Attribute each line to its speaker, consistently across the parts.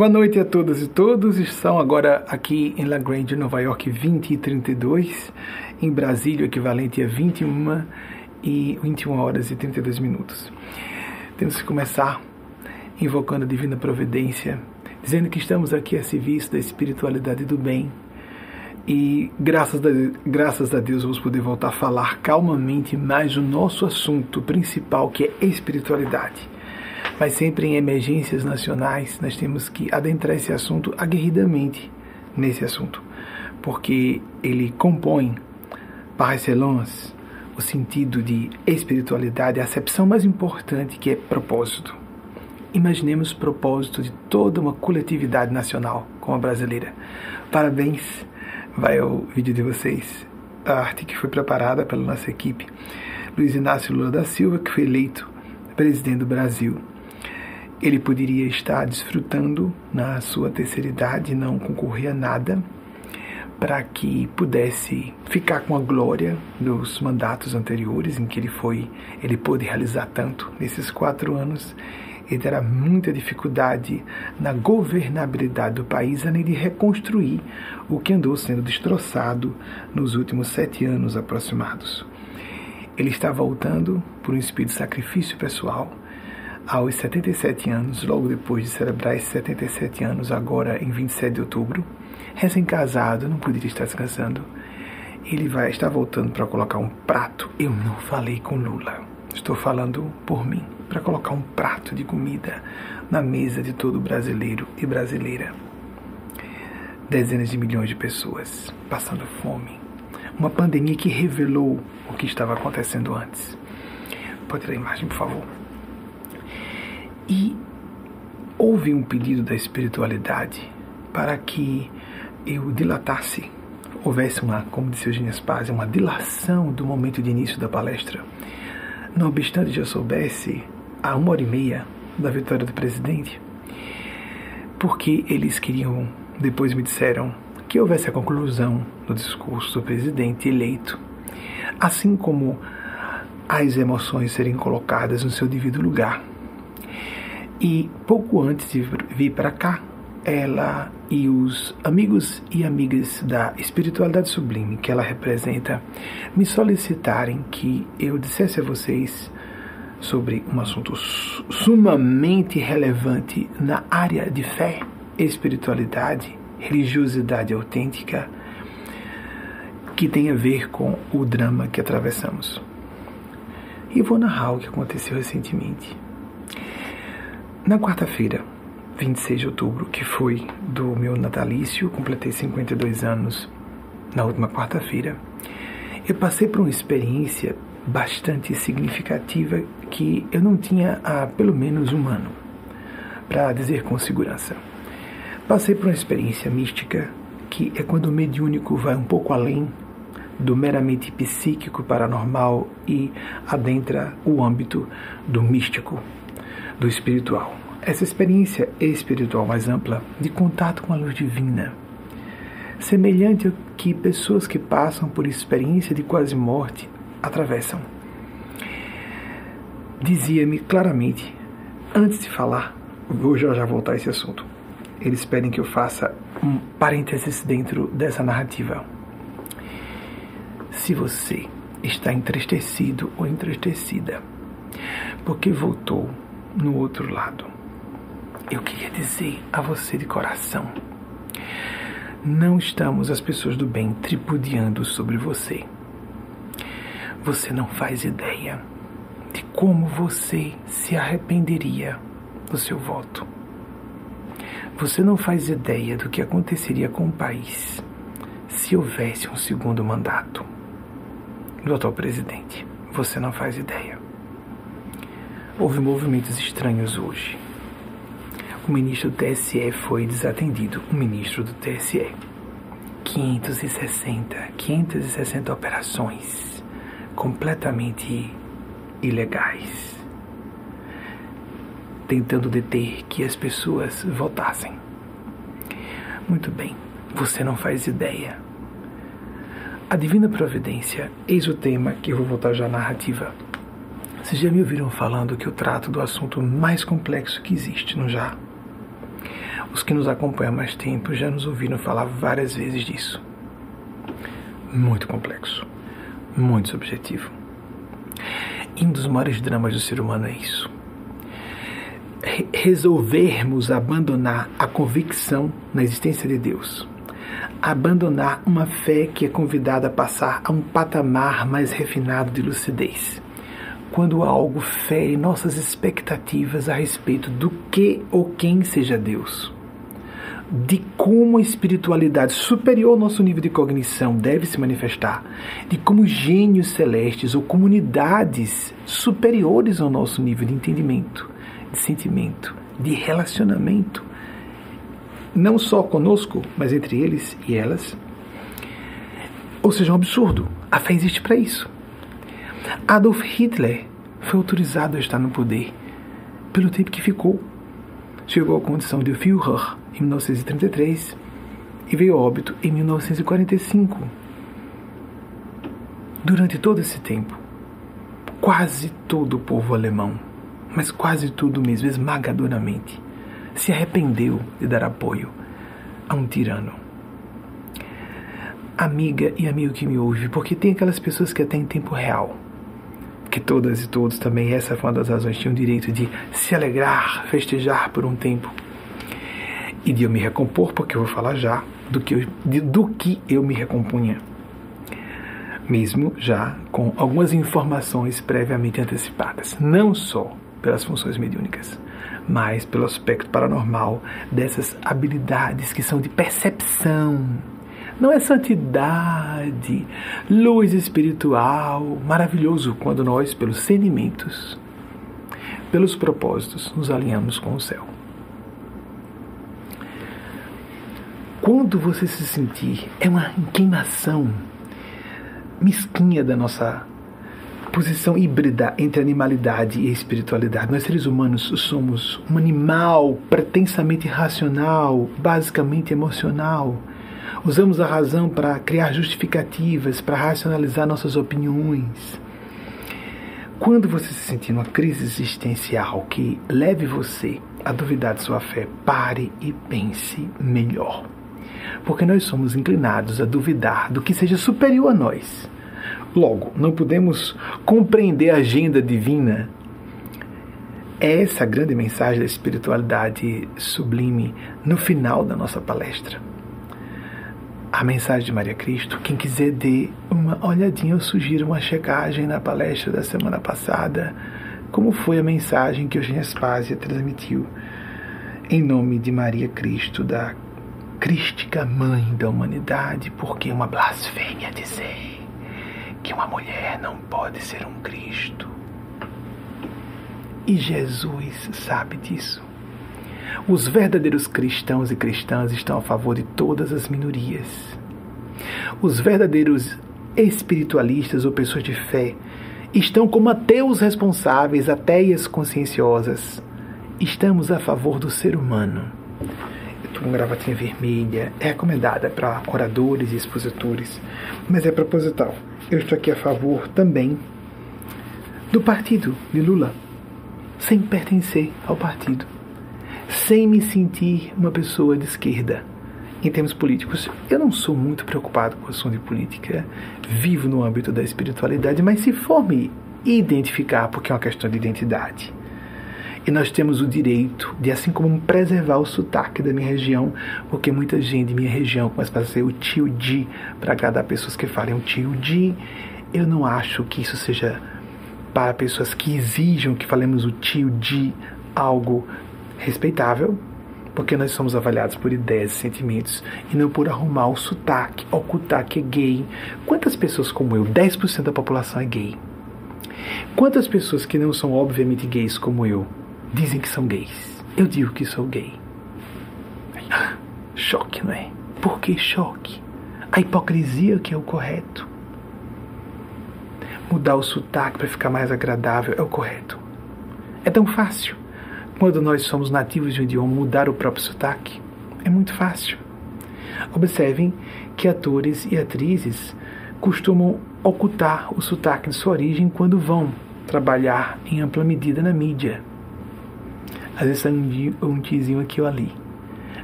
Speaker 1: Boa noite a todas e todos. Estão agora aqui em La Grande, Nova York, 20 e 32. Em Brasília, o equivalente a 21 e 21 horas e 32 minutos. Temos que começar invocando a divina providência, dizendo que estamos aqui a serviço da espiritualidade do bem. E graças a, graças a Deus vamos poder voltar a falar calmamente mais o nosso assunto principal, que é espiritualidade mas sempre em emergências nacionais nós temos que adentrar esse assunto aguerridamente nesse assunto, porque ele compõe par excellence o sentido de espiritualidade, a acepção mais importante que é propósito. Imaginemos propósito de toda uma coletividade nacional como a brasileira. Parabéns, vai ao vídeo de vocês. A arte que foi preparada pela nossa equipe. Luiz Inácio Lula da Silva, que foi eleito presidente do Brasil ele poderia estar desfrutando na sua terceira idade, não concorrer a nada, para que pudesse ficar com a glória dos mandatos anteriores em que ele foi, ele pôde realizar tanto nesses quatro anos. Ele terá muita dificuldade na governabilidade do país, além de reconstruir o que andou sendo destroçado nos últimos sete anos aproximados. Ele está voltando por um espírito de sacrifício pessoal, aos 77 anos, logo depois de celebrar esses 77 anos, agora em 27 de outubro, recém-casado, não poderia estar descansando. Ele vai estar voltando para colocar um prato. Eu não falei com Lula, estou falando por mim, para colocar um prato de comida na mesa de todo brasileiro e brasileira. Dezenas de milhões de pessoas passando fome. Uma pandemia que revelou o que estava acontecendo antes. Pode ter a imagem, por favor. E houve um pedido da espiritualidade para que eu dilatasse, houvesse uma, como disse Eugênia Spazia, uma dilação do momento de início da palestra. Não obstante já soubesse a uma hora e meia da vitória do presidente, porque eles queriam, depois me disseram, que houvesse a conclusão do discurso do presidente eleito, assim como as emoções serem colocadas no seu devido lugar e pouco antes de vir para cá, ela e os amigos e amigas da espiritualidade sublime que ela representa me solicitarem que eu dissesse a vocês sobre um assunto sumamente relevante na área de fé, espiritualidade, religiosidade autêntica, que tem a ver com o drama que atravessamos. E vou narrar o que aconteceu recentemente. Na quarta-feira, 26 de outubro, que foi do meu natalício, completei 52 anos na última quarta-feira, eu passei por uma experiência bastante significativa que eu não tinha há pelo menos um ano, para dizer com segurança. Passei por uma experiência mística que é quando o mediúnico vai um pouco além do meramente psíquico paranormal e adentra o âmbito do místico, do espiritual. Essa experiência espiritual mais ampla de contato com a luz divina, semelhante ao que pessoas que passam por experiência de quase morte atravessam. Dizia-me claramente, antes de falar, vou já, já voltar a esse assunto. Eles pedem que eu faça um parênteses dentro dessa narrativa. Se você está entristecido ou entristecida, porque voltou no outro lado. Eu queria dizer a você de coração: não estamos as pessoas do bem tripudiando sobre você. Você não faz ideia de como você se arrependeria do seu voto. Você não faz ideia do que aconteceria com o país se houvesse um segundo mandato. Doutor presidente, você não faz ideia. Houve movimentos estranhos hoje. O ministro do TSE foi desatendido. O ministro do TSE. 560, 560 operações completamente ilegais, tentando deter que as pessoas votassem. Muito bem, você não faz ideia. A divina providência, eis o tema que eu vou voltar já à narrativa vocês já me ouviram falando que eu trato do assunto mais complexo que existe, não já? Os que nos acompanham há mais tempo já nos ouviram falar várias vezes disso. Muito complexo, muito subjetivo. E um dos maiores dramas do ser humano é isso. Resolvermos abandonar a convicção na existência de Deus abandonar uma fé que é convidada a passar a um patamar mais refinado de lucidez. Quando algo fere nossas expectativas a respeito do que ou quem seja Deus, de como a espiritualidade superior ao nosso nível de cognição deve se manifestar, de como gênios celestes ou comunidades superiores ao nosso nível de entendimento, de sentimento, de relacionamento não só conosco, mas entre eles e elas. Ou seja, um absurdo. A fé existe para isso. Adolf Hitler foi autorizado a estar no poder pelo tempo que ficou. Chegou à condição de Führer em 1933 e veio a óbito em 1945. Durante todo esse tempo, quase todo o povo alemão, mas quase tudo mesmo, esmagadoramente, se arrependeu de dar apoio a um tirano. Amiga e amigo que me ouve, porque tem aquelas pessoas que até em tempo real, que todas e todos também, essa foi uma das razões, tinham o direito de se alegrar, festejar por um tempo. E de eu me recompor, porque eu vou falar já do que eu, de, do que eu me recompunha. Mesmo já com algumas informações previamente antecipadas. Não só pelas funções mediúnicas, mas pelo aspecto paranormal dessas habilidades que são de percepção. Não é santidade, luz espiritual, maravilhoso quando nós, pelos sentimentos, pelos propósitos, nos alinhamos com o céu. Quando você se sentir, é uma queimação mesquinha da nossa posição híbrida entre animalidade e espiritualidade. Nós seres humanos somos um animal pretensamente racional, basicamente emocional. Usamos a razão para criar justificativas, para racionalizar nossas opiniões. Quando você se sentir numa crise existencial que leve você a duvidar de sua fé, pare e pense melhor. Porque nós somos inclinados a duvidar do que seja superior a nós Logo, não podemos compreender a agenda divina. É essa a grande mensagem da espiritualidade sublime no final da nossa palestra. A mensagem de Maria Cristo, quem quiser dê uma olhadinha, eu sugiro uma checagem na palestra da semana passada, como foi a mensagem que Eugênia Spásia transmitiu em nome de Maria Cristo, da crística mãe da humanidade, porque é uma blasfêmia dizer que uma mulher não pode ser um Cristo. E Jesus sabe disso. Os verdadeiros cristãos e cristãs estão a favor de todas as minorias. Os verdadeiros espiritualistas ou pessoas de fé estão como ateus responsáveis, ateias conscienciosas. Estamos a favor do ser humano. Com gravatinha vermelha, é recomendada para oradores e expositores, mas é proposital eu estou aqui a favor também do partido de Lula, sem pertencer ao partido, sem me sentir uma pessoa de esquerda. Em termos políticos, eu não sou muito preocupado com o assunto de política, vivo no âmbito da espiritualidade, mas se for me identificar, porque é uma questão de identidade, e nós temos o direito de, assim como preservar o sotaque da minha região, porque muita gente de minha região começa a fazer o tio de para agradar pessoas que falem o tio de. Eu não acho que isso seja para pessoas que exijam que falemos o tio de algo respeitável, porque nós somos avaliados por ideias e sentimentos e não por arrumar o sotaque, ocultar que é gay. Quantas pessoas como eu, 10% da população é gay? Quantas pessoas que não são obviamente gays como eu dizem que são gays. Eu digo que sou gay. Choque, não é? Por que choque? A hipocrisia que é o correto. Mudar o sotaque para ficar mais agradável é o correto. É tão fácil. Quando nós somos nativos de um idioma, mudar o próprio sotaque é muito fácil. Observem que atores e atrizes costumam ocultar o sotaque de sua origem quando vão trabalhar em ampla medida na mídia. Às vezes sai um, tizinho aqui ou ali.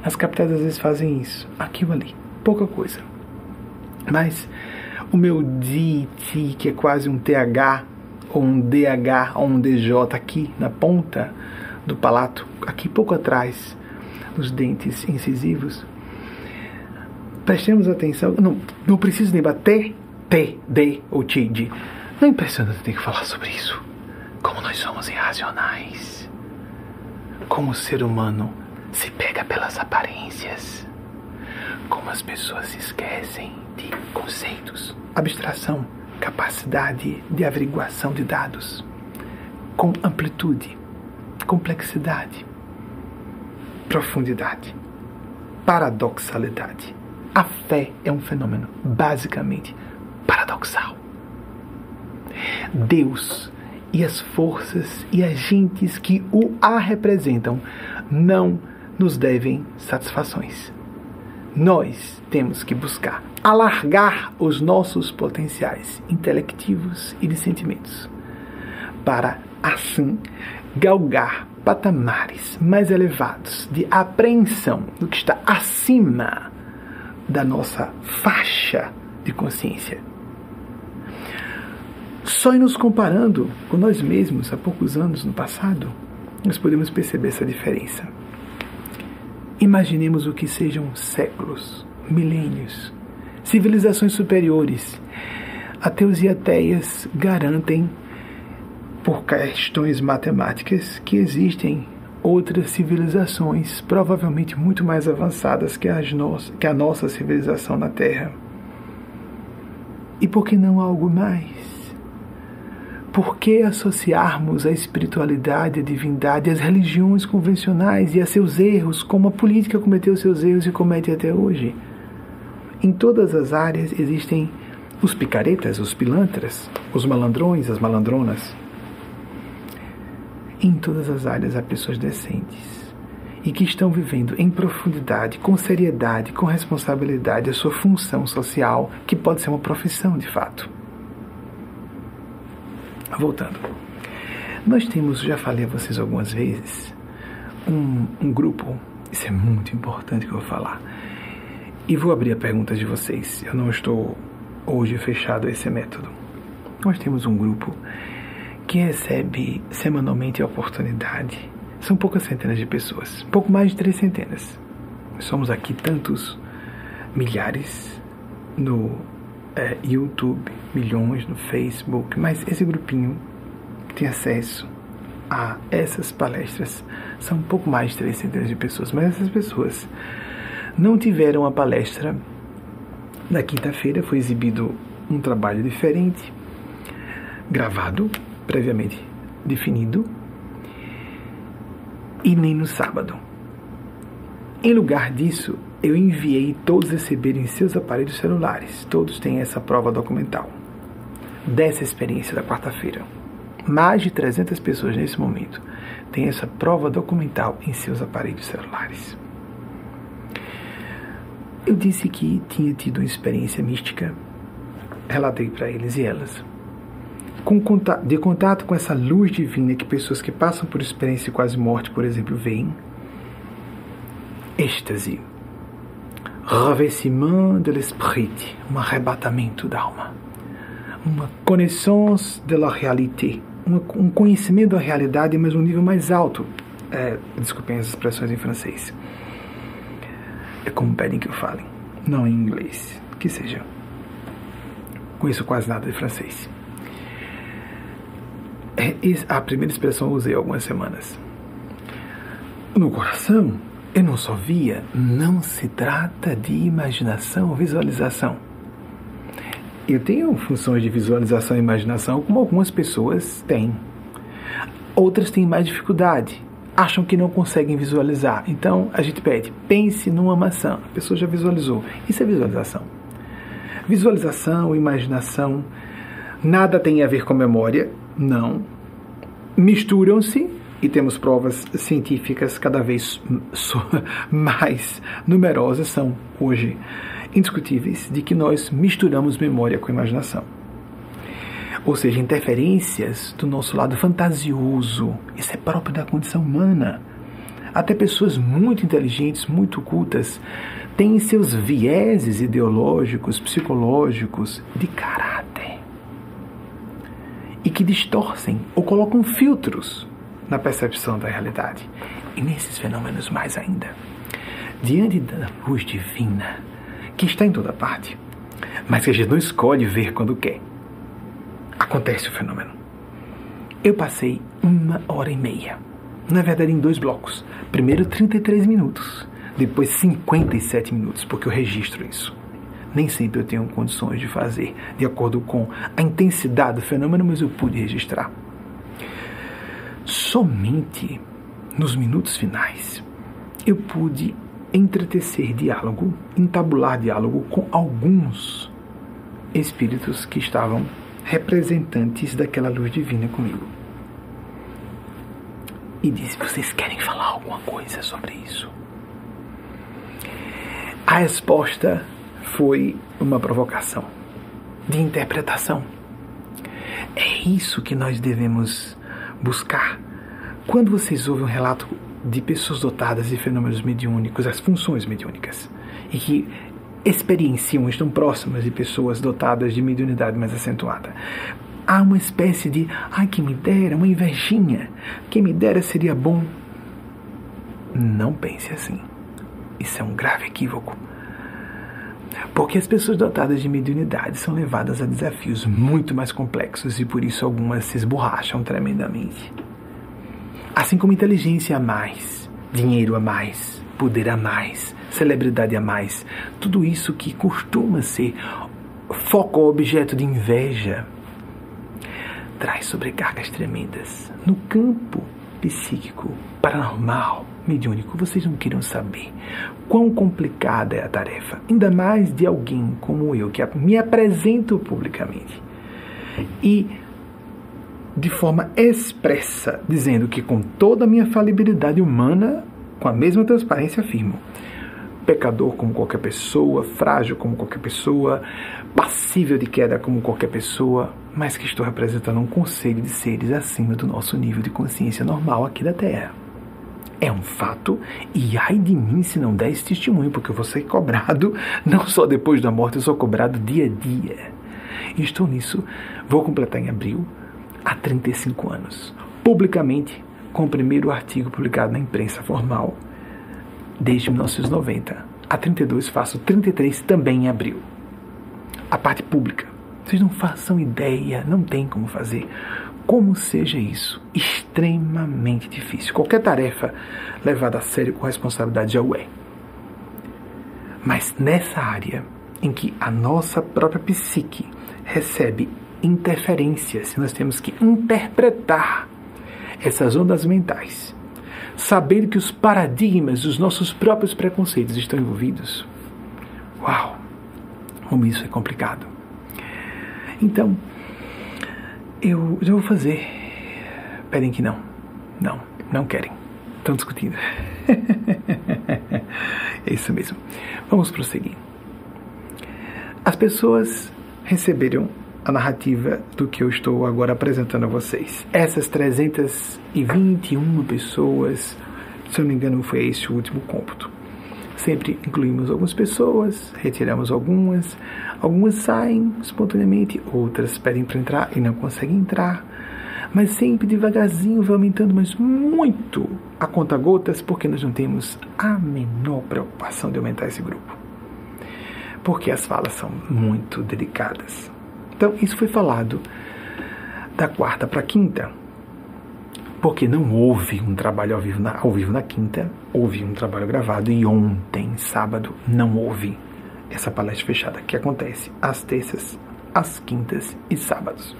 Speaker 1: As capitais às vezes fazem isso, aquilo ali, pouca coisa. Mas o meu DT, que é quase um TH, ou um DH, ou um DJ aqui na ponta do palato, aqui pouco atrás dos dentes incisivos, prestemos atenção, não, não preciso nem bater T, D ou T, D. Não é impressionante ter que falar sobre isso. Como nós somos irracionais. Como o ser humano se pega pelas aparências. Como as pessoas se esquecem de conceitos, abstração, capacidade de averiguação de dados, com amplitude, complexidade, profundidade, paradoxalidade. A fé é um fenômeno basicamente paradoxal. Deus e as forças e agentes que o a representam não nos devem satisfações. Nós temos que buscar alargar os nossos potenciais intelectivos e de sentimentos, para assim galgar patamares mais elevados de apreensão do que está acima da nossa faixa de consciência. Só em nos comparando com nós mesmos há poucos anos no passado, nós podemos perceber essa diferença. Imaginemos o que sejam séculos, milênios, civilizações superiores. Ateus e ateias garantem, questões matemáticas, que existem outras civilizações, provavelmente muito mais avançadas que, as no que a nossa civilização na Terra. E por que não algo mais? por que associarmos a espiritualidade, a divindade, as religiões convencionais e a seus erros, como a política cometeu seus erros e comete até hoje? Em todas as áreas existem os picaretas, os pilantras, os malandrões, as malandronas. Em todas as áreas há pessoas decentes e que estão vivendo em profundidade, com seriedade, com responsabilidade a sua função social, que pode ser uma profissão de fato. Voltando. Nós temos, já falei a vocês algumas vezes, um, um grupo, isso é muito importante que eu vou falar. E vou abrir a pergunta de vocês. Eu não estou hoje fechado a esse método. Nós temos um grupo que recebe semanalmente a oportunidade. São poucas centenas de pessoas, pouco mais de três centenas. Somos aqui tantos milhares no é, YouTube, milhões no Facebook, mas esse grupinho que tem acesso a essas palestras são pouco mais de 300 de pessoas, mas essas pessoas não tiveram a palestra na quinta-feira, foi exibido um trabalho diferente, gravado, previamente definido, e nem no sábado. Em lugar disso, eu enviei todos receberem seus aparelhos celulares. Todos têm essa prova documental dessa experiência da quarta-feira. Mais de 300 pessoas nesse momento têm essa prova documental em seus aparelhos celulares. Eu disse que tinha tido uma experiência mística, relatei para eles e elas. De contato com essa luz divina que pessoas que passam por experiência quase morte, por exemplo, veem, êxtase, revêtement de l'esprit, um arrebatamento da alma, uma connaissance de la réalité, um conhecimento da realidade, mas um nível mais alto. É, desculpem as expressões em francês. É como pedem que eu fale, não em inglês, que seja. Conheço quase nada de francês. É, a primeira expressão eu usei algumas semanas. No coração, eu não só via, não se trata de imaginação ou visualização. Eu tenho funções de visualização e imaginação como algumas pessoas têm. Outras têm mais dificuldade, acham que não conseguem visualizar. Então a gente pede, pense numa maçã. A pessoa já visualizou. Isso é visualização. Visualização, imaginação, nada tem a ver com memória, não. Misturam-se e temos provas científicas cada vez mais numerosas, são hoje indiscutíveis, de que nós misturamos memória com imaginação. Ou seja, interferências do nosso lado fantasioso. Isso é próprio da condição humana. até pessoas muito inteligentes, muito cultas, têm seus vieses ideológicos, psicológicos, de caráter. E que distorcem ou colocam filtros na percepção da realidade. E nesses fenômenos mais ainda. Diante da luz divina, que está em toda parte, mas que a gente não escolhe ver quando quer, acontece o fenômeno. Eu passei uma hora e meia. Na verdade, em dois blocos. Primeiro 33 minutos, depois 57 minutos, porque eu registro isso. Nem sempre eu tenho condições de fazer de acordo com a intensidade do fenômeno, mas eu pude registrar. Somente nos minutos finais eu pude entretecer diálogo, entabular diálogo com alguns espíritos que estavam representantes daquela luz divina comigo. E disse: Vocês querem falar alguma coisa sobre isso? A resposta foi uma provocação de interpretação. É isso que nós devemos buscar. Quando vocês ouvem um relato de pessoas dotadas de fenômenos mediúnicos, as funções mediúnicas, e que experienciam, estão próximas de pessoas dotadas de mediunidade mais acentuada. Há uma espécie de, ai que me dera, uma invejinha, que me dera seria bom. Não pense assim. Isso é um grave equívoco. Porque as pessoas dotadas de mediunidade são levadas a desafios muito mais complexos e por isso algumas se esborracham tremendamente. Assim como inteligência a mais, dinheiro a mais, poder a mais, celebridade a mais. Tudo isso que costuma ser foco ou objeto de inveja traz sobrecargas tremendas. No campo psíquico, paranormal, mediúnico, vocês não queiram saber quão complicada é a tarefa, ainda mais de alguém como eu, que me apresento publicamente. E de forma expressa, dizendo que com toda a minha falibilidade humana, com a mesma transparência afirmo, pecador como qualquer pessoa, frágil como qualquer pessoa, passível de queda como qualquer pessoa, mas que estou representando um conselho de seres acima do nosso nível de consciência normal aqui da Terra. É um fato, e ai de mim se não der esse testemunho, porque eu vou ser cobrado, não só depois da morte, eu sou cobrado dia a dia. E estou nisso, vou completar em abril, há 35 anos, publicamente, com o primeiro artigo publicado na imprensa formal, desde 1990. A 32 faço 33 também em abril. A parte pública. Vocês não façam ideia, não tem como fazer. Como seja isso, extremamente difícil. Qualquer tarefa levada a sério com responsabilidade já o é. Mas nessa área em que a nossa própria psique recebe interferências, nós temos que interpretar essas ondas mentais saber que os paradigmas dos nossos próprios preconceitos estão envolvidos. Uau! Como isso é complicado. Então, eu já vou fazer. Pedem que não. Não, não querem. Estão discutindo. é isso mesmo. Vamos prosseguir. As pessoas receberam a narrativa do que eu estou agora apresentando a vocês. Essas 321 pessoas, se eu não me engano, foi esse o último cômputo. Sempre incluímos algumas pessoas, retiramos algumas, algumas saem espontaneamente, outras pedem para entrar e não conseguem entrar. Mas sempre devagarzinho vai aumentando, mas muito a conta gotas, porque nós não temos a menor preocupação de aumentar esse grupo. Porque as falas são muito delicadas então, isso foi falado da quarta para a quinta, porque não houve um trabalho ao vivo, na, ao vivo na quinta, houve um trabalho gravado e ontem, sábado, não houve essa palestra fechada que acontece às terças, às quintas e sábados.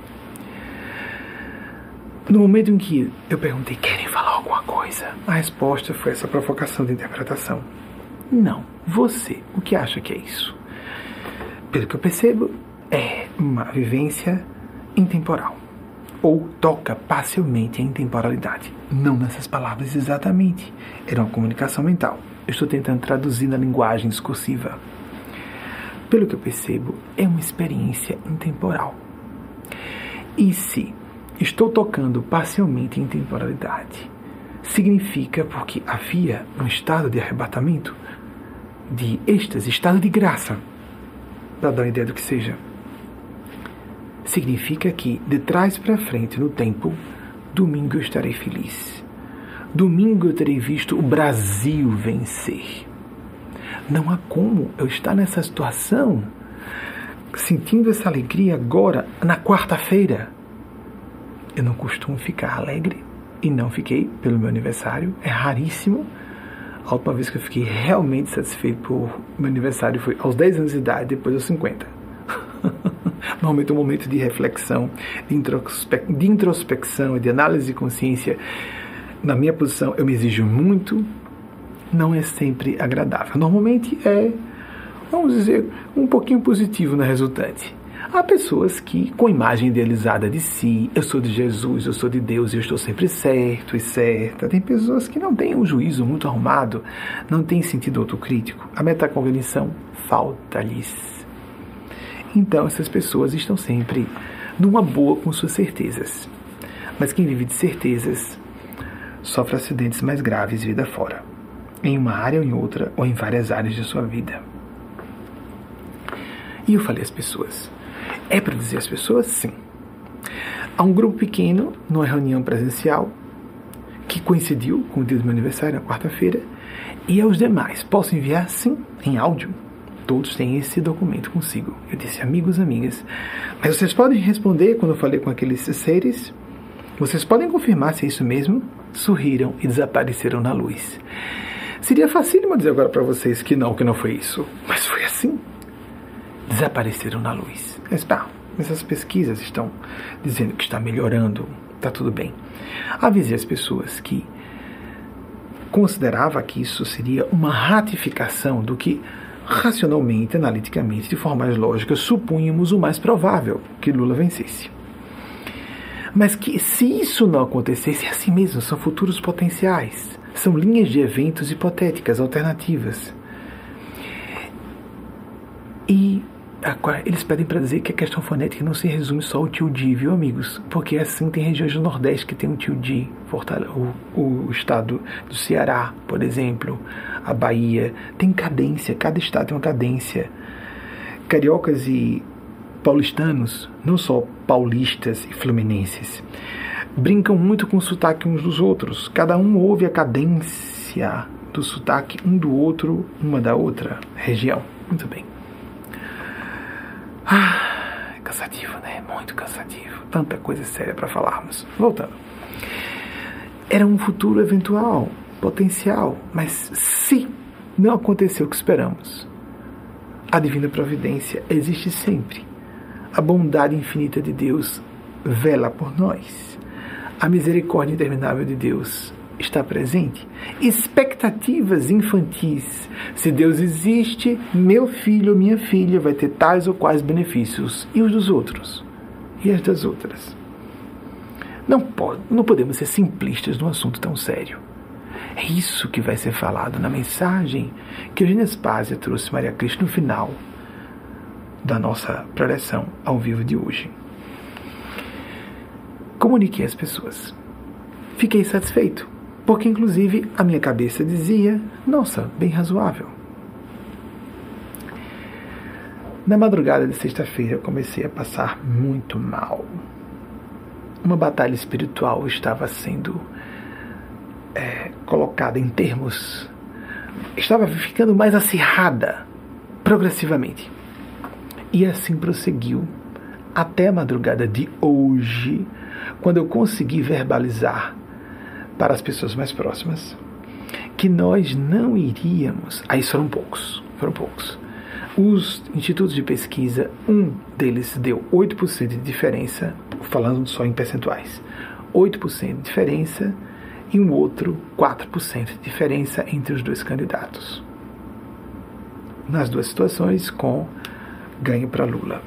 Speaker 1: No momento em que eu perguntei, querem falar alguma coisa? A resposta foi essa provocação de interpretação. Não. Você, o que acha que é isso? Pelo que eu percebo, é uma vivência intemporal ou toca parcialmente a intemporalidade. Não nessas palavras exatamente. Era uma comunicação mental. Eu estou tentando traduzir na linguagem discursiva. Pelo que eu percebo, é uma experiência intemporal. E se estou tocando parcialmente em temporalidade, significa porque havia um estado de arrebatamento, de êxtase, estado de graça, para dar uma ideia do que seja. Significa que de trás para frente no tempo, domingo eu estarei feliz. Domingo eu terei visto o Brasil vencer. Não há como eu estar nessa situação, sentindo essa alegria agora, na quarta-feira. Eu não costumo ficar alegre e não fiquei pelo meu aniversário. É raríssimo. A última vez que eu fiquei realmente satisfeito por meu aniversário foi aos 10 anos de idade, depois aos 50. Normalmente é um momento de reflexão, de, introspe de introspecção e de análise de consciência. Na minha posição, eu me exijo muito, não é sempre agradável. Normalmente é, vamos dizer, um pouquinho positivo na resultante. Há pessoas que, com imagem idealizada de si, eu sou de Jesus, eu sou de Deus, eu estou sempre certo e certa. Tem pessoas que não têm um juízo muito arrumado, não têm sentido autocrítico. A metacognição falta-lhes. Então, essas pessoas estão sempre numa boa com suas certezas. Mas quem vive de certezas sofre acidentes mais graves vida fora, em uma área ou em outra, ou em várias áreas de sua vida. E eu falei às pessoas: é para dizer às pessoas? Sim. Há um grupo pequeno, numa reunião presencial, que coincidiu com o dia do meu aniversário, na quarta-feira, e aos demais. Posso enviar? Sim, em áudio. Todos têm esse documento consigo. Eu disse, amigos, amigas. Mas vocês podem responder quando eu falei com aqueles seres? Vocês podem confirmar se é isso mesmo? Sorriram e desapareceram na luz. Seria facílimo dizer agora para vocês que não, que não foi isso. Mas foi assim. Desapareceram na luz. Mas pá, essas pesquisas estão dizendo que está melhorando, está tudo bem. Avisei as pessoas que considerava que isso seria uma ratificação do que racionalmente, analiticamente, de forma mais lógica, supunhamos o mais provável que Lula vencesse. Mas que se isso não acontecesse, é assim mesmo, são futuros potenciais, são linhas de eventos hipotéticas, alternativas. E eles pedem para dizer que a questão fonética não se resume só ao tio viu, amigos? Porque assim tem regiões do Nordeste que tem o tio o, o estado do Ceará, por exemplo, a Bahia, tem cadência, cada estado tem uma cadência. Cariocas e paulistanos, não só paulistas e fluminenses, brincam muito com o sotaque uns dos outros. Cada um ouve a cadência do sotaque um do outro, uma da outra região. Muito bem. Ah, cansativo, né? Muito cansativo. Tanta coisa séria para falarmos. Voltando. Era um futuro eventual, potencial, mas se não aconteceu o que esperamos, a divina providência existe sempre. A bondade infinita de Deus vela por nós. A misericórdia interminável de Deus está presente. Expectativas infantis. Se Deus existe, meu filho ou minha filha vai ter tais ou quais benefícios. E os dos outros? E as das outras? Não, pode, não podemos ser simplistas num assunto tão sério. É isso que vai ser falado na mensagem que Eugênia Spásia trouxe Maria Cristo no final da nossa preleção ao vivo de hoje. Comuniquei às pessoas. Fiquei satisfeito porque inclusive a minha cabeça dizia: nossa, bem razoável. Na madrugada de sexta-feira eu comecei a passar muito mal. Uma batalha espiritual estava sendo é, colocada em termos. estava ficando mais acirrada progressivamente. E assim prosseguiu até a madrugada de hoje, quando eu consegui verbalizar para as pessoas mais próximas que nós não iríamos. Aí foram poucos, foram poucos. Os institutos de pesquisa, um deles deu 8% de diferença, falando só em percentuais. 8% de diferença e um outro 4% de diferença entre os dois candidatos. Nas duas situações, com ganho para Lula.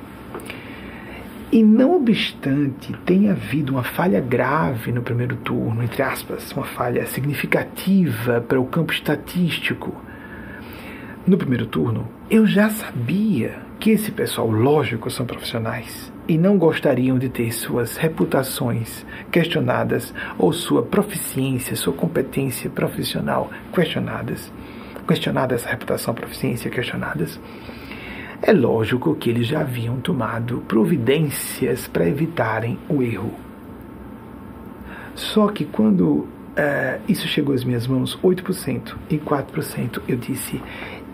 Speaker 1: E não obstante tenha havido uma falha grave no primeiro turno, entre aspas, uma falha significativa para o campo estatístico no primeiro turno, eu já sabia que esse pessoal, lógico, são profissionais. e não gostariam de ter suas reputações questionadas ou sua proficiência, sua competência profissional questionadas, questionada essa reputação, proficiência questionadas, é lógico que eles já haviam tomado providências para evitarem o erro. Só que quando é, isso chegou às minhas mãos, 8% e 4%, eu disse: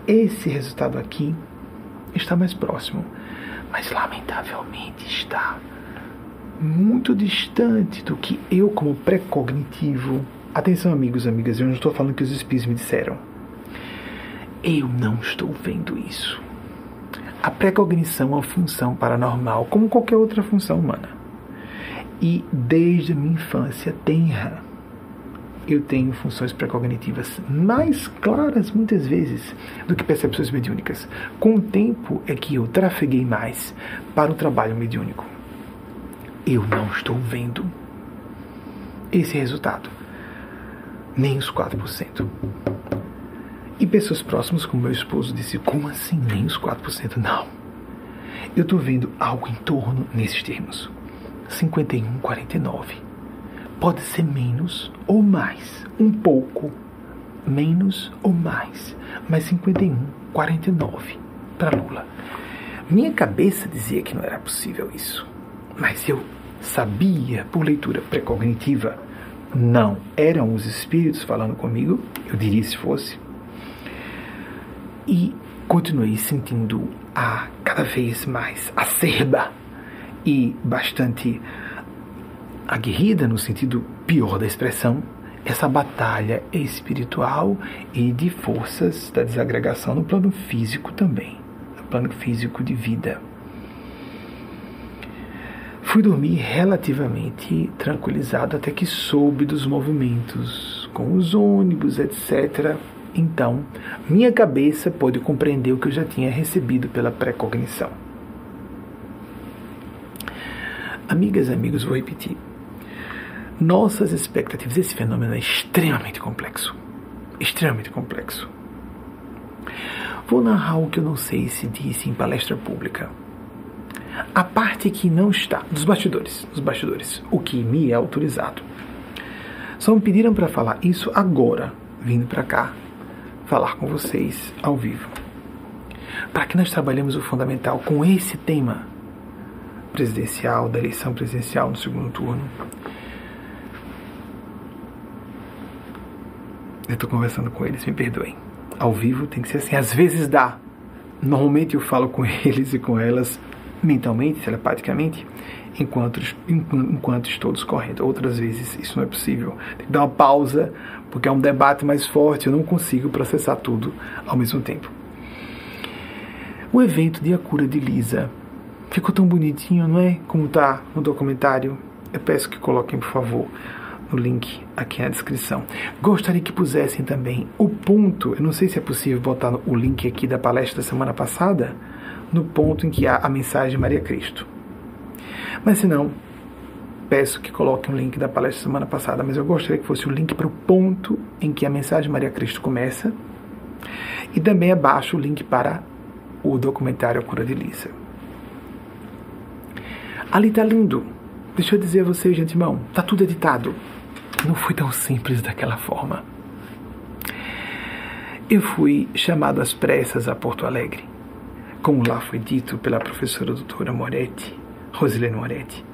Speaker 1: esse resultado aqui está mais próximo mas lamentavelmente está muito distante do que eu, como pré-cognitivo. Atenção, amigos, amigas, eu não estou falando que os espíritos me disseram. Eu não estou vendo isso. A pré-cognição é uma função paranormal, como qualquer outra função humana. E desde a minha infância tenra, eu tenho funções pré-cognitivas mais claras muitas vezes do que percepções mediúnicas. Com o tempo é que eu trafeguei mais para o trabalho mediúnico. Eu não estou vendo esse resultado, nem os 4%. E pessoas próximas, como meu esposo, disse: Como assim nem os 4%? Não. Eu estou vendo algo em torno nesses termos: 51, 49 pode ser menos ou mais, um pouco menos ou mais, mas 51, 49 para Lula. Minha cabeça dizia que não era possível isso, mas eu sabia por leitura precognitiva, não eram os espíritos falando comigo, eu diria se fosse, e continuei sentindo a cada vez mais acerba e bastante aguerrida, no sentido pior da expressão, essa batalha espiritual e de forças da desagregação no plano físico também, no plano físico de vida. Fui dormir relativamente tranquilizado até que soube dos movimentos com os ônibus, etc. Então, minha cabeça pôde compreender o que eu já tinha recebido pela precognição. Amigas e amigos, vou repetir nossas expectativas. Esse fenômeno é extremamente complexo. Extremamente complexo. Vou narrar o que eu não sei se disse em palestra pública. A parte que não está, dos bastidores, dos bastidores, o que me é autorizado. Só me pediram para falar isso agora, vindo para cá, falar com vocês ao vivo. Para que nós trabalhemos o fundamental com esse tema presidencial, da eleição presidencial no segundo turno, Eu estou conversando com eles, me perdoem. Ao vivo tem que ser assim. Às vezes dá. Normalmente eu falo com eles e com elas mentalmente, telepaticamente, enquanto, enquanto estou discorrendo. Outras vezes isso não é possível. Tem que dar uma pausa, porque é um debate mais forte, eu não consigo processar tudo ao mesmo tempo. O evento de A Cura de Lisa ficou tão bonitinho, não é? Como está no documentário. Eu peço que coloquem, por favor, no link aqui na descrição. Gostaria que pusessem também o ponto, eu não sei se é possível botar o link aqui da palestra da semana passada, no ponto em que há a mensagem de Maria Cristo. Mas se não, peço que coloquem o link da palestra semana passada, mas eu gostaria que fosse o link para o ponto em que a mensagem de Maria Cristo começa e também abaixo o link para o documentário A Cura de Lisa. Ali está lindo. Deixa eu dizer a vocês de antemão, está tudo editado não foi tão simples daquela forma. Eu fui chamado às pressas a Porto Alegre, como lá foi dito pela professora doutora Moretti, Rosilene Moretti.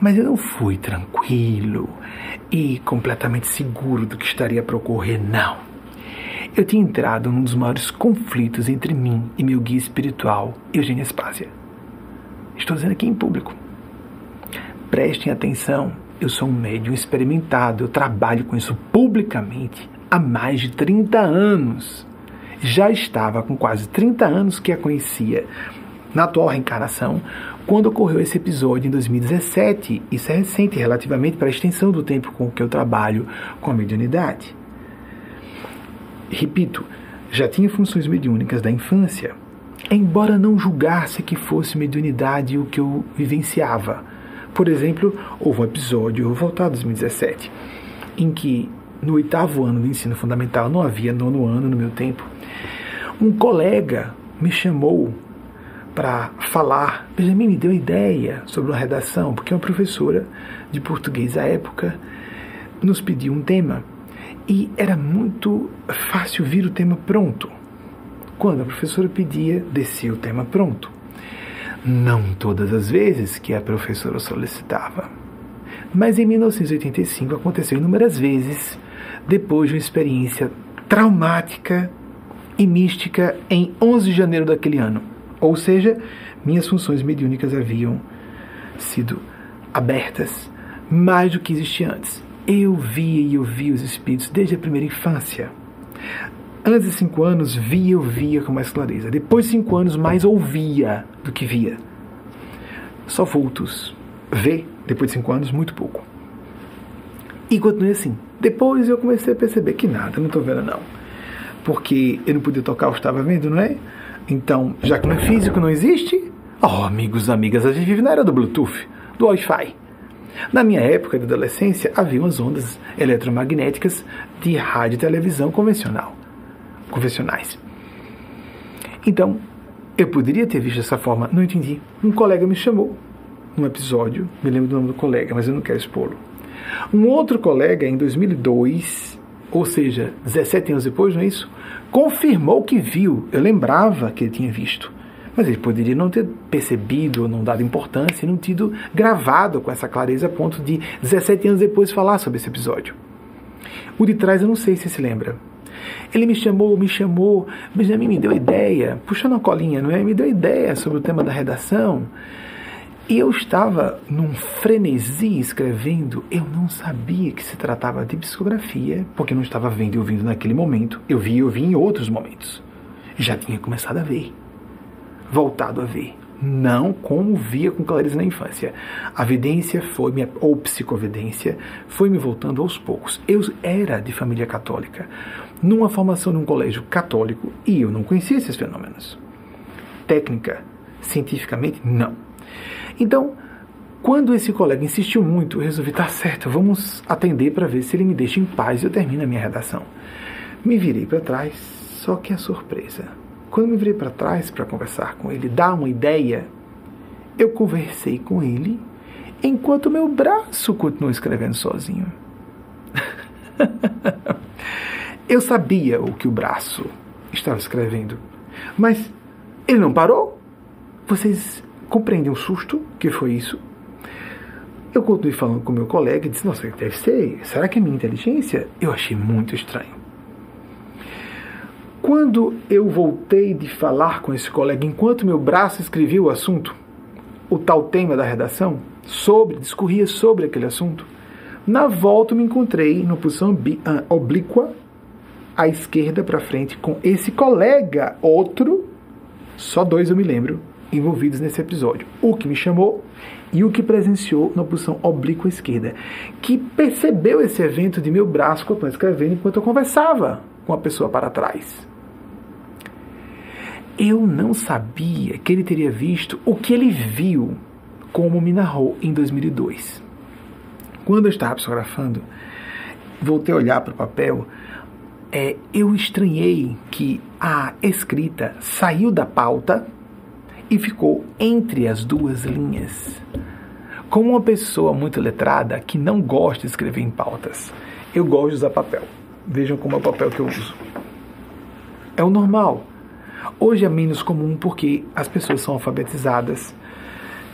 Speaker 1: Mas eu não fui tranquilo e completamente seguro do que estaria para ocorrer, não. Eu tinha entrado num dos maiores conflitos entre mim e meu guia espiritual, Eugênia Spásia. Estou dizendo aqui em público. Prestem atenção eu sou um médium experimentado, eu trabalho com isso publicamente há mais de 30 anos. Já estava com quase 30 anos que a conhecia na atual reencarnação, quando ocorreu esse episódio em 2017. Isso é recente relativamente para a extensão do tempo com que eu trabalho com a mediunidade. Repito, já tinha funções mediúnicas da infância, embora não julgasse que fosse mediunidade o que eu vivenciava por exemplo, houve um episódio, vou voltar a 2017, em que no oitavo ano do ensino fundamental, não havia nono ano no meu tempo, um colega me chamou para falar. Benjamin me deu ideia sobre uma redação, porque uma professora de português à época nos pediu um tema e era muito fácil vir o tema pronto. Quando a professora pedia, descia o tema pronto. Não todas as vezes que a professora solicitava. Mas em 1985 aconteceu inúmeras vezes, depois de uma experiência traumática e mística em 11 de janeiro daquele ano. Ou seja, minhas funções mediúnicas haviam sido abertas mais do que existia antes. Eu via e ouvia os espíritos desde a primeira infância. Antes de cinco anos, via e ouvia com mais clareza. Depois de cinco anos, mais ouvia do que via. Só vultos. Vê, depois de cinco anos, muito pouco. E continuei assim. Depois eu comecei a perceber que nada, não estou vendo não. Porque eu não podia tocar o que estava vendo, não é? Então, já que não é físico, não existe. Oh, amigos, amigas, a gente vive na era do Bluetooth, do Wi-Fi. Na minha época de adolescência, havia as ondas eletromagnéticas de rádio e televisão convencional, convencionais. Então, eu poderia ter visto dessa forma, não entendi. Um colega me chamou num episódio, me lembro do nome do colega, mas eu não quero expô-lo. Um outro colega, em 2002, ou seja, 17 anos depois, não é isso? Confirmou que viu. Eu lembrava que ele tinha visto. Mas ele poderia não ter percebido, ou não dado importância, não tido gravado com essa clareza a ponto de 17 anos depois falar sobre esse episódio. O de trás eu não sei se se lembra. Ele me chamou, me chamou, Benjamin me deu ideia, puxando a colinha, não é? Me deu ideia sobre o tema da redação. E eu estava num frenesi escrevendo, eu não sabia que se tratava de psicografia, porque não estava vendo e ouvindo naquele momento. Eu vi e ouvi em outros momentos. Já tinha começado a ver, voltado a ver. Não como via com clareza na infância. A evidência foi, minha, ou psicovidência, foi me voltando aos poucos. Eu era de família católica, numa formação num colégio católico, e eu não conhecia esses fenômenos. Técnica, cientificamente, não então, quando esse colega insistiu muito, eu resolvi, tá certo, vamos atender para ver se ele me deixa em paz e eu termino a minha redação. Me virei para trás, só que a surpresa. Quando me virei para trás para conversar com ele, dar uma ideia, eu conversei com ele enquanto meu braço continuou escrevendo sozinho. eu sabia o que o braço estava escrevendo, mas ele não parou. Vocês compreende o susto que foi isso. Eu continuei falando com meu colega e disse: Nossa, deve ser. Será que é minha inteligência? Eu achei muito estranho. Quando eu voltei de falar com esse colega, enquanto meu braço escrevia o assunto, o tal tema da redação, sobre, discorria sobre aquele assunto, na volta eu me encontrei numa posição ah, oblíqua, à esquerda para frente, com esse colega, outro, só dois eu me lembro, envolvidos nesse episódio. O que me chamou e o que presenciou na posição oblíqua esquerda, que percebeu esse evento de meu braço que eu estou escrevendo enquanto eu conversava com a pessoa para trás. Eu não sabia que ele teria visto o que ele viu, como me narrou em 2002. Quando eu estava psicografando, voltei a olhar para o papel, é, eu estranhei que a escrita saiu da pauta e ficou entre as duas linhas. Como uma pessoa muito letrada que não gosta de escrever em pautas, eu gosto de usar papel. Vejam como é o papel que eu uso. É o normal. Hoje é menos comum porque as pessoas são alfabetizadas,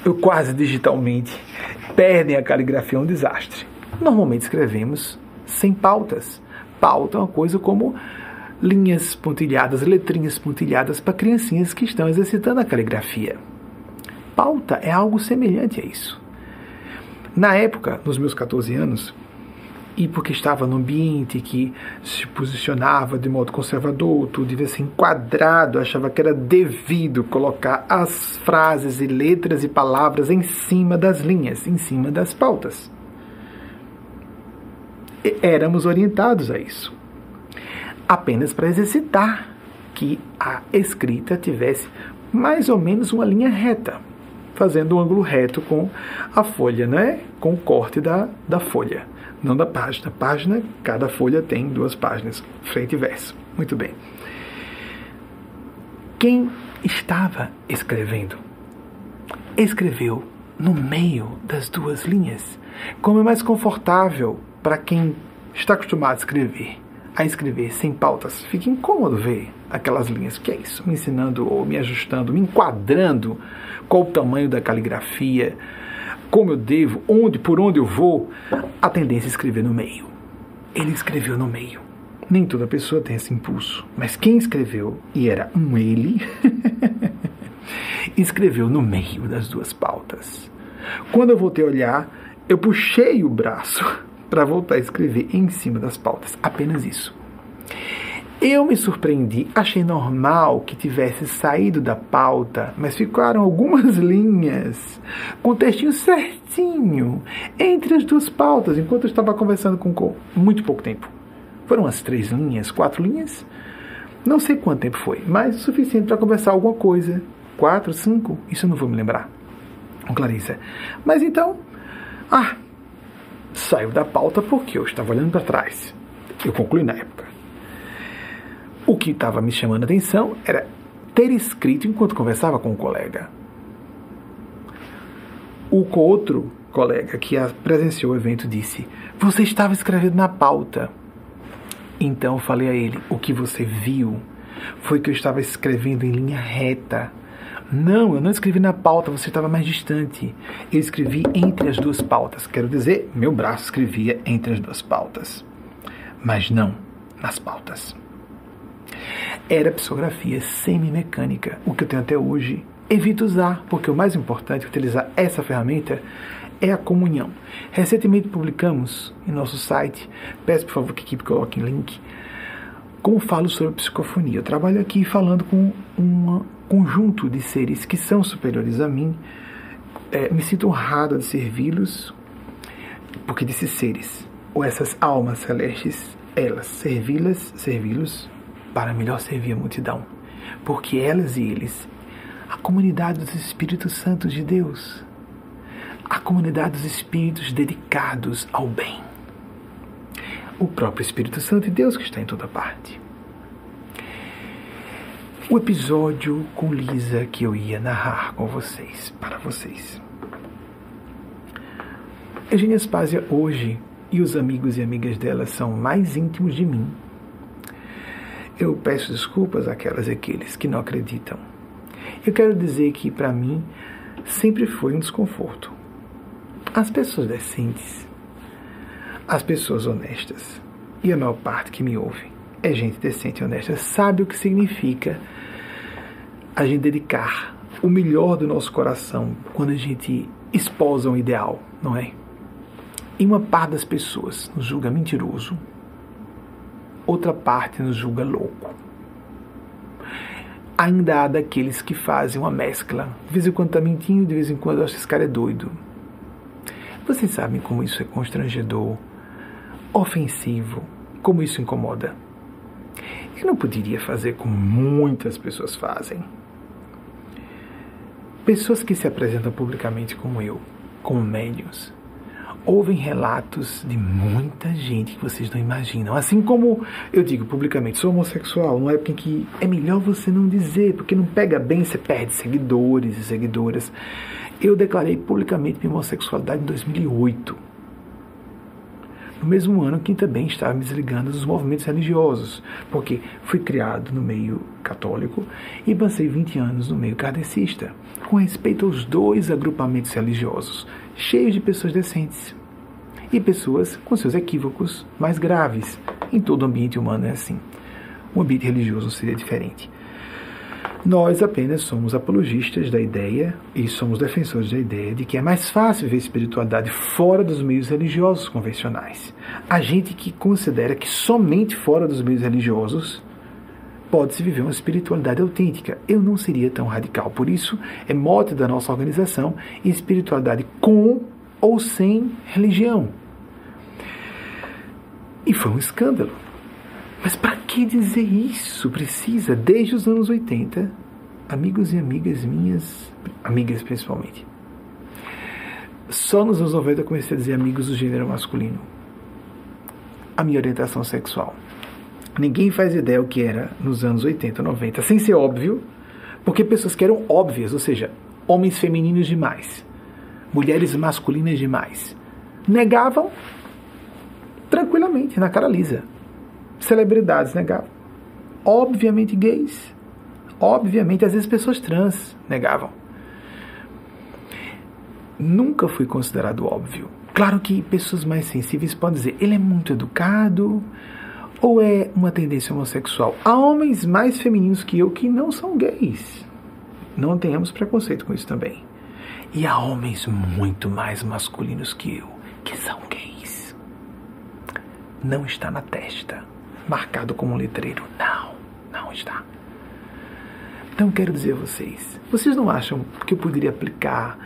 Speaker 1: eu quase digitalmente, perdem a caligrafia, é um desastre. Normalmente escrevemos sem pautas. Pauta é uma coisa como linhas pontilhadas, letrinhas pontilhadas para criancinhas que estão exercitando a caligrafia. Pauta é algo semelhante a isso. Na época, nos meus 14 anos, e porque estava num ambiente que se posicionava de modo conservador, tudo devia ser enquadrado, achava que era devido colocar as frases e letras e palavras em cima das linhas, em cima das pautas. E éramos orientados a isso apenas para exercitar que a escrita tivesse mais ou menos uma linha reta, fazendo um ângulo reto com a folha, né? com o corte da, da folha, não da página. Página, cada folha tem duas páginas, frente e verso. Muito bem. Quem estava escrevendo. Escreveu no meio das duas linhas, como é mais confortável para quem está acostumado a escrever, a escrever sem pautas. Fica incômodo ver aquelas linhas. O que é isso? Me ensinando ou me ajustando, me enquadrando qual o tamanho da caligrafia, como eu devo, onde, por onde eu vou. A tendência é escrever no meio. Ele escreveu no meio. Nem toda pessoa tem esse impulso, mas quem escreveu, e era um ele, escreveu no meio das duas pautas. Quando eu voltei a olhar, eu puxei o braço para voltar a escrever em cima das pautas. Apenas isso. Eu me surpreendi, achei normal que tivesse saído da pauta, mas ficaram algumas linhas com o textinho certinho entre as duas pautas, enquanto eu estava conversando com muito pouco tempo. Foram umas três linhas, quatro linhas? Não sei quanto tempo foi, mas o suficiente para conversar alguma coisa. Quatro, cinco? Isso eu não vou me lembrar. Clarissa. Mas então, ah, saiu da pauta porque eu estava olhando para trás. Eu concluí na época. O que estava me chamando a atenção era ter escrito enquanto conversava com um colega. O outro colega que presenciou o evento disse: Você estava escrevendo na pauta. Então eu falei a ele: O que você viu foi que eu estava escrevendo em linha reta. Não, eu não escrevi na pauta, você estava mais distante. Eu escrevi entre as duas pautas. Quero dizer, meu braço escrevia entre as duas pautas. Mas não nas pautas. Era psicografia semi-mecânica, o que eu tenho até hoje. Evito usar, porque o mais importante é utilizar essa ferramenta é a comunhão. Recentemente publicamos em nosso site, peço por favor que a equipe coloque em link, como falo sobre psicofonia. Eu trabalho aqui falando com um conjunto de seres que são superiores a mim. É, me sinto honrado de servi-los, porque desses seres, ou essas almas celestes, elas, servi-las, servi-los para melhor servir a multidão. Porque elas e eles, a comunidade dos Espíritos Santos de Deus, a comunidade dos espíritos dedicados ao bem. O próprio Espírito Santo de Deus que está em toda parte. O episódio com Lisa que eu ia narrar com vocês, para vocês. Eugênia Aspásia hoje e os amigos e amigas dela são mais íntimos de mim. Eu peço desculpas àquelas e aqueles que não acreditam. Eu quero dizer que para mim sempre foi um desconforto as pessoas decentes, as pessoas honestas, e a maior parte que me ouve é gente decente e honesta, sabe o que significa a gente dedicar o melhor do nosso coração quando a gente esposa um ideal, não é? E uma parte das pessoas nos julga mentiroso, outra parte nos julga louco. Ainda há daqueles que fazem uma mescla. De vez em quando está mentindo, de vez em quando acho que esse cara é doido. Vocês sabem como isso é constrangedor, ofensivo, como isso incomoda. Eu não poderia fazer como muitas pessoas fazem. Pessoas que se apresentam publicamente como eu, como médios, ouvem relatos de muita gente que vocês não imaginam. Assim como eu digo publicamente, sou homossexual, numa época em que é melhor você não dizer, porque não pega bem, você perde seguidores e seguidoras. Eu declarei publicamente minha homossexualidade em 2008. No mesmo ano que também estava me desligando dos movimentos religiosos, porque fui criado no meio católico e passei 20 anos no meio kardecista, com respeito aos dois agrupamentos religiosos, cheios de pessoas decentes e pessoas com seus equívocos mais graves. Em todo ambiente humano é assim. O ambiente religioso seria diferente. Nós apenas somos apologistas da ideia e somos defensores da ideia de que é mais fácil ver espiritualidade fora dos meios religiosos convencionais. A gente que considera que somente fora dos meios religiosos pode-se viver uma espiritualidade autêntica. Eu não seria tão radical. Por isso, é mote da nossa organização espiritualidade com ou sem religião. E foi um escândalo. Mas para que dizer isso? Precisa, desde os anos 80, amigos e amigas minhas, amigas principalmente. Só nos anos 90 eu comecei a dizer amigos do gênero masculino. A minha orientação sexual. Ninguém faz ideia o que era nos anos 80, 90, sem ser óbvio, Porque pessoas que eram óbvias, ou seja, homens femininos demais, mulheres masculinas demais, negavam tranquilamente, na cara lisa. Celebridades negavam. Obviamente gays. Obviamente, às vezes pessoas trans negavam. Nunca foi considerado óbvio. Claro que pessoas mais sensíveis podem dizer, ele é muito educado, ou é uma tendência homossexual? Há homens mais femininos que eu que não são gays. Não tenhamos preconceito com isso também. E há homens muito mais masculinos que eu que são gays. Não está na testa, marcado como um letreiro. Não, não está. Então quero dizer a vocês, vocês não acham que eu poderia aplicar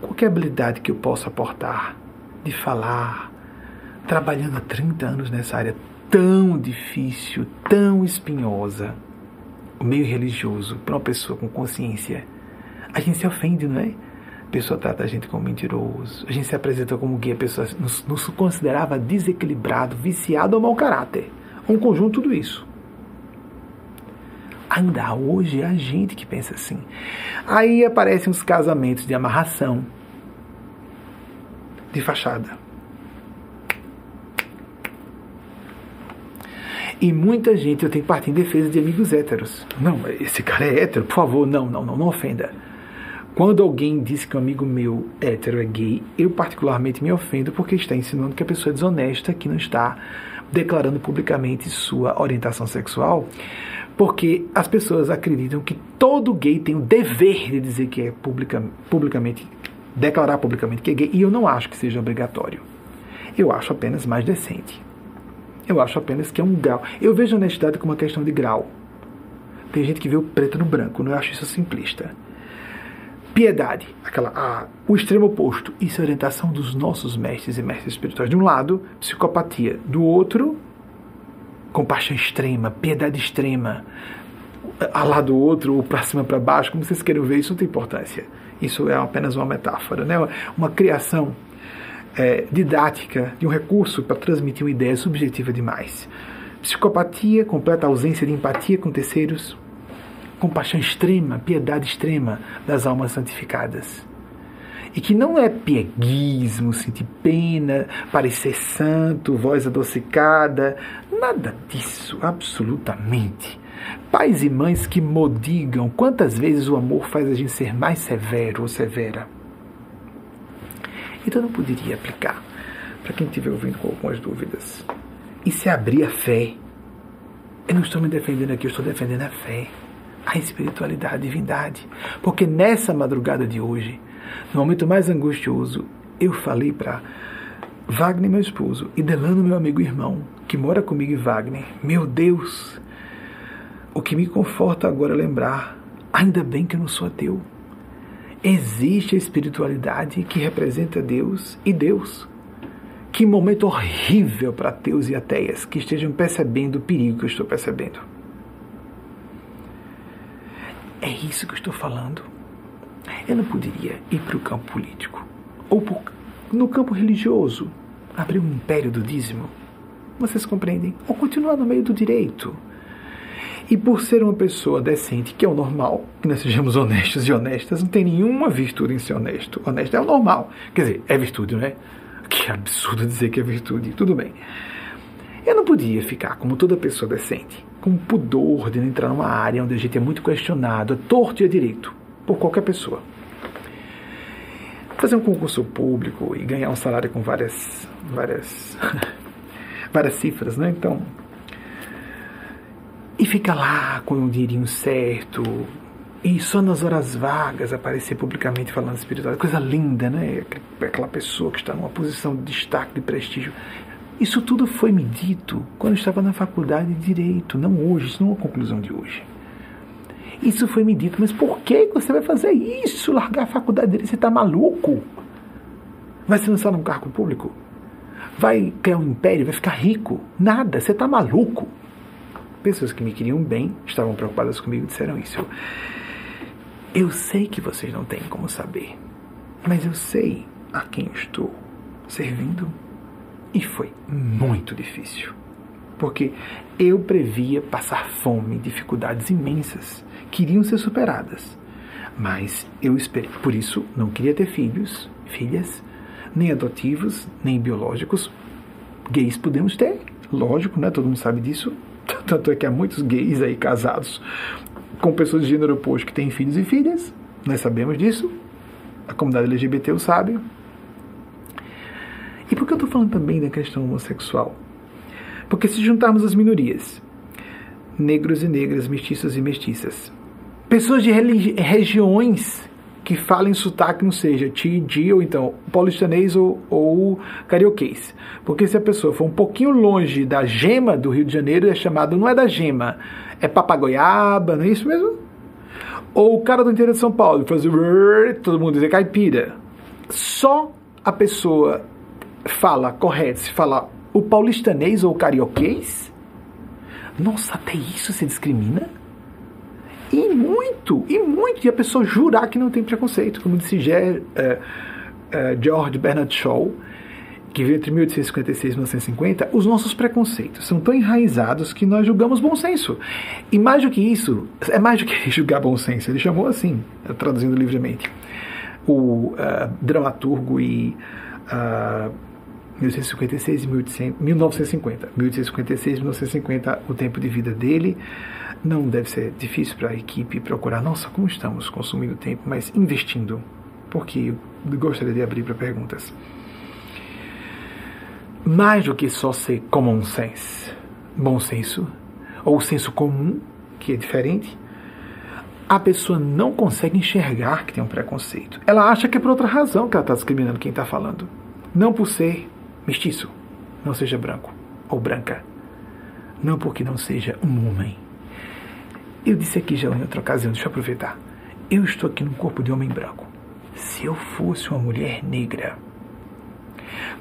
Speaker 1: qualquer habilidade que eu possa aportar de falar, trabalhando há 30 anos nessa área tão difícil, tão espinhosa, o meio religioso, para uma pessoa com consciência, a gente se ofende, não é? A pessoa trata a gente como mentiroso, a gente se apresenta como guia, a pessoa nos, nos considerava desequilibrado, viciado ou mau caráter. Um conjunto tudo isso. Ainda hoje é a gente que pensa assim. Aí aparecem os casamentos de amarração, de fachada. E muita gente, eu tenho que partir em defesa de amigos héteros. Não, esse cara é hétero, por favor, não, não, não, não ofenda. Quando alguém diz que um amigo meu hétero é gay, eu particularmente me ofendo porque está ensinando que a pessoa é desonesta, que não está declarando publicamente sua orientação sexual, porque as pessoas acreditam que todo gay tem o dever de dizer que é publica, publicamente, declarar publicamente que é gay, e eu não acho que seja obrigatório. Eu acho apenas mais decente. Eu acho apenas que é um grau. Eu vejo honestidade como uma questão de grau. Tem gente que vê o preto no branco, não acho isso simplista. Piedade, aquela, a, o extremo oposto. Isso é orientação dos nossos mestres e mestres espirituais. De um lado, psicopatia. Do outro, compaixão extrema, piedade extrema. A lá do outro, ou para cima para baixo, como vocês queiram ver, isso não tem importância. Isso é apenas uma metáfora, né? uma criação é, didática de um recurso para transmitir uma ideia subjetiva demais. Psicopatia, completa ausência de empatia com terceiros, compaixão extrema, piedade extrema das almas santificadas. E que não é pieguismo, sentir pena, parecer santo, voz adocicada, nada disso, absolutamente. Pais e mães que modigam quantas vezes o amor faz a gente ser mais severo ou severa. Então não poderia aplicar para quem estiver ouvindo com algumas dúvidas. E se abrir a fé. Eu não estou me defendendo aqui, eu estou defendendo a fé, a espiritualidade, a divindade. Porque nessa madrugada de hoje, no momento mais angustioso, eu falei para Wagner, meu esposo, e Delano, meu amigo e irmão, que mora comigo Wagner, meu Deus, o que me conforta agora é lembrar, ainda bem que eu não sou ateu. Existe a espiritualidade que representa Deus e Deus. Que momento horrível para ateus e ateias que estejam percebendo o perigo que eu estou percebendo. É isso que eu estou falando. Eu não poderia ir para o campo político ou no campo religioso, abrir um império do dízimo. Vocês compreendem? Ou continuar no meio do direito e por ser uma pessoa decente, que é o normal, que nós sejamos honestos e honestas, não tem nenhuma virtude em ser honesto. Honesto é o normal. Quer dizer, é virtude, não é? Que absurdo dizer que é virtude. Tudo bem. Eu não podia ficar, como toda pessoa decente, com pudor de entrar numa área onde a gente é muito questionado, é torto e é direito, por qualquer pessoa. Fazer um concurso público e ganhar um salário com várias, várias, várias cifras, né? Então, e fica lá com o dinheirinho certo, e só nas horas vagas aparecer publicamente falando espiritual. Coisa linda, né? Aquela pessoa que está numa posição de destaque, de prestígio. Isso tudo foi me dito quando eu estava na faculdade de Direito, não hoje, isso não é uma conclusão de hoje. Isso foi me dito, mas por que você vai fazer isso? Largar a faculdade de Direito? Você está maluco? Vai se lançar num cargo público? Vai criar um império? Vai ficar rico? Nada, você está maluco. Pessoas que me queriam bem, estavam preocupadas comigo, disseram isso. Eu sei que vocês não têm como saber, mas eu sei a quem estou servindo. E foi muito difícil. porque eu previa passar fome, dificuldades imensas, que iriam ser superadas. Mas eu esperei. Por isso, não queria ter filhos, filhas, nem adotivos, nem biológicos. Gays podemos ter, lógico, né? Todo mundo sabe disso. Tanto é que há muitos gays aí casados com pessoas de gênero oposto que têm filhos e filhas. Nós sabemos disso. A comunidade LGBT o sabe. E por que eu estou falando também da questão homossexual? Porque se juntarmos as minorias, negros e negras, mestiços e mestiças, pessoas de regiões que falem sotaque não seja TD ou então paulistanês ou, ou carioquês. Porque se a pessoa for um pouquinho longe da gema do Rio de Janeiro, é chamado, não é da gema, é papagoiaba, não é isso mesmo? Ou o cara do interior de São Paulo fazer todo mundo dizer caipira. Só a pessoa fala correto se falar o paulistanês ou o carioquês? Nossa, até isso se discrimina? E muito, e muito. E a pessoa jurar que não tem preconceito, como disse Ger, uh, uh, George Bernard Shaw, que veio entre 1856 e 1950, os nossos preconceitos são tão enraizados que nós julgamos bom senso. E mais do que isso, é mais do que julgar bom senso, ele chamou assim, traduzindo livremente. O uh, dramaturgo e uh, 1856 e 1800, 1950. 1856 e 1950, o tempo de vida dele. Não deve ser difícil para a equipe procurar, nossa, como estamos consumindo tempo, mas investindo, porque eu gostaria de abrir para perguntas. Mais do que só ser common sense, bom senso, ou senso comum, que é diferente, a pessoa não consegue enxergar que tem um preconceito. Ela acha que é por outra razão que ela está discriminando quem está falando. Não por ser mestiço, não seja branco ou branca. Não porque não seja um homem. Eu disse aqui já em outra ocasião, deixa eu aproveitar. Eu estou aqui num corpo de homem branco. Se eu fosse uma mulher negra,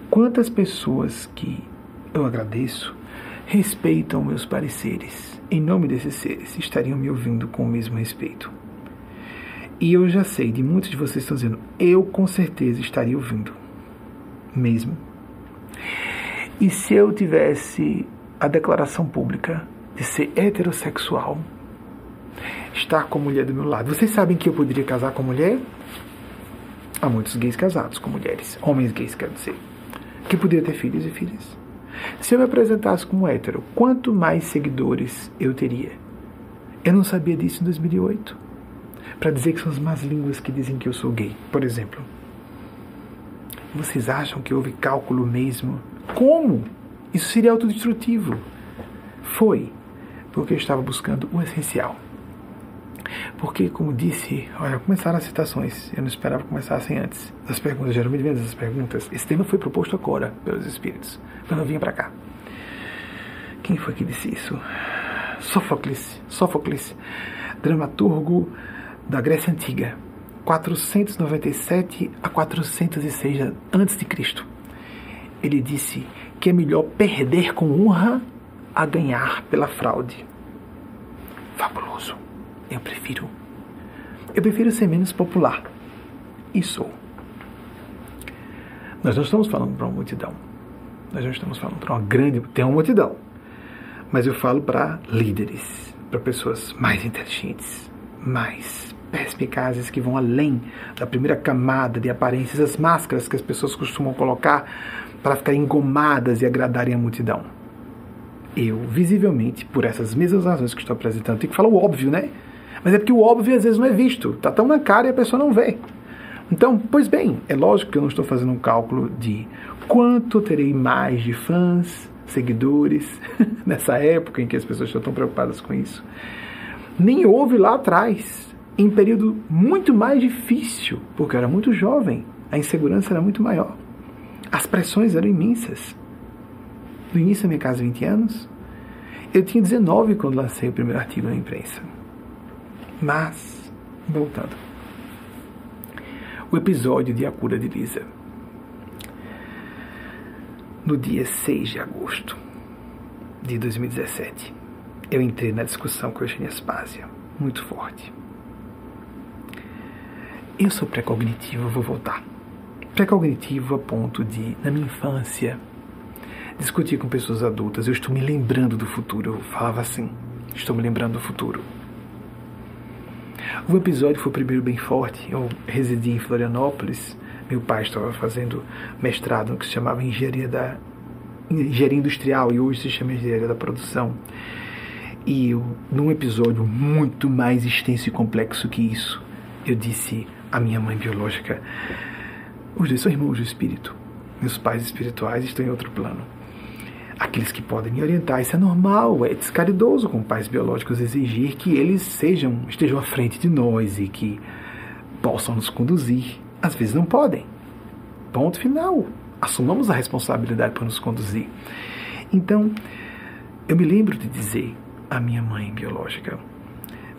Speaker 1: quantas pessoas que eu agradeço respeitam meus pareceres, em nome desses seres, estariam me ouvindo com o mesmo respeito? E eu já sei de muitos de vocês estão dizendo, eu com certeza estaria ouvindo, mesmo. E se eu tivesse a declaração pública de ser heterossexual, estar com a mulher do meu lado. Vocês sabem que eu poderia casar com mulher? Há muitos gays casados com mulheres, homens gays, quero dizer, que poderia ter filhos e filhas. Se eu me apresentasse como hétero, quanto mais seguidores eu teria? Eu não sabia disso em 2008. Para dizer que são as más línguas que dizem que eu sou gay, por exemplo. Vocês acham que houve cálculo mesmo? Como? Isso seria autodestrutivo. Foi, porque eu estava buscando o essencial. Porque, como disse, olha, começaram as citações. Eu não esperava que começassem antes. As perguntas, geralmente vem essas perguntas. Esse tema foi proposto agora pelos Espíritos, quando eu vinha para cá. Quem foi que disse isso? Sófocles. Sófocles, dramaturgo da Grécia Antiga, 497 a 406 a.C. Ele disse que é melhor perder com honra a ganhar pela fraude. Fabuloso. Eu prefiro. Eu prefiro ser menos popular. E sou. Nós não estamos falando para uma multidão. Nós não estamos falando para uma grande. Tem uma multidão. Mas eu falo para líderes, para pessoas mais inteligentes, mais perspicazes, que vão além da primeira camada de aparências, as máscaras que as pessoas costumam colocar para ficarem engomadas e agradarem a multidão. Eu, visivelmente, por essas mesmas razões que estou apresentando, tenho que falar o óbvio, né? Mas é porque o óbvio às vezes não é visto, está tão na cara e a pessoa não vê. Então, pois bem, é lógico que eu não estou fazendo um cálculo de quanto terei mais de fãs, seguidores, nessa época em que as pessoas estão tão preocupadas com isso. Nem houve lá atrás, em período muito mais difícil, porque eu era muito jovem, a insegurança era muito maior. As pressões eram imensas. No início da minha casa, 20 anos, eu tinha 19 quando lancei o primeiro artigo na imprensa. Mas, voltando. O episódio de A Cura de Lisa. No dia 6 de agosto de 2017, eu entrei na discussão com a Eugênia Spásia, muito forte. Eu sou pré-cognitivo, vou voltar. Pré-cognitivo a ponto de, na minha infância, discutir com pessoas adultas. Eu estou me lembrando do futuro. Eu falava assim: estou me lembrando do futuro. O episódio foi o primeiro bem forte. Eu residi em Florianópolis. Meu pai estava fazendo mestrado no que se chamava Engenharia, da, Engenharia Industrial e hoje se chama Engenharia da Produção. E eu, num episódio muito mais extenso e complexo que isso, eu disse à minha mãe biológica: os dois são irmãos do espírito. Meus pais espirituais estão em outro plano. Aqueles que podem me orientar, isso é normal, é descaridoso com pais biológicos exigir que eles sejam, estejam à frente de nós e que possam nos conduzir. Às vezes não podem. Ponto final. Assumamos a responsabilidade para nos conduzir. Então, eu me lembro de dizer à minha mãe biológica: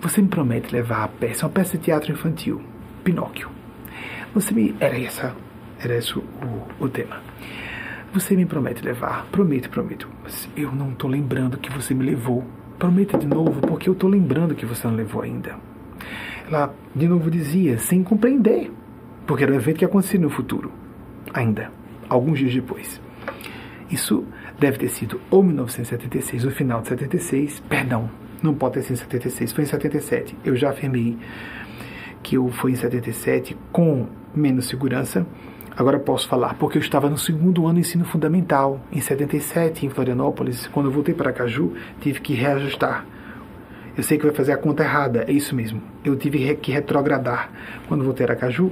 Speaker 1: Você me promete levar a peça, uma peça de teatro infantil, Pinóquio. Você me. Era essa era esse o, o, tema. Você me promete levar. Prometo, prometo. Mas eu não estou lembrando que você me levou. Prometa de novo, porque eu estou lembrando que você não levou ainda. Ela de novo dizia, sem compreender, porque era um evento que acontecia no futuro, ainda, alguns dias depois. Isso deve ter sido ou 1976, o final de 76, perdão, não pode ter sido em 76, foi em 77. Eu já afirmei que eu fui em 77 com menos segurança Agora posso falar, porque eu estava no segundo ano do ensino fundamental, em 77, em Florianópolis. Quando eu voltei para Caju, tive que reajustar. Eu sei que vai fazer a conta errada, é isso mesmo. Eu tive que retrogradar quando voltei a Caju,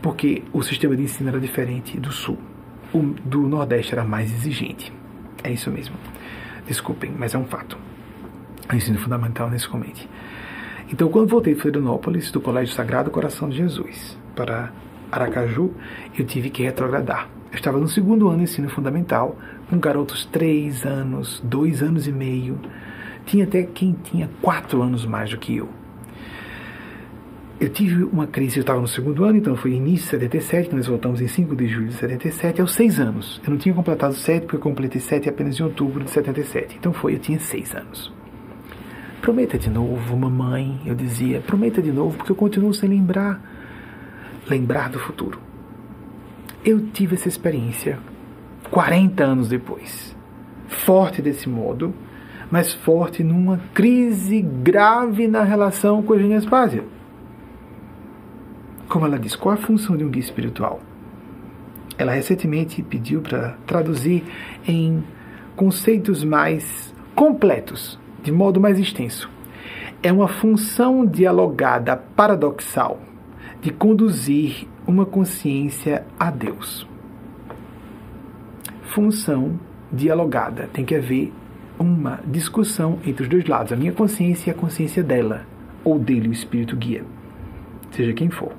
Speaker 1: porque o sistema de ensino era diferente do Sul. O do Nordeste era mais exigente. É isso mesmo. Desculpem, mas é um fato. O ensino fundamental nesse comente. Então, quando voltei de Florianópolis, do Colégio Sagrado Coração de Jesus, para Aracaju, eu tive que retrogradar. Eu estava no segundo ano de ensino fundamental, com garotos três anos, dois anos e meio. Tinha até quem tinha quatro anos mais do que eu. Eu tive uma crise, eu estava no segundo ano, então foi início de 77, nós voltamos em 5 de julho de 77, aos seis anos. Eu não tinha completado sete, porque eu completei sete apenas em outubro de 77. Então foi, eu tinha seis anos. Prometa de novo, mamãe, eu dizia, prometa de novo, porque eu continuo sem lembrar lembrar do futuro. Eu tive essa experiência 40 anos depois. Forte desse modo, mas forte numa crise grave na relação com a Eugênia Spásia. Como ela diz, qual a função de um guia espiritual? Ela recentemente pediu para traduzir em conceitos mais completos, de modo mais extenso. É uma função dialogada paradoxal de conduzir uma consciência a Deus. Função dialogada. Tem que haver uma discussão entre os dois lados, a minha consciência e a consciência dela, ou dele, o espírito guia, seja quem for.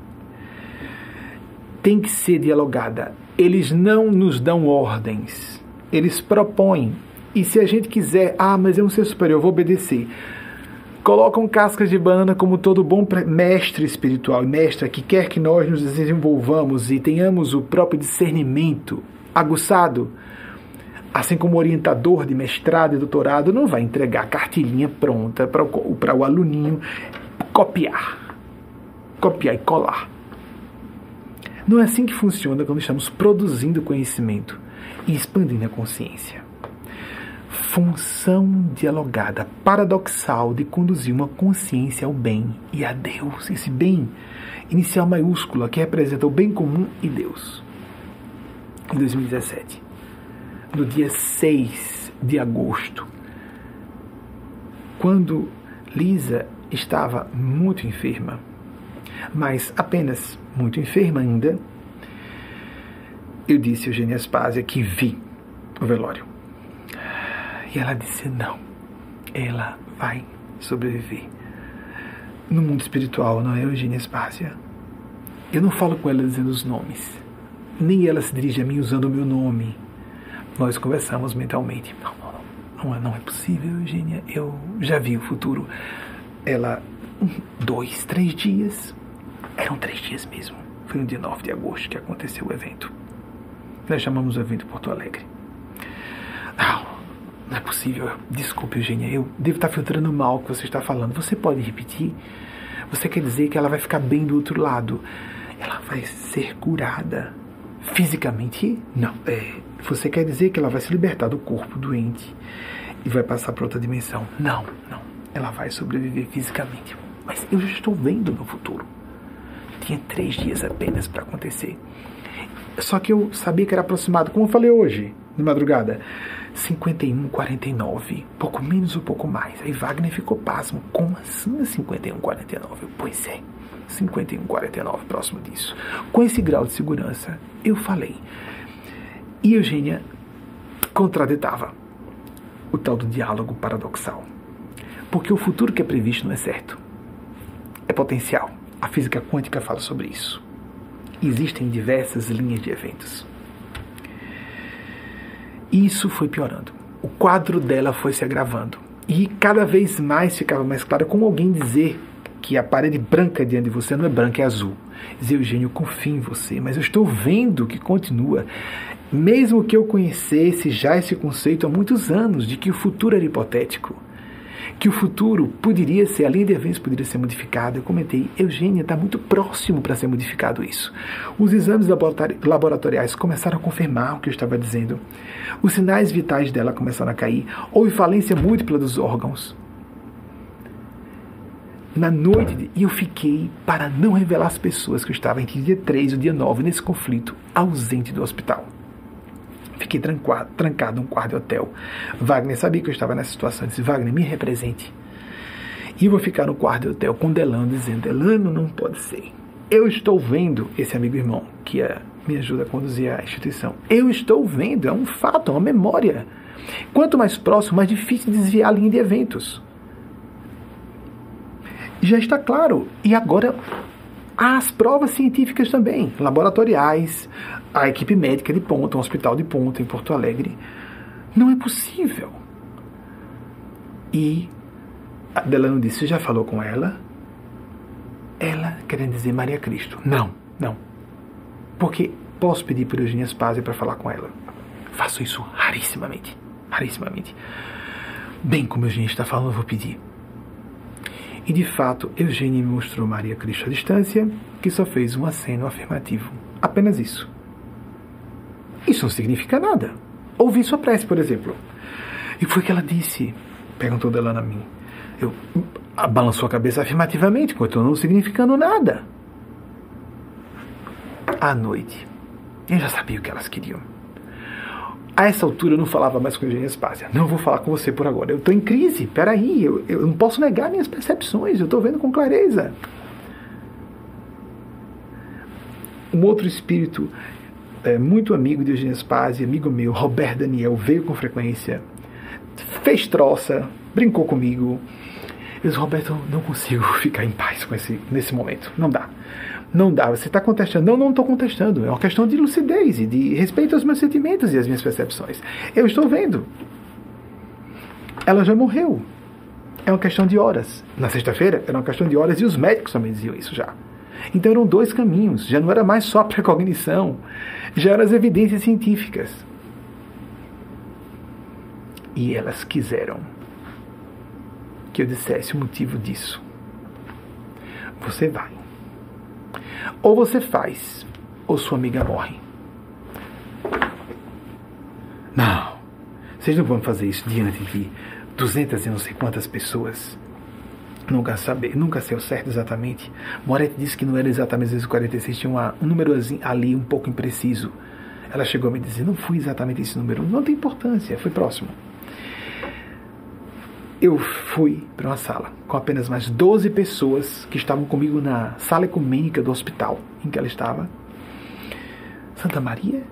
Speaker 1: Tem que ser dialogada. Eles não nos dão ordens, eles propõem. E se a gente quiser, ah, mas é um ser superior, eu vou obedecer colocam cascas de banana como todo bom mestre espiritual e mestra que quer que nós nos desenvolvamos e tenhamos o próprio discernimento aguçado, assim como orientador de mestrado e doutorado, não vai entregar cartilhinha pronta para o, para o aluninho copiar. Copiar e colar. Não é assim que funciona quando estamos produzindo conhecimento e expandindo a consciência função dialogada, paradoxal de conduzir uma consciência ao bem e a Deus. Esse bem inicial maiúscula que representa o bem comum e Deus. Em 2017, no dia 6 de agosto, quando Lisa estava muito enferma, mas apenas muito enferma ainda, eu disse a Eugênia Aspásia que vi o velório. E ela disse: não, ela vai sobreviver. No mundo espiritual, não é Eugênia Espácia? Eu não falo com ela dizendo os nomes, nem ela se dirige a mim usando o meu nome. Nós conversamos mentalmente. Não, não, não, não é, é possível, Eugênia. Eu já vi o futuro. Ela, um, dois, três dias. Eram três dias mesmo. Foi no dia 9 de agosto que aconteceu o evento. Nós chamamos o evento Porto Alegre. Não, não é possível. Desculpe, Eugênia, eu devo estar filtrando mal o que você está falando. Você pode repetir? Você quer dizer que ela vai ficar bem do outro lado? Ela vai ser curada Fisicamente, não. É, você quer dizer que ela vai se libertar do corpo doente e vai passar para outra dimensão? Não, não. Ela vai sobreviver fisicamente. Mas eu já estou vendo no futuro. Tinha três dias apenas para acontecer. Só que eu sabia que era aproximado, como eu falei hoje, de madrugada. 51, 49, pouco menos ou pouco mais. Aí Wagner ficou pasmo. Como assim 51, 49? Pois é, 51, 49, próximo disso. Com esse grau de segurança, eu falei. E Eugênia contraditava o tal do diálogo paradoxal. Porque o futuro que é previsto não é certo. É potencial. A física quântica fala sobre isso. Existem diversas linhas de eventos. Isso foi piorando. O quadro dela foi se agravando. E cada vez mais ficava mais claro como alguém dizer que a parede branca diante de você não é branca, é azul. Dizer, Eugênio, eu confio em você, mas eu estou vendo que continua. Mesmo que eu conhecesse já esse conceito há muitos anos de que o futuro era hipotético, que o futuro poderia ser, a de eventos poderia ser modificada. Eu comentei, Eugênia está muito próximo para ser modificado isso. Os exames laboratoriais começaram a confirmar o que eu estava dizendo. Os sinais vitais dela começaram a cair. Houve falência múltipla dos órgãos. Na noite, eu fiquei, para não revelar as pessoas que eu estava entre o dia 3 e o dia 9 nesse conflito, ausente do hospital. Fiquei trancado, trancado num quarto de hotel. Wagner sabia que eu estava nessa situação. Disse: Wagner, me represente. E vou ficar no quarto de hotel com Delano, dizendo: Delano, não pode ser. Eu estou vendo esse amigo irmão que é, me ajuda a conduzir a instituição. Eu estou vendo, é um fato, é uma memória. Quanto mais próximo, mais difícil desviar a linha de eventos. Já está claro. E agora as provas científicas também, laboratoriais, a equipe médica de ponta, um hospital de ponta em Porto Alegre. Não é possível. E a Delano disse: Você já falou com ela? Ela querendo dizer Maria Cristo. Não, não. Porque posso pedir por Eugênia Spazia para falar com ela. Faço isso rarissimamente. Rarissimamente. Bem como Eugênia está falando, eu vou pedir. E de fato, Eugênia me mostrou Maria Cristo à distância, que só fez um aceno afirmativo. Apenas isso. Isso não significa nada. Ouvi sua prece, por exemplo. E foi que ela disse, perguntou dela a mim. Eu balançou a cabeça afirmativamente, continuou não significando nada. À noite, eu já sabia o que elas queriam. A essa altura eu não falava mais com Eugênia Spásia. Não vou falar com você por agora. Eu estou em crise. Peraí, eu, eu não posso negar minhas percepções. Eu estou vendo com clareza. Um outro espírito é, muito amigo de Eugênia Spazia, amigo meu, Roberto Daniel, veio com frequência, fez troça, brincou comigo. Eu disse, Roberto, não consigo ficar em paz com esse, nesse momento. Não dá. Não dá. Você está contestando. Não, não estou contestando. É uma questão de lucidez e de respeito aos meus sentimentos e às minhas percepções. Eu estou vendo. Ela já morreu. É uma questão de horas. Na sexta-feira, era uma questão de horas e os médicos também diziam isso já. Então eram dois caminhos. Já não era mais só a precognição já eram as evidências científicas. E elas quiseram que eu dissesse o motivo disso. Você vai. Ou você faz, ou sua amiga morre. Não. Vocês não vão fazer isso diante de duzentas e não sei quantas pessoas. Nunca saber, nunca sei o certo exatamente. Moretti disse que não era exatamente os 46, tinha uma, um número ali um pouco impreciso. Ela chegou a me dizer, não fui exatamente esse número, não tem importância, foi próximo. Eu fui para uma sala com apenas mais 12 pessoas que estavam comigo na sala ecumênica do hospital em que ela estava. Santa Maria?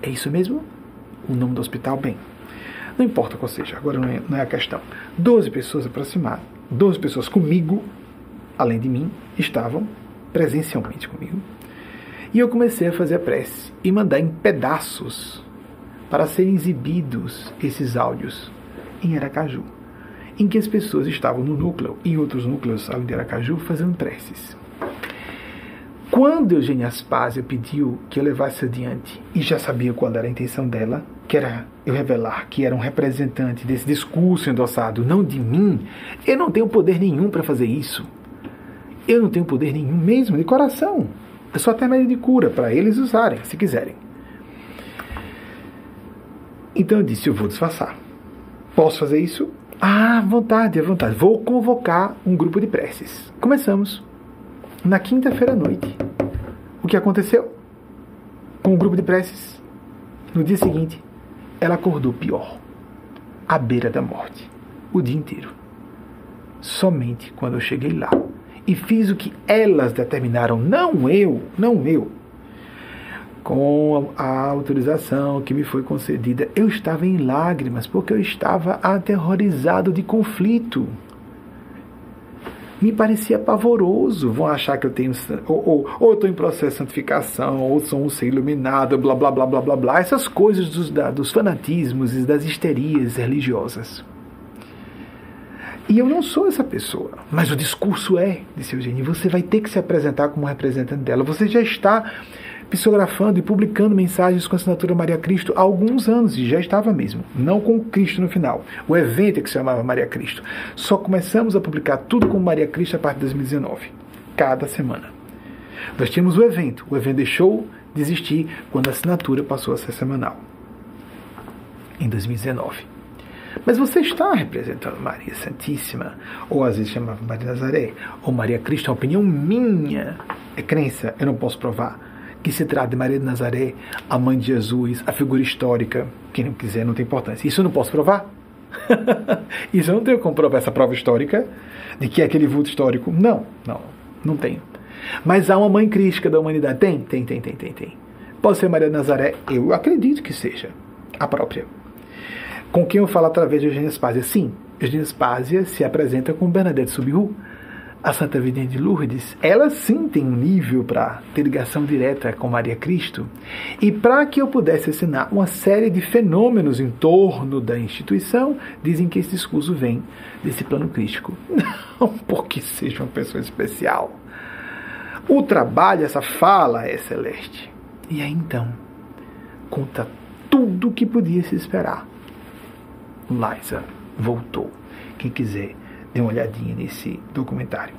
Speaker 1: É isso mesmo? O nome do hospital? Bem, não importa qual seja, agora não é, não é a questão. 12 pessoas aproximadas 12 pessoas comigo, além de mim, estavam presencialmente comigo. E eu comecei a fazer a prece e mandar em pedaços para serem exibidos esses áudios em Aracaju, em que as pessoas estavam no núcleo e em outros núcleos além de Aracaju fazendo preces. Quando Eugênia Aspásia pediu que eu levasse adiante, e já sabia qual era a intenção dela, que era eu revelar que era um representante desse discurso endossado, não de mim, eu não tenho poder nenhum para fazer isso. Eu não tenho poder nenhum mesmo, de coração. Eu sou até médio de cura para eles usarem, se quiserem. Então eu disse: eu vou disfarçar. Posso fazer isso? Ah, vontade, à vontade. Vou convocar um grupo de preces. Começamos. Na quinta-feira à noite. O que aconteceu? Com o grupo de preces. No dia seguinte, ela acordou pior. À beira da morte. O dia inteiro. Somente quando eu cheguei lá e fiz o que elas determinaram, não eu, não eu com a autorização que me foi concedida, eu estava em lágrimas porque eu estava aterrorizado de conflito. Me parecia pavoroso. Vão achar que eu tenho. Ou, ou, ou estou em processo de santificação, ou sou um ser iluminado, blá blá blá blá blá blá. Essas coisas dos, da, dos fanatismos e das histerias religiosas. E eu não sou essa pessoa. Mas o discurso é, disse Eugênio. Você vai ter que se apresentar como representante dela. Você já está psicografando e publicando mensagens com a assinatura Maria Cristo há alguns anos, e já estava mesmo, não com Cristo no final. O evento é que se chamava Maria Cristo. Só começamos a publicar tudo com Maria Cristo a partir de 2019, cada semana. Nós tínhamos o evento, o evento deixou de existir quando a assinatura passou a ser semanal, em 2019. Mas você está representando Maria Santíssima, ou às vezes chamava Maria Nazaré, ou Maria Cristo, é uma opinião minha, é crença, eu não posso provar que se trata de Maria de Nazaré, a mãe de Jesus, a figura histórica. Quem não quiser não tem importância. Isso eu não posso provar. Isso eu não tenho como provar essa prova histórica de que é aquele vulto histórico. Não, não, não tenho. Mas há uma mãe crítica da humanidade. Tem, tem, tem, tem, tem, tem. Pode ser Maria de Nazaré? Eu acredito que seja a própria. Com quem eu falo através de Eugênia Spazia? Sim, Eugênia Spazia se apresenta com Bernadette Subiru a Santa Virgem de Lourdes, ela sim tem um nível para ter ligação direta com Maria Cristo. E para que eu pudesse ensinar uma série de fenômenos em torno da instituição, dizem que esse discurso vem desse plano crístico. Não porque seja uma pessoa especial. O trabalho, essa fala é celeste. E aí então, conta tudo o que podia se esperar. Liza voltou. Quem quiser dê uma olhadinha nesse documentário.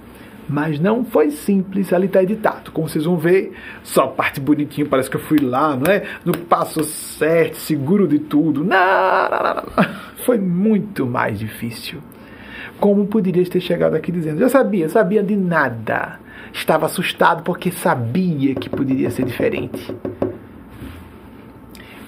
Speaker 1: Mas não foi simples, ali está editado. Como vocês vão ver, só parte bonitinha, parece que eu fui lá, não é? No passo certo, seguro de tudo. Não, não, não. Foi muito mais difícil. Como poderia ter chegado aqui dizendo? Eu sabia, sabia de nada. Estava assustado porque sabia que poderia ser diferente.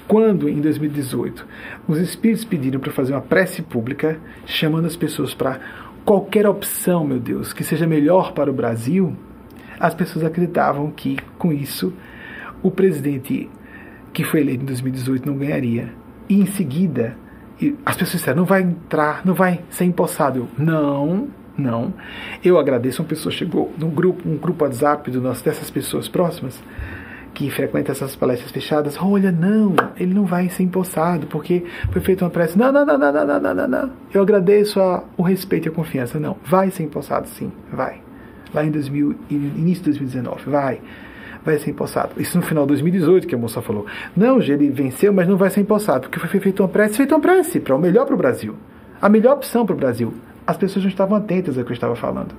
Speaker 1: Quando, em 2018, os espíritos pediram para fazer uma prece pública, chamando as pessoas para qualquer opção, meu Deus, que seja melhor para o Brasil, as pessoas acreditavam que, com isso, o presidente que foi eleito em 2018 não ganharia. E em seguida, as pessoas disseram: não vai entrar, não vai ser empossado. Eu, não, não. Eu agradeço. Uma pessoa chegou num grupo, um grupo WhatsApp do nosso, dessas pessoas próximas que frequenta essas palestras fechadas, olha, não, ele não vai ser empossado, porque foi feita uma prece. Não, não, não, não, não, não, não, não. Eu agradeço a, o respeito e a confiança. Não, vai ser empossado, sim, vai. Lá em 2000, início de 2019, vai. Vai ser empossado. Isso no final de 2018 que a moça falou. Não, ele venceu, mas não vai ser empossado, porque foi feita uma prece, feita uma prece para o melhor para o Brasil. A melhor opção para o Brasil. As pessoas não estavam atentas ao que eu estava falando.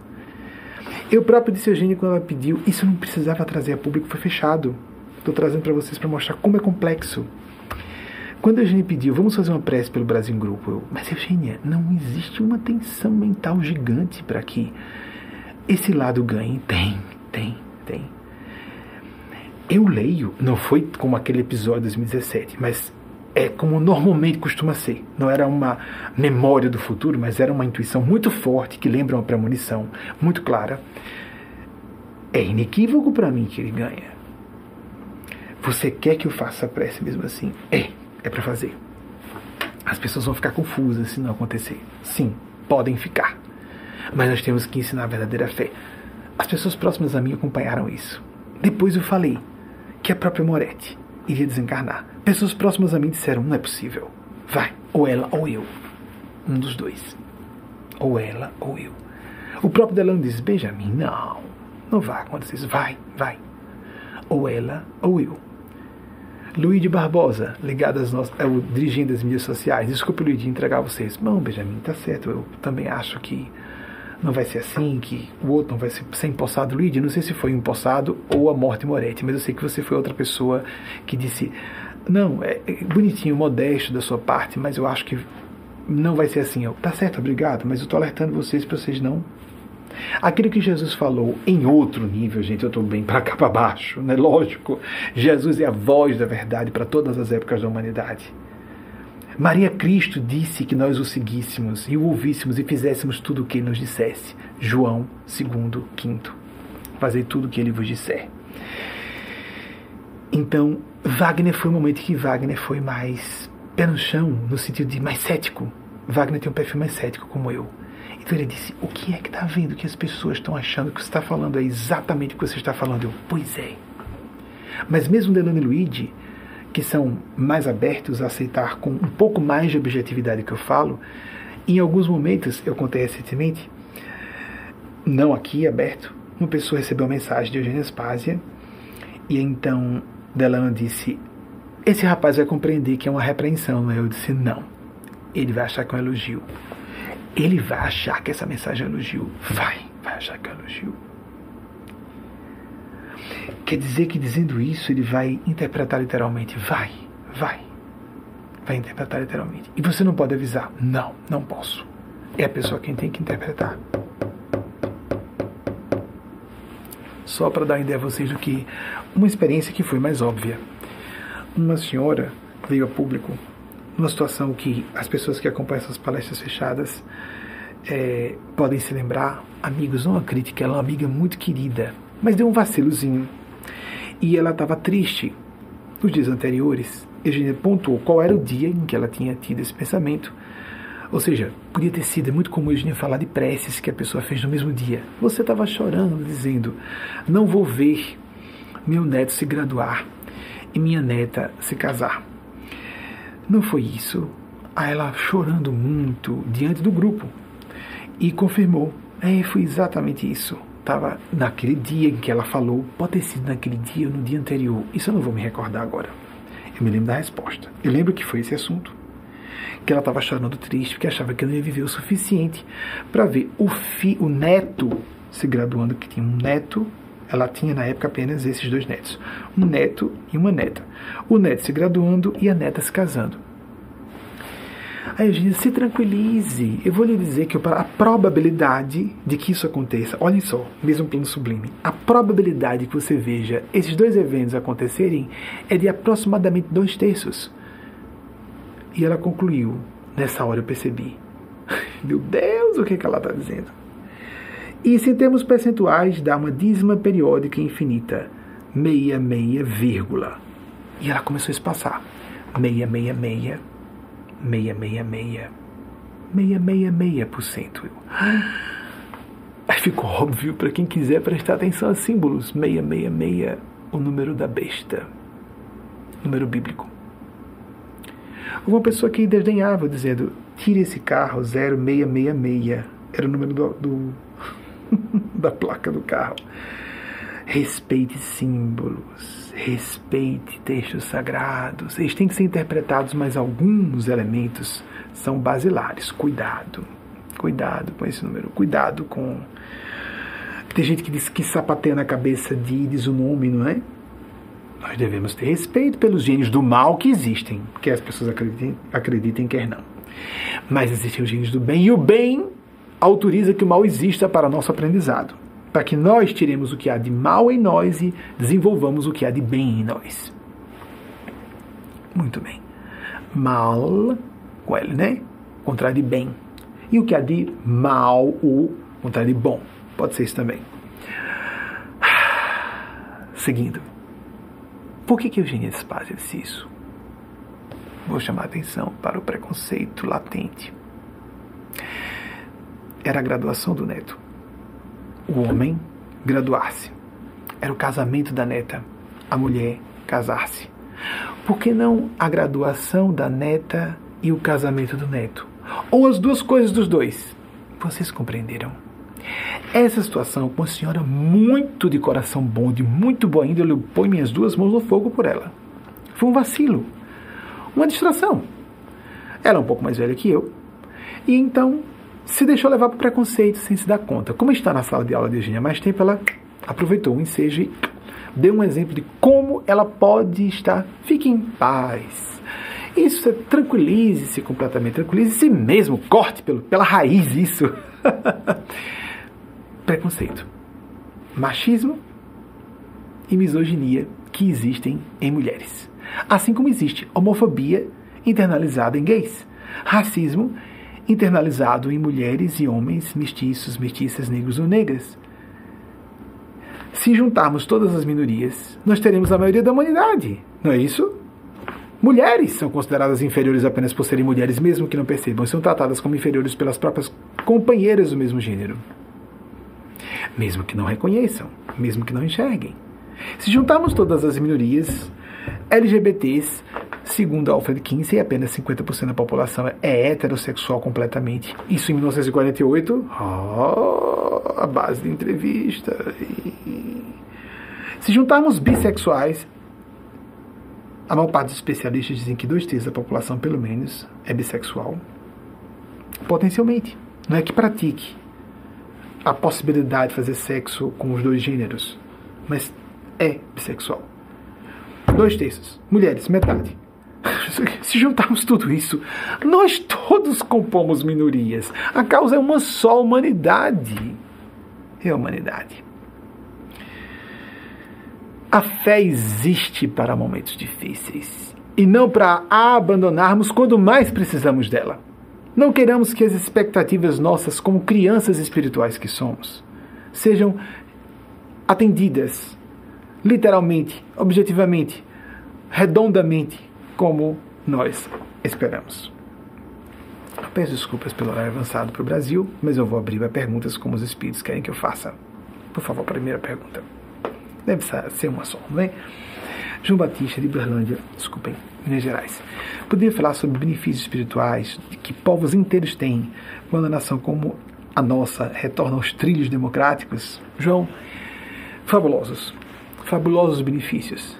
Speaker 1: Eu próprio disse a Eugênia quando ela pediu, isso não precisava trazer a público, foi fechado. Estou trazendo para vocês para mostrar como é complexo. Quando a Eugênia pediu, vamos fazer uma prece pelo Brasil em grupo, eu, mas Eugênia, não existe uma tensão mental gigante para que esse lado ganhe. Tem, tem, tem. Eu leio, não foi como aquele episódio de 2017, mas é como normalmente costuma ser. Não era uma memória do futuro, mas era uma intuição muito forte que lembra uma premonição muito clara. É inequívoco para mim que ele ganha. Você quer que eu faça a prece mesmo assim? É, é para fazer. As pessoas vão ficar confusas se não acontecer. Sim, podem ficar. Mas nós temos que ensinar a verdadeira fé. As pessoas próximas a mim acompanharam isso. Depois eu falei que a própria Moretti iria desencarnar. Pessoas próximas a mim disseram: não é possível. Vai, ou ela ou eu. Um dos dois. Ou ela ou eu. O próprio Delano disse: Benjamin, não, não vai acontecer isso. Vai, vai. Ou ela ou eu. Luiz de Barbosa, ligado às nossas, é o dirigindo as mídias sociais. Desculpe, Luiz, de entregar a vocês. Não, Benjamin, tá certo. Eu também acho que não vai ser assim, que o outro não vai ser, ser empossado. Luigi, não sei se foi empossado ou a morte Moretti, mas eu sei que você foi outra pessoa que disse não, é, é bonitinho, modesto da sua parte, mas eu acho que não vai ser assim. Eu, tá certo, obrigado, mas eu estou alertando vocês para vocês não. Aquilo que Jesus falou em outro nível, gente, eu estou bem para cá para baixo, né? Lógico, Jesus é a voz da verdade para todas as épocas da humanidade. Maria Cristo disse que nós o seguíssemos e o ouvíssemos e fizéssemos tudo o que ele nos dissesse. João 2, 5. Fazer tudo o que ele vos disser. Então, Wagner foi um momento que Wagner foi mais pé no chão, no sentido de mais cético. Wagner tem um perfil mais cético, como eu. Então ele disse: O que é que está vendo que as pessoas estão achando que você está falando é exatamente o que você está falando? Eu, pois é. Mas mesmo Delano e Luigi, que são mais abertos a aceitar com um pouco mais de objetividade que eu falo, em alguns momentos, eu contei recentemente, não aqui aberto, uma pessoa recebeu uma mensagem de Eugênia Spásia e então Delano disse: Esse rapaz vai compreender que é uma repreensão. Né? Eu disse: Não. Ele vai achar que é um elogio. Ele vai achar que essa mensagem é um elogio. Vai, vai achar que é um elogio. Quer dizer que dizendo isso ele vai interpretar literalmente? Vai, vai. Vai interpretar literalmente. E você não pode avisar? Não, não posso. É a pessoa quem tem que interpretar. Só para dar ideia a vocês do que uma experiência que foi mais óbvia. Uma senhora veio a público numa situação que as pessoas que acompanham essas palestras fechadas é, podem se lembrar, amigos, não a crítica, ela é uma amiga muito querida, mas deu um vacilozinho. E ela estava triste. Nos dias anteriores, Eugênia pontuou qual era o dia em que ela tinha tido esse pensamento. Ou seja, podia ter sido, é muito comum Eugênia falar de preces que a pessoa fez no mesmo dia. Você estava chorando, dizendo: Não vou ver meu neto se graduar e minha neta se casar. Não foi isso. Aí ela chorando muito diante do grupo e confirmou: é, foi exatamente isso. Estava naquele dia em que ela falou, pode ter sido naquele dia ou no dia anterior. Isso eu não vou me recordar agora. Eu me lembro da resposta. Eu lembro que foi esse assunto. Que ela estava chorando triste porque achava que não ia viver o suficiente para ver o, fi, o neto se graduando, que tinha um neto ela tinha na época apenas esses dois netos, um neto e uma neta. O neto se graduando e a neta se casando. Aí Eugênia, se tranquilize. Eu vou lhe dizer que a probabilidade de que isso aconteça, olhem só, mesmo plano sublime, a probabilidade que você veja esses dois eventos acontecerem é de aproximadamente dois terços. E ela concluiu, nessa hora eu percebi, meu Deus, o que, é que ela está dizendo? Isso em termos percentuais dá uma dízima periódica infinita, meia, meia, vírgula. E ela começou a espaçar. Meia, meia, meia, meia, meia, meia, meia, meia, meia por cento. Aí ficou óbvio para quem quiser prestar atenção a símbolos. Meia, meia, meia, o número da besta. Número bíblico. Uma pessoa que desdenhava, dizendo: tire esse carro 0666. Era o número do, do da placa do carro. Respeite símbolos, respeite textos sagrados. Eles têm que ser interpretados, mas alguns elementos são basilares. Cuidado, cuidado com esse número, cuidado com. Tem gente que diz que sapateia na cabeça de Iris o nome, não é? Nós devemos ter respeito pelos gênios do mal que existem, quer as pessoas acreditem, acreditem, quer não. Mas existem os gênios do bem, e o bem autoriza que o mal exista para nosso aprendizado, para que nós tiremos o que há de mal em nós e desenvolvamos o que há de bem em nós. Muito bem. Mal, com L, né? Contrário de bem. E o que há de mal, o contrário de bom. Pode ser isso também. Seguindo. Por que, que Eugênia Spazia disse isso? Vou chamar a atenção para o preconceito latente era a graduação do neto. O homem graduar-se. Era o casamento da neta. A mulher casar-se. Por que não a graduação da neta e o casamento do neto? Ou as duas coisas dos dois? Vocês compreenderam? Essa situação, com uma senhora muito de coração bom, de muito boa índole, eu ponho minhas duas mãos no fogo por ela. Foi um vacilo, uma distração. Ela é um pouco mais velha que eu, e então se deixou levar para o preconceito sem se dar conta. Como está na sala de aula de Eugênia há mais tempo, ela aproveitou o ensejo e dê um exemplo de como ela pode estar. Fique em paz. Isso é tranquilize-se completamente, tranquilize-se mesmo, corte pelo, pela raiz isso. Preconceito, machismo e misoginia que existem em mulheres. Assim como existe homofobia internalizada em gays, racismo internalizado em mulheres e homens mestiços, mestiças, negros ou negras. Se juntarmos todas as minorias, nós teremos a maioria da humanidade, não é isso? Mulheres são consideradas inferiores apenas por serem mulheres, mesmo que não percebam, são tratadas como inferiores pelas próprias companheiras do mesmo gênero. Mesmo que não reconheçam, mesmo que não enxerguem. Se juntarmos todas as minorias, LGBTs, segundo Alfred Kinsey, apenas 50% da população é heterossexual completamente. Isso em 1948, oh, a base de entrevista. Se juntarmos bissexuais, a maior parte dos especialistas dizem que dois terços da população, pelo menos, é bissexual. Potencialmente. Não é que pratique a possibilidade de fazer sexo com os dois gêneros, mas é bissexual. Dois terços. Mulheres, metade. Se juntarmos tudo isso, nós todos compomos minorias. A causa é uma só humanidade. É a humanidade. A fé existe para momentos difíceis e não para a abandonarmos quando mais precisamos dela. Não queremos que as expectativas nossas, como crianças espirituais que somos, sejam atendidas literalmente, objetivamente, redondamente, como nós esperamos. Eu peço desculpas pelo horário avançado para o Brasil, mas eu vou abrir para perguntas como os espíritos querem que eu faça. Por favor, primeira pergunta. Deve ser uma só, não é? João Batista de Berlândia, desculpem, Minas Gerais. Poderia falar sobre benefícios espirituais que povos inteiros têm quando a nação como a nossa retorna aos trilhos democráticos? João, fabulosos, fabulosos benefícios.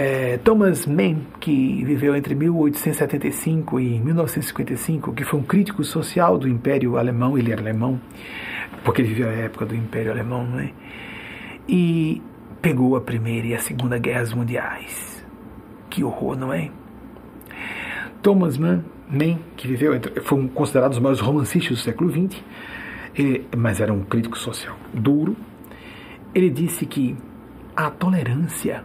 Speaker 1: É, Thomas Mann, que viveu entre 1875 e 1955, que foi um crítico social do Império Alemão, ele era alemão, porque ele viveu a época do Império Alemão, não é? e pegou a Primeira e a Segunda Guerras Mundiais. Que horror, não é? Thomas Mann, Mann que viveu, foi um considerado um dos maiores romancistas do século XX, ele, mas era um crítico social duro. Ele disse que a tolerância,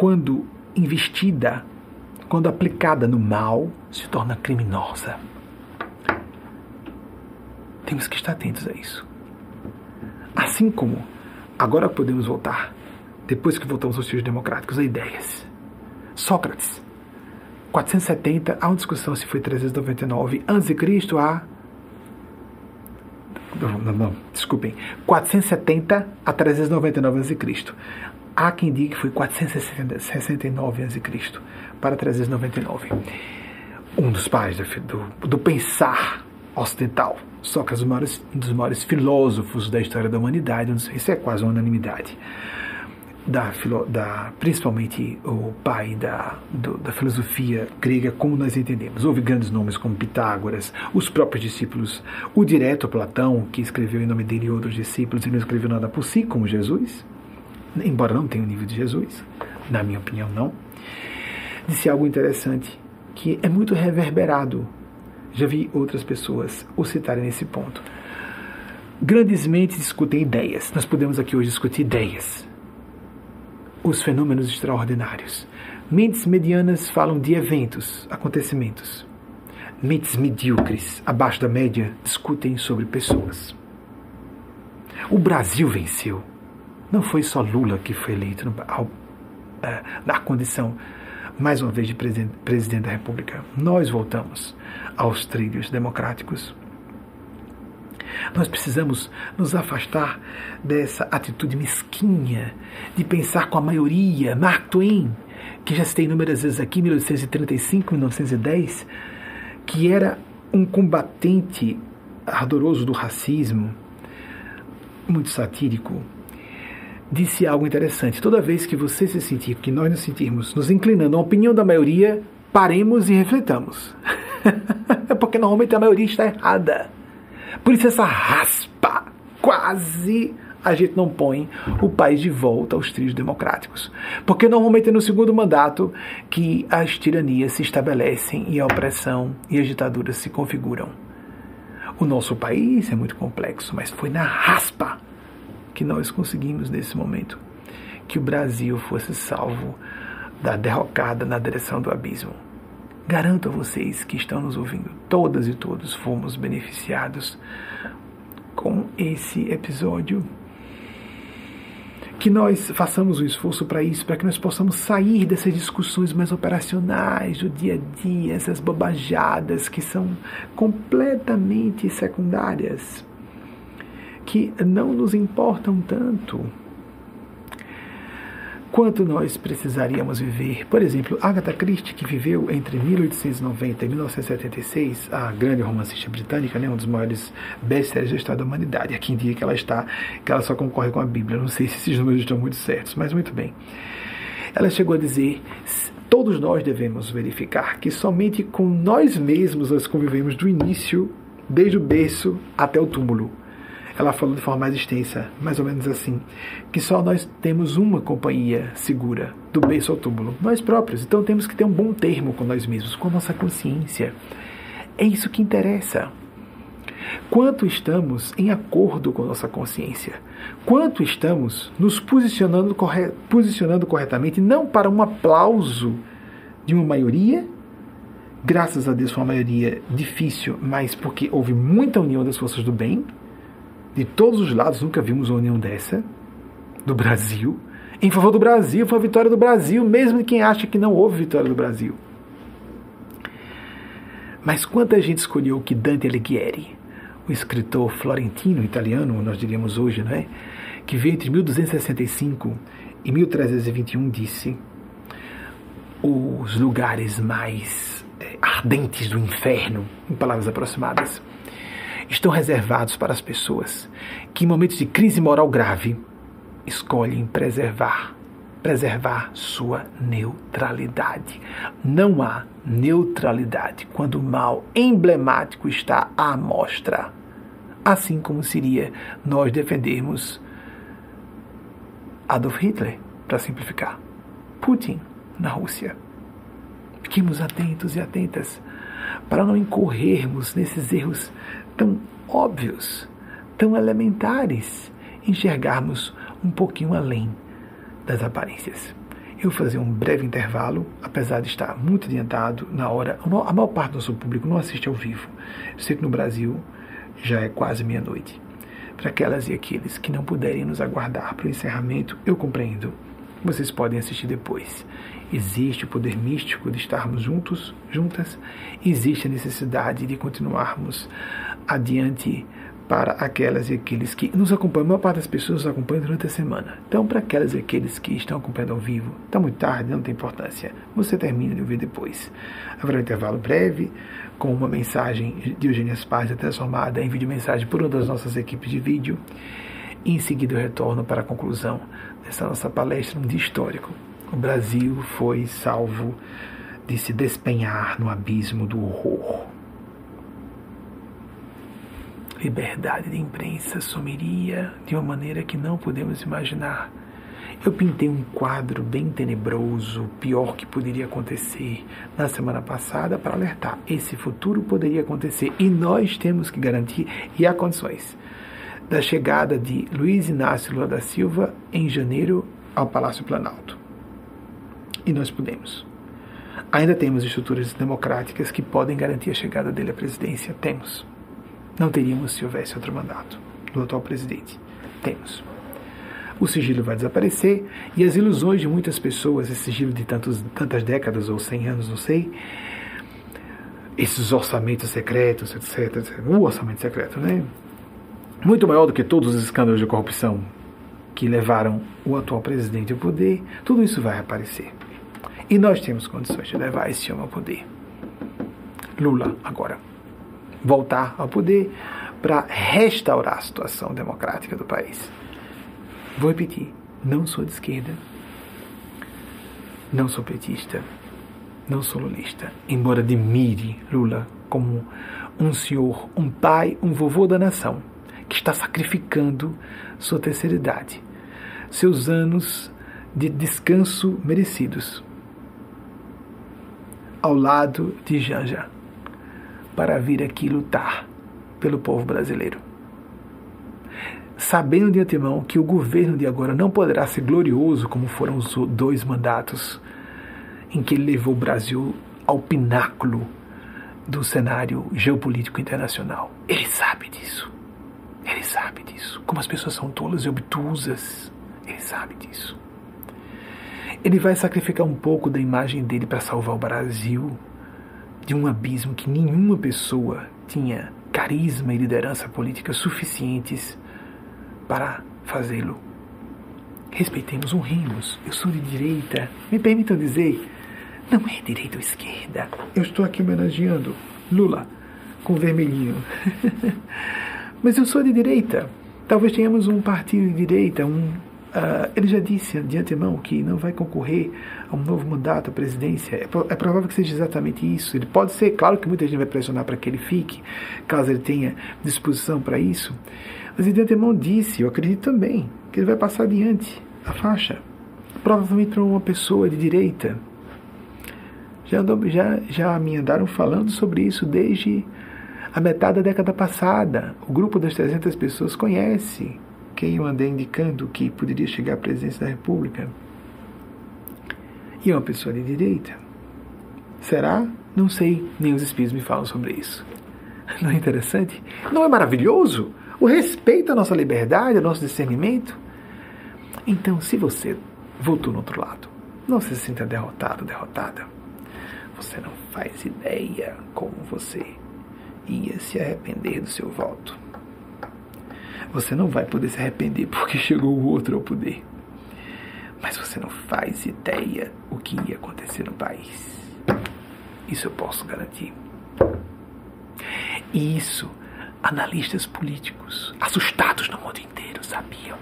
Speaker 1: quando investida, quando aplicada no mal, se torna criminosa. Temos que estar atentos a isso. Assim como agora podemos voltar, depois que voltamos aos tios democráticos, a ideias. Sócrates, 470, há uma discussão se foi 399 antes de Cristo a não, não, não, desculpem, 470 a 399 a.C. Há quem diga que foi 469 a.C. para 399. Um dos pais do, do pensar ocidental. Sócrates, um dos maiores filósofos da história da humanidade, isso é quase uma unanimidade. Da, da, principalmente o pai da, do, da filosofia grega, como nós entendemos. Houve grandes nomes como Pitágoras, os próprios discípulos, o direto Platão, que escreveu em nome dele e outros discípulos, e não escreveu nada por si, como Jesus, embora não tenha o nível de Jesus, na minha opinião, não. Disse algo interessante, que é muito reverberado já vi outras pessoas o citarem nesse ponto. Grandes mentes discutem ideias. Nós podemos aqui hoje discutir ideias. Os fenômenos extraordinários. Mentes medianas falam de eventos, acontecimentos. Mentes medíocres, abaixo da média, discutem sobre pessoas. O Brasil venceu. Não foi só Lula que foi eleito ao, uh, na condição mais uma vez de presidente, presidente da República. Nós voltamos aos trilhos democráticos. Nós precisamos nos afastar dessa atitude mesquinha de pensar com a maioria. Mark Twain, que já citei inúmeras vezes aqui, 1835, 1910, que era um combatente ardoroso do racismo, muito satírico, disse algo interessante. Toda vez que você se sentir, que nós nos sentirmos nos inclinando à opinião da maioria, paremos e refletamos. é porque normalmente a maioria está errada. Por isso essa raspa quase a gente não põe o país de volta aos trilhos democráticos. Porque normalmente é no segundo mandato que as tiranias se estabelecem e a opressão e as ditaduras se configuram. O nosso país é muito complexo, mas foi na raspa que nós conseguimos nesse momento que o Brasil fosse salvo da derrocada na direção do abismo. Garanto a vocês que estão nos ouvindo, todas e todos fomos beneficiados com esse episódio. Que nós façamos um esforço para isso, para que nós possamos sair dessas discussões mais operacionais do dia a dia, essas bobajadas que são completamente secundárias, que não nos importam tanto quanto nós precisaríamos viver. Por exemplo, Agatha Christie, que viveu entre 1890 e 1976, a grande romancista britânica, né, um dos maiores best-sellers da história da humanidade. Aqui em dia que ela está, que ela só concorre com a Bíblia. Não sei se esses números estão muito certos, mas muito bem. Ela chegou a dizer: todos nós devemos verificar que somente com nós mesmos nós convivemos do início, desde o berço até o túmulo ela falou de forma mais extensa, mais ou menos assim, que só nós temos uma companhia segura, do berço ao túmulo, nós próprios. Então temos que ter um bom termo com nós mesmos, com a nossa consciência. É isso que interessa. Quanto estamos em acordo com nossa consciência? Quanto estamos nos posicionando, corre posicionando corretamente, não para um aplauso de uma maioria, graças a Deus foi uma maioria difícil, mas porque houve muita união das forças do bem, de todos os lados, nunca vimos uma união dessa, do Brasil, em favor do Brasil, foi a vitória do Brasil, mesmo quem acha que não houve vitória do Brasil. Mas quanta gente escolheu que Dante Alighieri, o escritor florentino, italiano, nós diríamos hoje, não é? que veio entre 1265 e 1321, disse: os lugares mais eh, ardentes do inferno, em palavras aproximadas, estão reservados para as pessoas que, em momentos de crise moral grave, escolhem preservar, preservar sua neutralidade. Não há neutralidade quando o mal emblemático está à mostra. Assim como seria nós defendermos Adolf Hitler, para simplificar, Putin na Rússia. Fiquemos atentos e atentas para não incorrermos nesses erros tão óbvios, tão elementares, enxergarmos um pouquinho além das aparências. Eu vou fazer um breve intervalo, apesar de estar muito adiantado na hora. A maior parte do nosso público não assiste ao vivo. Eu sei que no Brasil já é quase meia-noite. Para aquelas e aqueles que não puderem nos aguardar para o encerramento, eu compreendo. Vocês podem assistir depois. Existe o poder místico de estarmos juntos, juntas. Existe a necessidade de continuarmos adiante para aquelas e aqueles que nos acompanham. A maior parte das pessoas nos acompanham durante a semana. Então, para aquelas e aqueles que estão acompanhando ao vivo, está muito tarde, não tem importância. Você termina de ouvir depois. Haverá um intervalo breve com uma mensagem de Eugênia Spazia transformada em vídeo-mensagem por uma das nossas equipes de vídeo. Em seguida eu retorno para a conclusão dessa nossa palestra, um dia histórico. O Brasil foi salvo de se despenhar no abismo do horror liberdade de imprensa sumiria de uma maneira que não podemos imaginar. Eu pintei um quadro bem tenebroso, pior que poderia acontecer na semana passada para alertar. Esse futuro poderia acontecer e nós temos que garantir, e há condições, da chegada de Luiz Inácio Lula da Silva em janeiro ao Palácio Planalto. E nós podemos. Ainda temos estruturas democráticas que podem garantir a chegada dele à presidência. Temos. Não teríamos se houvesse outro mandato do atual presidente. Temos. O sigilo vai desaparecer e as ilusões de muitas pessoas, esse sigilo de tantos, tantas décadas ou cem anos, não sei, esses orçamentos secretos, etc, etc. O orçamento secreto, né? Muito maior do que todos os escândalos de corrupção que levaram o atual presidente ao poder, tudo isso vai aparecer. E nós temos condições de levar esse homem ao poder. Lula, agora voltar ao poder para restaurar a situação democrática do país. Vou repetir: não sou de esquerda, não sou petista, não sou lulista, embora admire Lula como um senhor, um pai, um vovô da nação, que está sacrificando sua terceira idade, seus anos de descanso merecidos, ao lado de Janja, para vir aqui lutar pelo povo brasileiro. Sabendo de antemão que o governo de agora não poderá ser glorioso como foram os dois mandatos em que ele levou o Brasil ao pináculo do cenário geopolítico internacional. Ele sabe disso. Ele sabe disso. Como as pessoas são tolas e obtusas. Ele sabe disso. Ele vai sacrificar um pouco da imagem dele para salvar o Brasil de um abismo que nenhuma pessoa tinha carisma e liderança política suficientes para fazê-lo. Respeitemos, honremos. Eu sou de direita. Me permitam dizer, não é direita ou esquerda. Eu estou aqui homenageando Lula com vermelhinho. Mas eu sou de direita. Talvez tenhamos um partido de direita, um Uh, ele já disse de antemão que não vai concorrer a um novo mandato à presidência. É, pro, é, provável que seja exatamente isso. Ele pode ser, claro que muita gente vai pressionar para que ele fique, caso ele tenha disposição para isso. Mas ele de antemão disse, eu acredito também, que ele vai passar adiante a faixa. Provavelmente para uma pessoa de direita. Já, já, já me andaram falando sobre isso desde a metade da década passada. O grupo das 300 pessoas conhece quem eu andei indicando que poderia chegar à presidência da República. E é uma pessoa de direita. Será? Não sei, nem os espíritos me falam sobre isso. Não é interessante? Não é maravilhoso? O respeito à nossa liberdade, ao nosso discernimento? Então, se você voltou no outro lado, não se sinta derrotado, derrotada. Você não faz ideia como você ia se arrepender do seu voto. Você não vai poder se arrepender porque chegou o outro ao poder. Mas você não faz ideia o que ia acontecer no país. Isso eu posso garantir. E isso, analistas políticos, assustados no mundo inteiro, sabiam.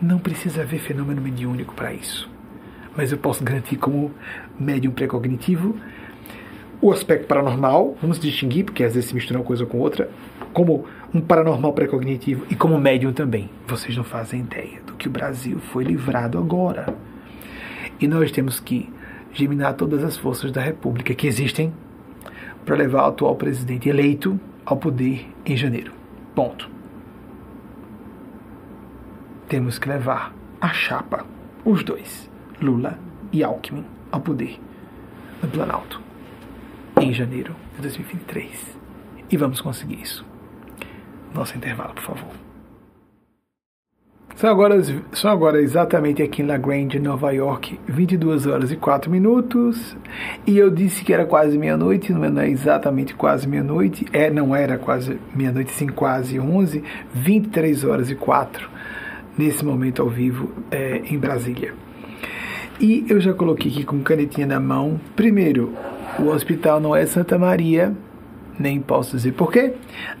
Speaker 1: Não precisa haver fenômeno mediúnico para isso. Mas eu posso garantir, como médium precognitivo, o aspecto paranormal, vamos distinguir, porque às vezes se mistura uma coisa com outra, como um paranormal pré-cognitivo e como médium também. Vocês não fazem ideia do que o Brasil foi livrado agora. E nós temos que geminar todas as forças da República que existem para levar o atual presidente eleito ao poder em janeiro. Ponto. Temos que levar a chapa, os dois, Lula e Alckmin, ao poder no Planalto em janeiro de 2023. E vamos conseguir isso nosso intervalo, por favor. São agora, são agora exatamente aqui na Grand, Nova York, 22 horas e 4 minutos. E eu disse que era quase meia-noite, não é exatamente quase meia-noite. É, não era quase meia-noite, sim, quase 11, 23 horas e 4 nesse momento ao vivo é, em Brasília. E eu já coloquei aqui com canetinha na mão. Primeiro, o hospital não é Santa Maria, nem posso dizer porquê,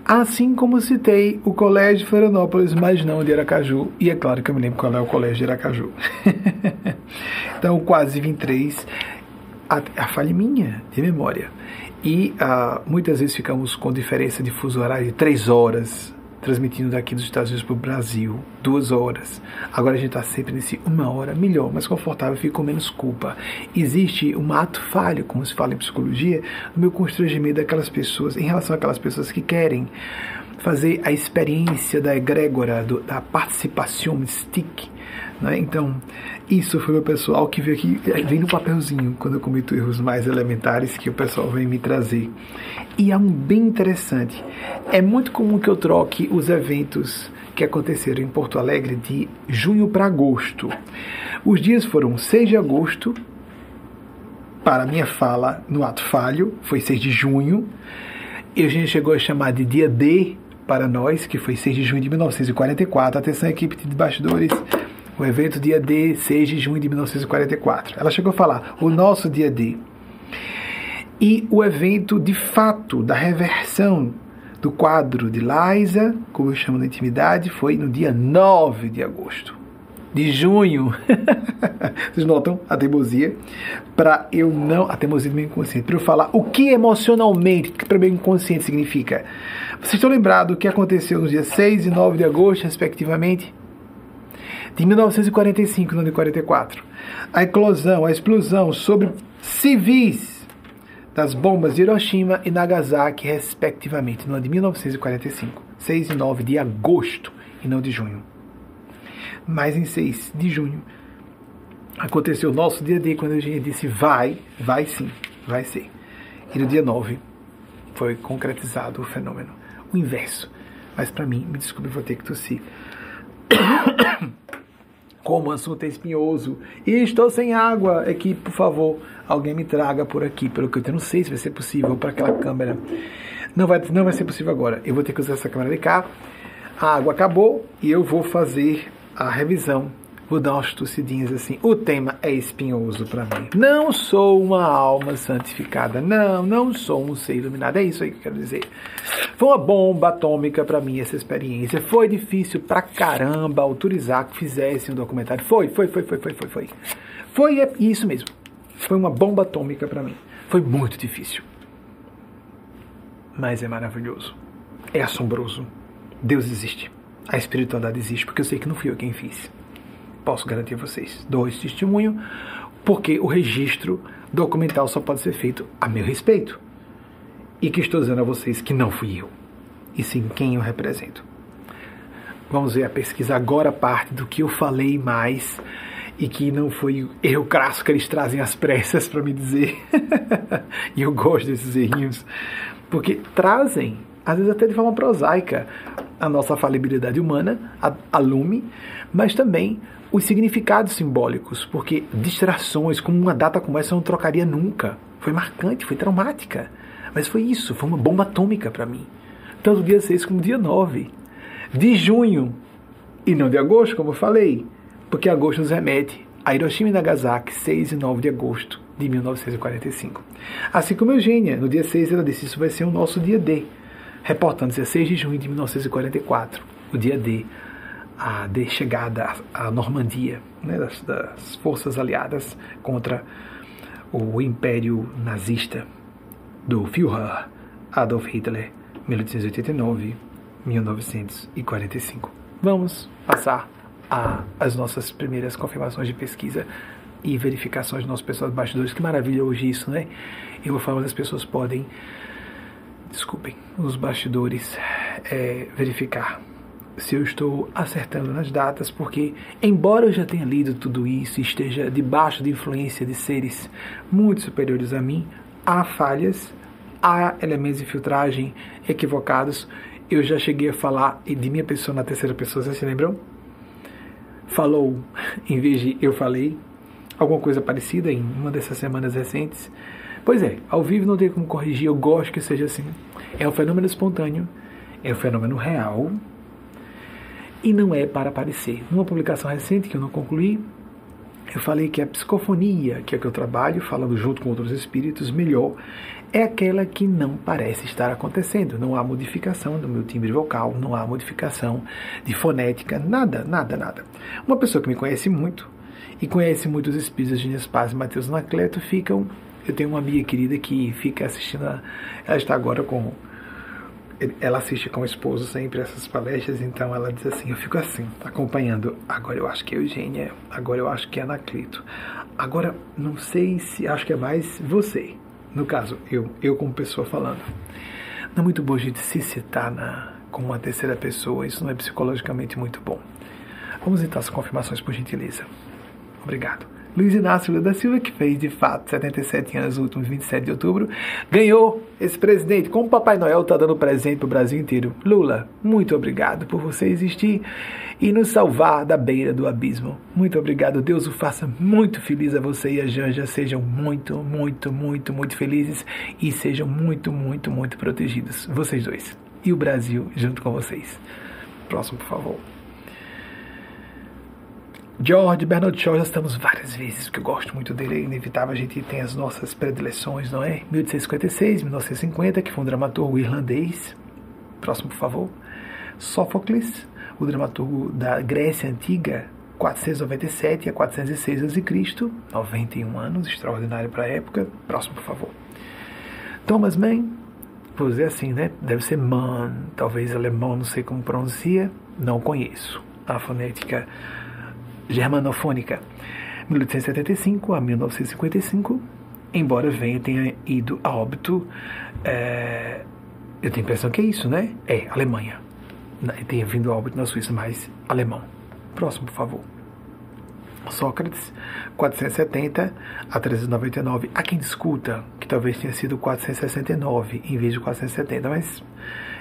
Speaker 1: assim como citei o Colégio Florianópolis, mas não de Aracaju, e é claro que eu me lembro qual é o Colégio de Aracaju. então, quase 23, a, a falha minha de memória. E uh, muitas vezes ficamos com diferença de fuso horário de 3 horas transmitindo daqui dos Estados Unidos para o Brasil, duas horas. Agora a gente está sempre nesse uma hora, melhor, mais confortável, fico com menos culpa. Existe um ato falho, como se fala em psicologia, no meu constrangimento daquelas pessoas, em relação àquelas pessoas que querem fazer a experiência da egrégora, do, da participação mystique. Né? Então, isso foi o pessoal que veio aqui, vem no papelzinho, quando eu cometo erros mais elementares que o pessoal vem me trazer. E é um bem interessante. É muito comum que eu troque os eventos que aconteceram em Porto Alegre de junho para agosto. Os dias foram 6 de agosto, para minha fala no ato falho, foi 6 de junho. E a gente chegou a chamar de dia D para nós, que foi 6 de junho de 1944. Atenção, equipe de bastidores. O evento dia D, 6 de junho de 1944. Ela chegou a falar, o nosso dia D. E o evento de fato da reversão do quadro de Liza, como eu chamo na intimidade, foi no dia 9 de agosto. De junho. Vocês notam a teimosia? Para eu não. A teimosia do meu inconsciente. Para eu falar o que emocionalmente, que para o meu inconsciente significa Vocês estão lembrados o que aconteceu nos dias 6 e 9 de agosto, respectivamente? De 1945 e não de 44. A eclosão, a explosão sobre civis das bombas de Hiroshima e Nagasaki, respectivamente, no ano de 1945. 6 e 9 de agosto e não de junho. Mas em 6 de junho aconteceu o nosso dia D, quando a gente disse vai, vai sim, vai ser. E no dia 9 foi concretizado o fenômeno. O inverso. Mas para mim, me desculpe, vou ter que tossir. Como o assunto é espinhoso e estou sem água, é que, por favor, alguém me traga por aqui, pelo que eu não sei se vai ser possível para aquela câmera. Não vai, não vai ser possível agora. Eu vou ter que usar essa câmera de cá. A água acabou e eu vou fazer a revisão vou dar umas tossidinhas assim. O tema é espinhoso para mim. Não sou uma alma santificada. Não, não sou um ser iluminado. É isso aí que eu quero dizer. Foi uma bomba atômica para mim essa experiência. Foi difícil pra caramba autorizar que fizesse um documentário. Foi, foi, foi, foi, foi, foi, foi. Foi é isso mesmo. Foi uma bomba atômica para mim. Foi muito difícil. Mas é maravilhoso. É assombroso. Deus existe. A espiritualidade existe, porque eu sei que não fui eu quem fiz posso garantir a vocês. Dou esse testemunho porque o registro documental só pode ser feito a meu respeito. E que estou dizendo a vocês que não fui eu, e sim quem eu represento. Vamos ver a pesquisa agora, parte do que eu falei mais e que não foi erro crasso que eles trazem às pressas para me dizer. e eu gosto desses errinhos, porque trazem, às vezes até de forma prosaica, a nossa falibilidade humana, a, a lume, mas também os significados simbólicos, porque distrações, como uma data como essa, eu não trocaria nunca. Foi marcante, foi traumática. Mas foi isso, foi uma bomba atômica para mim. Tanto dia 6 como dia 9 de junho, e não de agosto, como eu falei, porque agosto nos remete a Hiroshima e Nagasaki, 6 e 9 de agosto de 1945. Assim como Eugênia, no dia 6 ela disse: Isso vai ser o nosso dia D, reportando 16 de junho de 1944, o dia D a de chegada à Normandia, né, das, das, forças aliadas contra o Império Nazista do Führer Adolf Hitler, 1889-1945. Vamos passar às nossas primeiras confirmações de pesquisa e verificações dos nossos pessoal de bastidores. Que maravilha hoje isso, né? Eu vou falar, mas as pessoas podem, desculpem, os bastidores é, verificar se eu estou acertando nas datas, porque, embora eu já tenha lido tudo isso e esteja debaixo de influência de seres muito superiores a mim, há falhas, há elementos de filtragem equivocados. Eu já cheguei a falar de minha pessoa na terceira pessoa, vocês se lembram? Falou em vez de eu falei, alguma coisa parecida em uma dessas semanas recentes. Pois é, ao vivo não tem como corrigir, eu gosto que seja assim. É um fenômeno espontâneo, é um fenômeno real, e não é para aparecer. Numa publicação recente que eu não concluí, eu falei que a psicofonia, que é que eu trabalho, falando junto com outros espíritos, melhor, é aquela que não parece estar acontecendo. Não há modificação do meu timbre vocal, não há modificação de fonética, nada, nada, nada. Uma pessoa que me conhece muito e conhece muitos espíritos de Nespaz e Mateus Anacleto ficam. Eu tenho uma amiga querida que fica assistindo, a, ela está agora com ela assiste com o esposo sempre essas palestras, então ela diz assim, eu fico assim, acompanhando. Agora eu acho que é Eugênia, agora eu acho que é Anaclito. Agora, não sei se acho que é mais você. No caso, eu, eu como pessoa falando. Não é muito bom a gente se citar na, com uma terceira pessoa, isso não é psicologicamente muito bom. Vamos então as confirmações, por gentileza. Obrigado. Luiz Inácio Lula da Silva, que fez de fato 77 anos no último 27 de outubro, ganhou esse presidente. Como Papai Noel está dando presente para o Brasil inteiro. Lula, muito obrigado por você existir e nos salvar da beira do abismo. Muito obrigado. Deus o faça muito feliz a você e a Janja. Sejam muito, muito, muito, muito felizes e sejam muito, muito, muito protegidos. Vocês dois. E o Brasil junto com vocês. Próximo, por favor. George Bernard Shaw já estamos várias vezes, porque eu gosto muito dele, é inevitável, a gente tem as nossas predileções, não é? 1856, 1950, que foi um dramaturgo irlandês. Próximo, por favor. Sófocles, o dramaturgo da Grécia Antiga, 497 a 406 a.C., 91 anos, extraordinário para a época. Próximo, por favor. Thomas Mann, vou dizer assim, né? Deve ser man, talvez alemão, não sei como pronuncia, não conheço. A fonética germanofônica. 1875 a 1955, embora venha tenha ido a óbito, é, eu tenho a impressão que é isso, né? É, Alemanha. Tenha vindo a óbito na Suíça, mas alemão. Próximo, por favor. Sócrates, 470 a 399. Há quem discuta que talvez tenha sido 469 em vez de 470, mas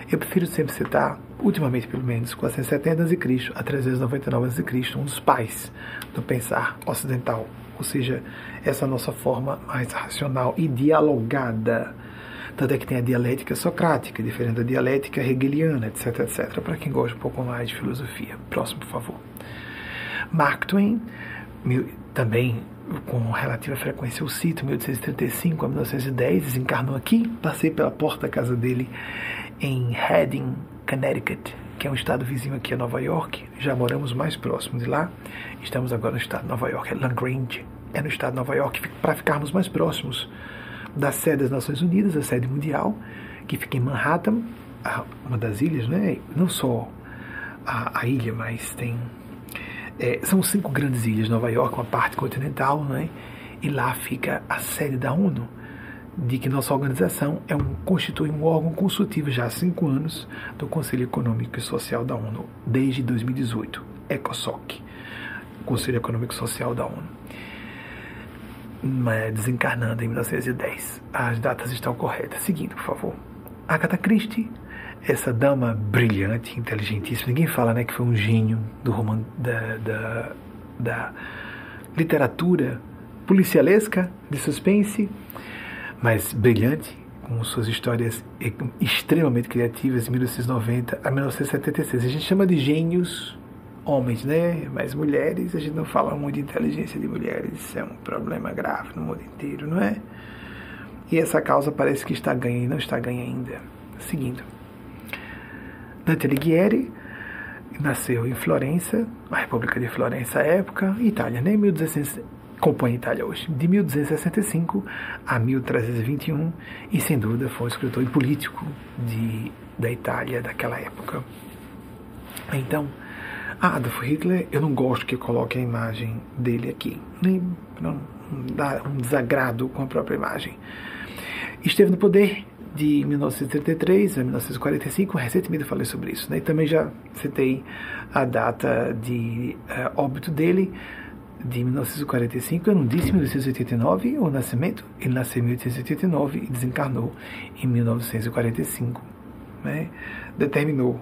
Speaker 1: eu prefiro sempre citar, ultimamente pelo menos, 470 a.C. a 399 a.C., um dos pais do pensar ocidental, ou seja, essa nossa forma mais racional e dialogada. Tanto é que tem a dialética socrática, diferente da dialética hegeliana, etc, etc, para quem gosta um pouco mais de filosofia. Próximo, por favor. Mark Twain, também com relativa frequência eu cito, 1835 a 1910, desencarnou aqui, passei pela porta da casa dele em Redding, Connecticut, que é um estado vizinho aqui a Nova York. Já moramos mais próximo de lá. Estamos agora no estado de Nova York, é LaGrange, é no estado de Nova York, para ficarmos mais próximos da sede das Nações Unidas, a sede mundial, que fica em Manhattan, uma das ilhas, né? Não só a, a ilha, mas tem é, são cinco grandes ilhas, Nova York, uma parte continental, né? e lá fica a sede da ONU, de que nossa organização é um, constitui um órgão consultivo já há cinco anos do Conselho Econômico e Social da ONU, desde 2018, ECOSOC, Conselho Econômico e Social da ONU. Desencarnando em 1910. As datas estão corretas. Seguindo, por favor. Agatha Christie essa dama brilhante, inteligentíssima. Ninguém fala né, que foi um gênio do roman, da, da, da literatura policialesca, de suspense, mas brilhante, com suas histórias extremamente criativas, de 1990 a 1976. A gente chama de gênios homens, né? Mas mulheres, a gente não fala muito de inteligência de mulheres. Isso é um problema grave no mundo inteiro, não é? E essa causa parece que está ganha e não está ganha ainda. Seguindo. Dante Alighieri nasceu em Florença, a República de Florença à época, Itália, né? 1200, compõe a Itália hoje, de 1265 a 1321, e sem dúvida foi um escritor e político de, da Itália daquela época. Então, Adolf Hitler, eu não gosto que coloque a imagem dele aqui, nem não dá um desagrado com a própria imagem. Esteve no poder de 1933 a 1945, recentemente eu falei sobre isso, né? E também já citei a data de uh, óbito dele, de 1945, eu não disse 1989 o nascimento, ele nasceu em 1889 e desencarnou em 1945, né? Determinou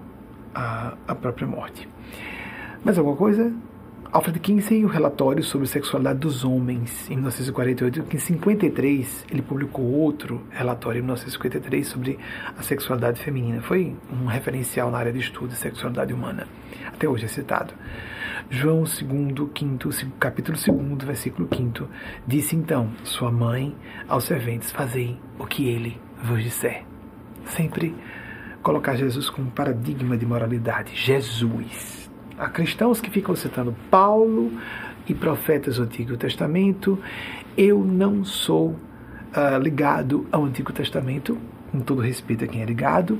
Speaker 1: a, a própria morte. Mais alguma coisa? Alfred Kinsey, o relatório sobre sexualidade dos homens, em 1948, que em 53 ele publicou outro relatório, em 1953, sobre a sexualidade feminina. Foi um referencial na área de estudo de sexualidade humana. Até hoje é citado. João 2, 5, capítulo 2, versículo 5, disse então: Sua mãe aos serventes, fazei o que ele vos disser. Sempre colocar Jesus como paradigma de moralidade. Jesus Há cristãos que ficam citando Paulo e profetas do Antigo Testamento. Eu não sou uh, ligado ao Antigo Testamento, com todo respeito a quem é ligado.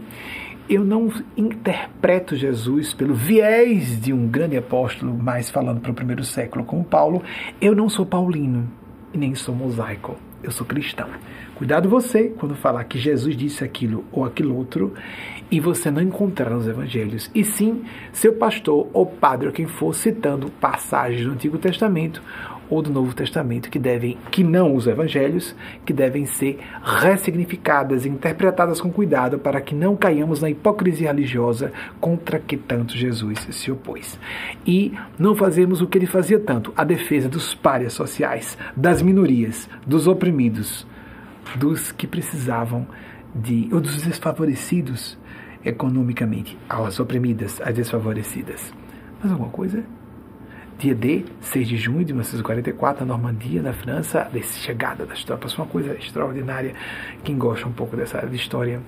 Speaker 1: Eu não interpreto Jesus pelo viés de um grande apóstolo, mais falando para o primeiro século, como Paulo. Eu não sou paulino e nem sou mosaico. Eu sou cristão. Cuidado você quando falar que Jesus disse aquilo ou aquilo outro e você não encontrar nos evangelhos. E sim, seu pastor ou padre ou quem for citando passagens do Antigo Testamento ou do Novo Testamento que devem, que não os evangelhos, que devem ser ressignificadas interpretadas com cuidado para que não caiamos na hipocrisia religiosa contra que tanto Jesus se opôs. E não fazemos o que ele fazia tanto, a defesa dos párias sociais, das minorias, dos oprimidos, dos que precisavam de, ou dos desfavorecidos economicamente, as oprimidas, as desfavorecidas. Mais alguma coisa? Dia D, 6 de junho de 1944, na Normandia, na França, a chegada das tropas, uma coisa extraordinária. Quem gosta um pouco dessa área de história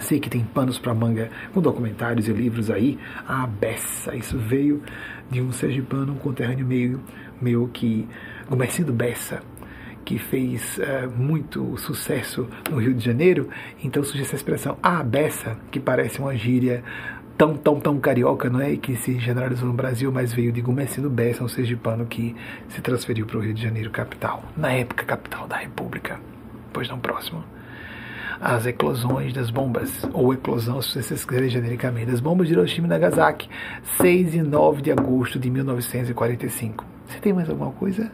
Speaker 1: sei que tem panos para manga com documentários e livros aí. A beça, isso veio de um sergipano, um conterrâneo meio meu que, Gomercindo Bessa, que fez uh, muito sucesso no Rio de Janeiro, então surge essa expressão, a beça, que parece uma gíria tão, tão, tão carioca, não é? Que se generalizou no Brasil, mas veio de Gumecino Bessa, um sergipano que se transferiu para o Rio de Janeiro, capital, na época capital da República, pois não próximo. As eclosões das bombas, ou eclosão, se vocês quiserem genericamente, das bombas de Hiroshima e Nagasaki, 6 e 9 de agosto de 1945. Você tem mais alguma coisa?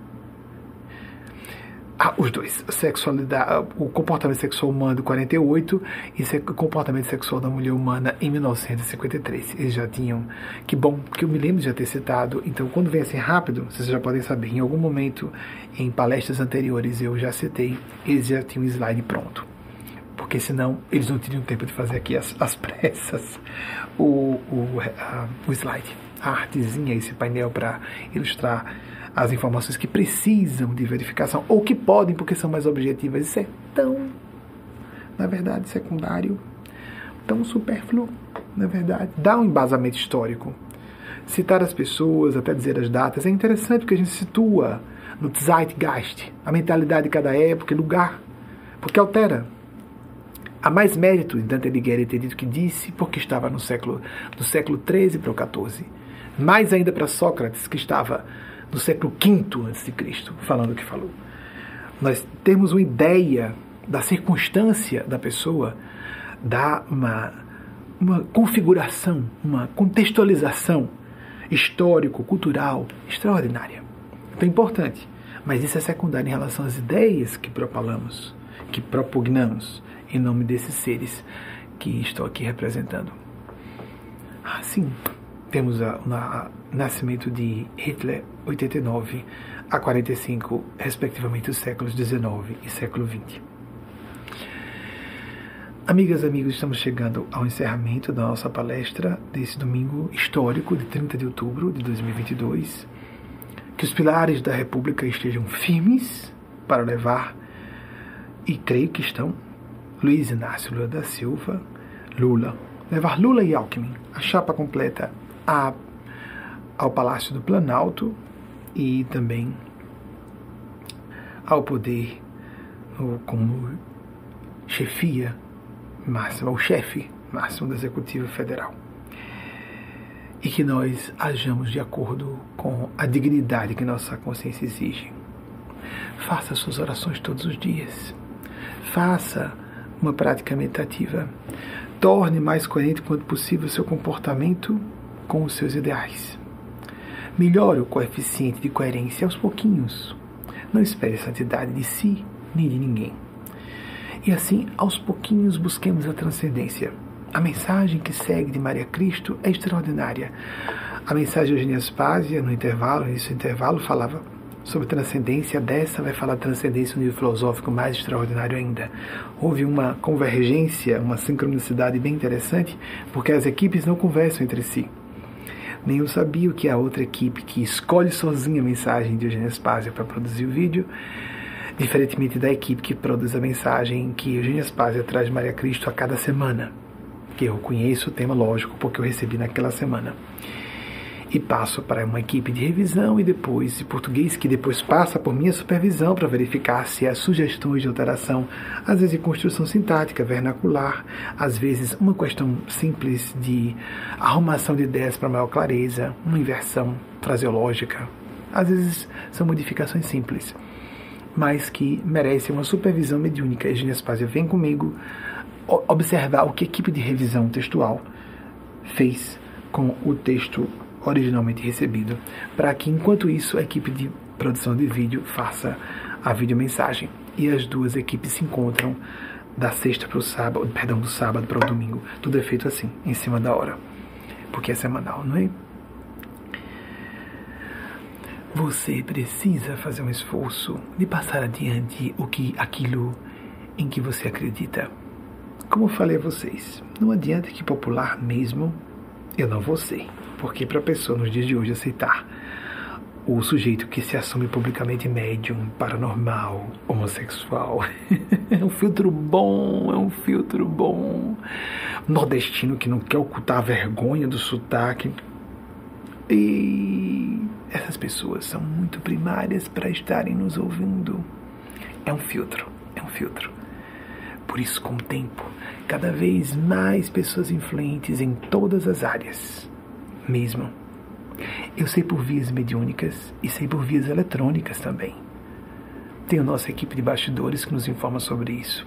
Speaker 1: Ah, os dois. Sexualidade, o comportamento sexual humano de 48 e o comportamento sexual da mulher humana em 1953. Eles já tinham. Que bom, que eu me lembro de já ter citado. Então, quando vem assim rápido, vocês já podem saber. Em algum momento, em palestras anteriores, eu já citei. Eles já tinham um slide pronto. Porque senão eles não teriam tempo de fazer aqui as, as pressas o, o, a, o slide. A artezinha, esse painel para ilustrar as informações que precisam de verificação, ou que podem, porque são mais objetivas. Isso é tão, na verdade, secundário, tão supérfluo, na verdade. Dá um embasamento histórico. Citar as pessoas, até dizer as datas, é interessante porque a gente situa no Zeitgeist, a mentalidade de cada época e lugar, porque altera. Há mais mérito em Dante Alighieri ter dito que disse, porque estava no século, do século 13 para o 14. Mais ainda para Sócrates, que estava do século V a.C., falando o que falou. Nós temos uma ideia da circunstância da pessoa, dá uma, uma configuração, uma contextualização histórico-cultural extraordinária. Então é importante, mas isso é secundário em relação às ideias que propalamos, que propugnamos em nome desses seres que estou aqui representando. Assim, temos o nascimento de Hitler 89 a 45, respectivamente os séculos 19 e século 20. Amigas amigos, estamos chegando ao encerramento da nossa palestra desse domingo histórico de 30 de outubro de 2022. Que os pilares da República estejam firmes para levar, e creio que estão, Luiz Inácio Lula da Silva, Lula, levar Lula e Alckmin, a chapa completa a, ao Palácio do Planalto e também ao poder como chefia máxima, o chefe máximo do Executivo Federal. E que nós hajamos de acordo com a dignidade que nossa consciência exige. Faça suas orações todos os dias. Faça uma prática meditativa. Torne mais coerente quanto possível seu comportamento com os seus ideais. Melhore o coeficiente de coerência aos pouquinhos. Não espere santidade de si nem de ninguém. E assim, aos pouquinhos, busquemos a transcendência. A mensagem que segue de Maria Cristo é extraordinária. A mensagem de Eugênia Spásia, no intervalo, nesse intervalo, falava sobre transcendência. Dessa vai falar transcendência, um nível filosófico mais extraordinário ainda. Houve uma convergência, uma sincronicidade bem interessante, porque as equipes não conversam entre si nem eu sabia que a outra equipe que escolhe sozinha a mensagem de Eugênia Spazia para produzir o vídeo, diferentemente da equipe que produz a mensagem que Eugênia Spazia traz Maria Cristo a cada semana, que eu conheço o tema lógico porque eu recebi naquela semana e passo para uma equipe de revisão e depois de português que depois passa por minha supervisão para verificar se há sugestões de alteração, às vezes de construção sintática, vernacular, às vezes uma questão simples de arrumação de ideias para maior clareza, uma inversão fraseológica, às vezes são modificações simples, mas que merecem uma supervisão mediúnica. Eugênia Spazia vem comigo observar o que a equipe de revisão textual fez com o texto originalmente recebido, para que enquanto isso a equipe de produção de vídeo faça a videomensagem e as duas equipes se encontram da sexta para o sábado, perdão, do sábado para o domingo. Tudo é feito assim, em cima da hora, porque é semanal, não é? Você precisa fazer um esforço de passar adiante o que aquilo em que você acredita. Como falei a vocês, não adianta que popular mesmo eu não vou ser. Porque para a pessoa nos dias de hoje aceitar o sujeito que se assume publicamente médium, paranormal, homossexual. é um filtro bom, é um filtro bom. Nordestino que não quer ocultar a vergonha do sotaque. E essas pessoas são muito primárias para estarem nos ouvindo. é um filtro, é um filtro. Por isso, com o tempo, cada vez mais pessoas influentes em todas as áreas, mesmo. Eu sei por vias mediúnicas e sei por vias eletrônicas também. Tem a nossa equipe de bastidores que nos informa sobre isso.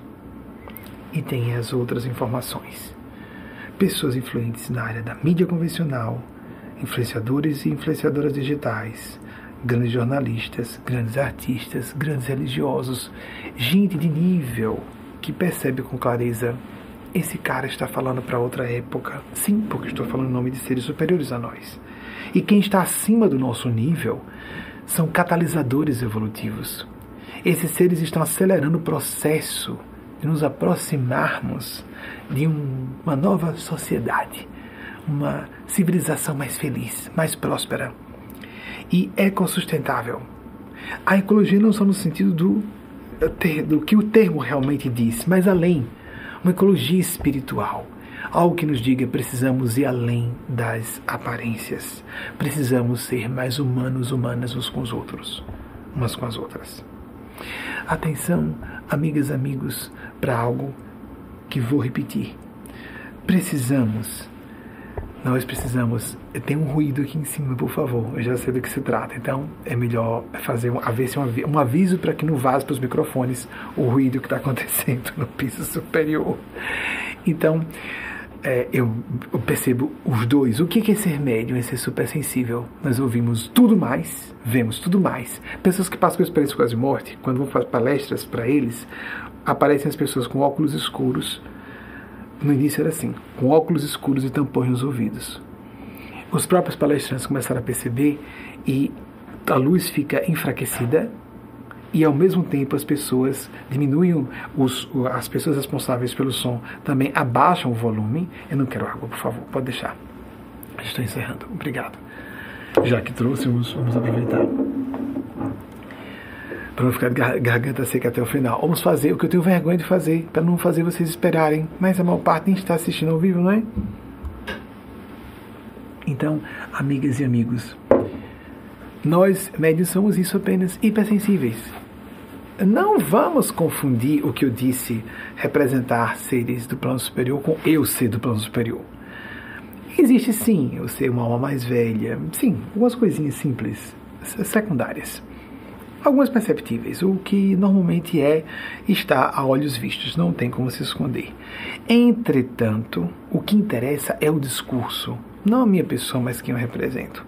Speaker 1: E tem as outras informações. Pessoas influentes na área da mídia convencional, influenciadores e influenciadoras digitais, grandes jornalistas, grandes artistas, grandes religiosos, gente de nível que percebe com clareza esse cara está falando para outra época. Sim, porque estou falando em nome de seres superiores a nós. E quem está acima do nosso nível são catalisadores evolutivos. Esses seres estão acelerando o processo de nos aproximarmos de um, uma nova sociedade, uma civilização mais feliz, mais próspera e ecossustentável. A ecologia não só no sentido do, do que o termo realmente diz, mas além, uma ecologia espiritual. Algo que nos diga precisamos ir além das aparências. Precisamos ser mais humanos, humanas uns com os outros, umas com as outras. Atenção, amigas, amigos, para algo que vou repetir. Precisamos nós precisamos. Tem um ruído aqui em cima, por favor. Eu já sei do que se trata. Então é melhor fazer um, um, um aviso para que não vaze para os microfones o ruído que está acontecendo no piso superior. Então é, eu, eu, percebo os dois. O que é ser médium? É ser super sensível. Nós ouvimos tudo mais, vemos tudo mais. Pessoas que passam por experiência quase morte, quando vão fazer palestras para eles, aparecem as pessoas com óculos escuros no início era assim, com óculos escuros e tampões nos ouvidos. Os próprios palestrantes começaram a perceber e a luz fica enfraquecida e ao mesmo tempo as pessoas diminuem os, as pessoas responsáveis pelo som também abaixam o volume. Eu não quero água, por favor, pode deixar. Estou encerrando. Obrigado. Já que trouxe, vamos, vamos aproveitar para não ficar garganta seca até o final. Vamos fazer o que eu tenho vergonha de fazer, para não fazer vocês esperarem. Mas a maior parte nem está assistindo ao vivo, não é? Então, amigas e amigos, nós médios somos isso apenas hipersensíveis. Não vamos confundir o que eu disse, representar seres do plano superior, com eu ser do plano superior. Existe sim, eu ser uma alma mais velha, sim, algumas coisinhas simples, secundárias algumas perceptíveis. O que normalmente é está a olhos vistos, não tem como se esconder. Entretanto, o que interessa é o discurso, não a minha pessoa, mas quem eu represento.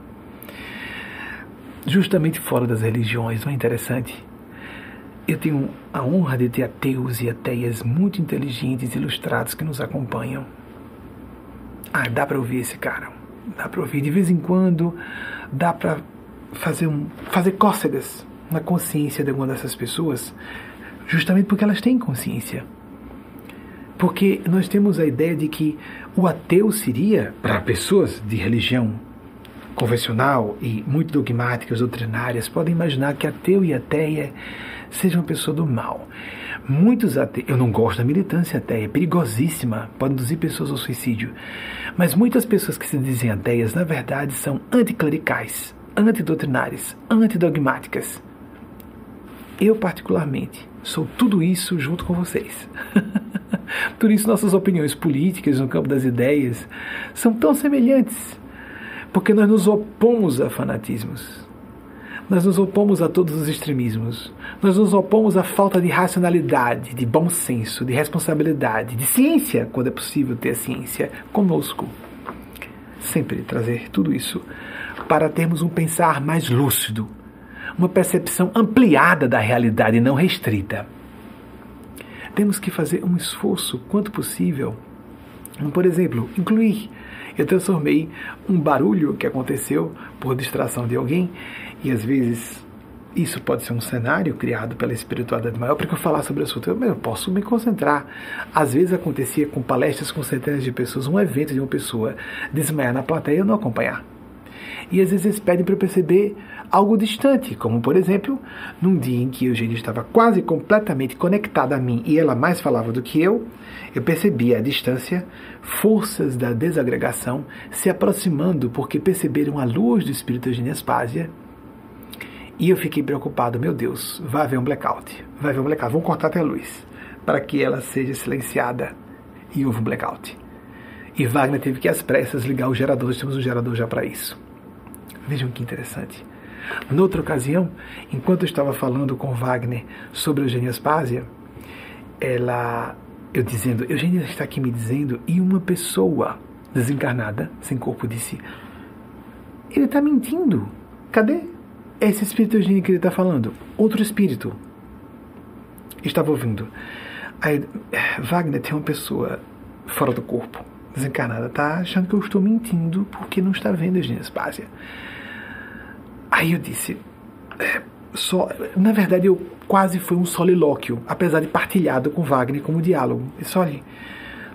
Speaker 1: Justamente fora das religiões, não é interessante? Eu tenho a honra de ter ateus e ateias muito inteligentes e ilustrados que nos acompanham. Ah, dá para ouvir esse cara. Dá para ouvir de vez em quando, dá para fazer um fazer cócegas na consciência de alguma dessas pessoas, justamente porque elas têm consciência. Porque nós temos a ideia de que o ateu seria, para pessoas de religião convencional e muito dogmáticas, doutrinárias, podem imaginar que ateu e ateia sejam uma pessoa do mal. Muitos ateus, eu não gosto da militância ateia, é perigosíssima, pode induzir pessoas ao suicídio. Mas muitas pessoas que se dizem ateias, na verdade, são anticlericais, antidoutrinárias, antidogmáticas. Eu, particularmente, sou tudo isso junto com vocês. Por isso, nossas opiniões políticas no campo das ideias são tão semelhantes, porque nós nos opomos a fanatismos. Nós nos opomos a todos os extremismos. Nós nos opomos à falta de racionalidade, de bom senso, de responsabilidade, de ciência, quando é possível ter ciência conosco. Sempre trazer tudo isso para termos um pensar mais lúcido, uma percepção ampliada da realidade e não restrita. Temos que fazer um esforço, quanto possível, por exemplo, incluir. Eu transformei um barulho que aconteceu por distração de alguém, e às vezes isso pode ser um cenário criado pela espiritualidade maior para que eu falar sobre o assunto. Eu, eu posso me concentrar. Às vezes acontecia com palestras com centenas de pessoas, um evento de uma pessoa desmaiar na plateia e eu não acompanhar. E às vezes eles pedem para eu perceber algo distante, como por exemplo, num dia em que Eugênia estava quase completamente conectada a mim e ela mais falava do que eu, eu percebi à distância forças da desagregação se aproximando porque perceberam a luz do espírito Eugênia Aspásia e eu fiquei preocupado, meu Deus, vai haver um blackout, vai haver um blackout. Vão cortar até a luz para que ela seja silenciada e houve um blackout. E Wagner teve que às pressas ligar o gerador, nós temos um gerador já para isso. Vejam que interessante. Noutra ocasião, enquanto eu estava falando com Wagner sobre Eugênia Aspásia, ela, eu dizendo, Eugênia está aqui me dizendo, e uma pessoa desencarnada, sem corpo, disse: Ele está mentindo. Cadê esse espírito Eugênia que ele está falando? Outro espírito. Estava ouvindo. Aí, Wagner tem uma pessoa fora do corpo, desencarnada, tá achando que eu estou mentindo porque não está vendo Eugênia Aspásia. Aí eu disse, é, só, na verdade eu quase foi um solilóquio, apesar de partilhado com Wagner como diálogo. Disse, olha,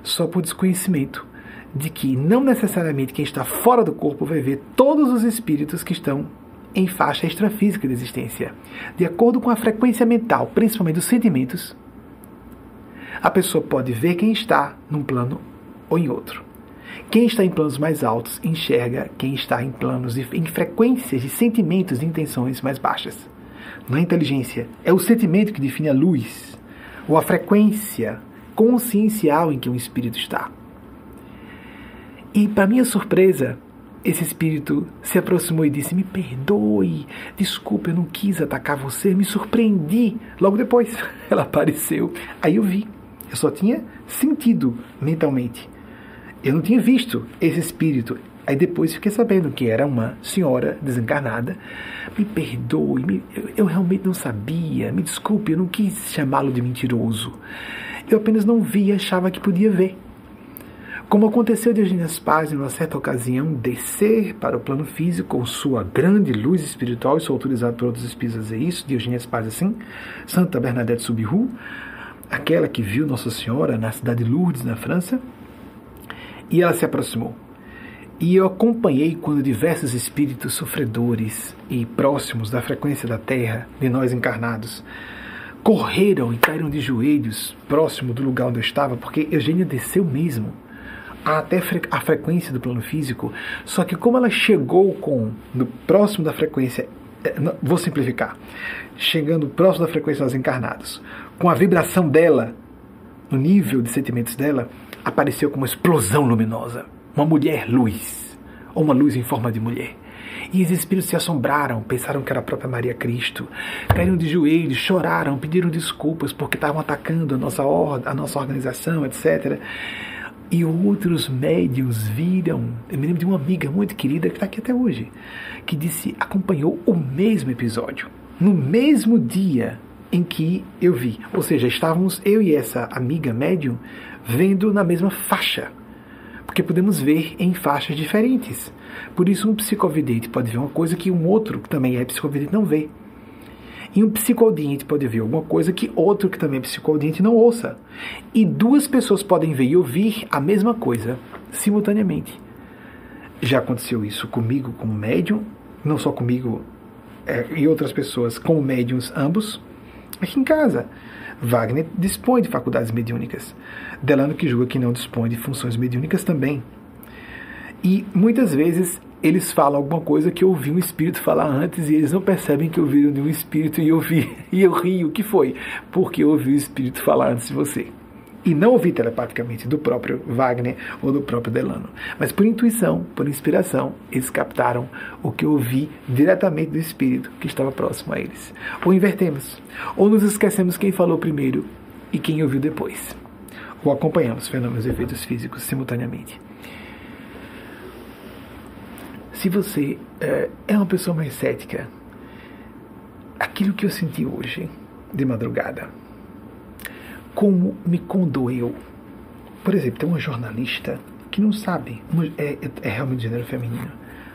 Speaker 1: só por desconhecimento de que não necessariamente quem está fora do corpo vai ver todos os espíritos que estão em faixa extrafísica de existência. De acordo com a frequência mental, principalmente dos sentimentos, a pessoa pode ver quem está num plano ou em outro. Quem está em planos mais altos enxerga quem está em planos e em frequências de sentimentos e intenções mais baixas. É inteligência, é o sentimento que define a luz, ou a frequência consciencial em que um espírito está. E, para minha surpresa, esse espírito se aproximou e disse: Me perdoe, desculpe, eu não quis atacar você, me surpreendi. Logo depois, ela apareceu. Aí eu vi, eu só tinha sentido mentalmente. Eu não tinha visto esse espírito. Aí depois fiquei sabendo que era uma senhora desencarnada. Me perdoe, me, eu, eu, realmente não sabia. Me desculpe, eu não quis chamá-lo de mentiroso. Eu apenas não vi e achava que podia ver. Como aconteceu de Eugênia Paz, em uma certa ocasião, descer para o plano físico com sua grande luz espiritual, e sou autorizado por outros espíritos a dizer isso, de Eugênia Paz assim, Santa Bernadette Subiru, aquela que viu Nossa Senhora na cidade de Lourdes, na França, e ela se aproximou. E eu acompanhei quando diversos espíritos sofredores e próximos da frequência da Terra, de nós encarnados, correram e caíram de joelhos próximo do lugar onde eu estava, porque Eugênia desceu mesmo até a frequência do plano físico, só que como ela chegou com no próximo da frequência, eh, vou simplificar, chegando próximo da frequência dos encarnados, com a vibração dela, no nível de sentimentos dela, apareceu como uma explosão luminosa, uma mulher luz, ou uma luz em forma de mulher. E os espíritos se assombraram, pensaram que era a própria Maria Cristo, caíram de joelhos, choraram, pediram desculpas porque estavam atacando a nossa, a nossa organização, etc. E outros médios viram. Eu me lembro de uma amiga muito querida que está aqui até hoje, que disse acompanhou o mesmo episódio, no mesmo dia em que eu vi. Ou seja, estávamos eu e essa amiga médium vendo na mesma faixa, porque podemos ver em faixas diferentes. Por isso, um psicovidente pode ver uma coisa que um outro que também é psicovidente não vê. E um psicodiente pode ver alguma coisa que outro que também é psicodiente não ouça. E duas pessoas podem ver e ouvir a mesma coisa simultaneamente. Já aconteceu isso comigo como médium, não só comigo é, e outras pessoas como médiums ambos, aqui em casa. Wagner dispõe de faculdades mediúnicas. Delano que julga que não dispõe de funções mediúnicas também. E muitas vezes eles falam alguma coisa que eu ouvi um espírito falar antes e eles não percebem que ouviram de um espírito e eu vi e eu rio. O que foi? Porque eu ouvi o espírito falar antes de você e não ouvi telepaticamente do próprio Wagner ou do próprio Delano. Mas por intuição, por inspiração, eles captaram o que eu ouvi diretamente do espírito que estava próximo a eles. Ou invertemos, ou nos esquecemos quem falou primeiro e quem ouviu depois. Ou acompanhamos fenômenos e efeitos físicos simultaneamente. Se você é, é uma pessoa mais cética, aquilo que eu senti hoje de madrugada, como me condoeu. Por exemplo, tem uma jornalista que não sabe, é, é realmente gênero feminino,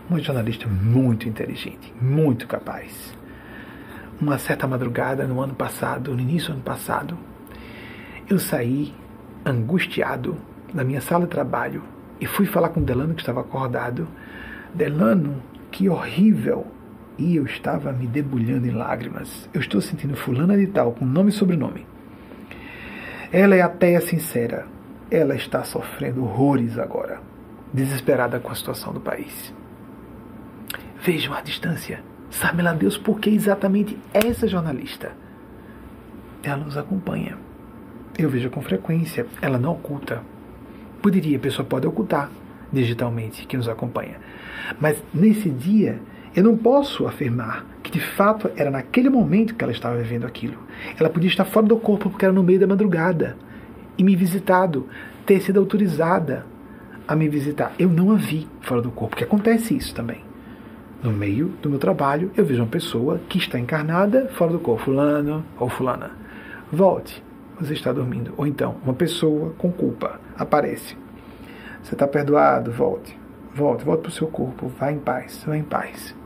Speaker 1: uma jornalista muito inteligente, muito capaz. Uma certa madrugada no ano passado, no início do ano passado, eu saí angustiado da minha sala de trabalho e fui falar com Delano que estava acordado. Delano, que horrível! E eu estava me debulhando em lágrimas. Eu estou sentindo fulana de tal, com nome e sobrenome ela é ateia sincera. Ela está sofrendo horrores agora, desesperada com a situação do país. Vejam a distância. Sabe lá Deus por que exatamente essa jornalista ela nos acompanha. Eu vejo com frequência, ela não oculta. Poderia, a pessoa pode ocultar digitalmente que nos acompanha. Mas nesse dia, eu não posso afirmar que de fato era naquele momento que ela estava vivendo aquilo. Ela podia estar fora do corpo porque era no meio da madrugada e me visitado, ter sido autorizada a me visitar. Eu não a vi fora do corpo, porque acontece isso também. No meio do meu trabalho, eu vejo uma pessoa que está encarnada fora do corpo, fulano ou fulana. Volte, você está dormindo. Ou então, uma pessoa com culpa aparece. Você está perdoado, volte. Volte, volte para o seu corpo. Vá em paz, vá em paz.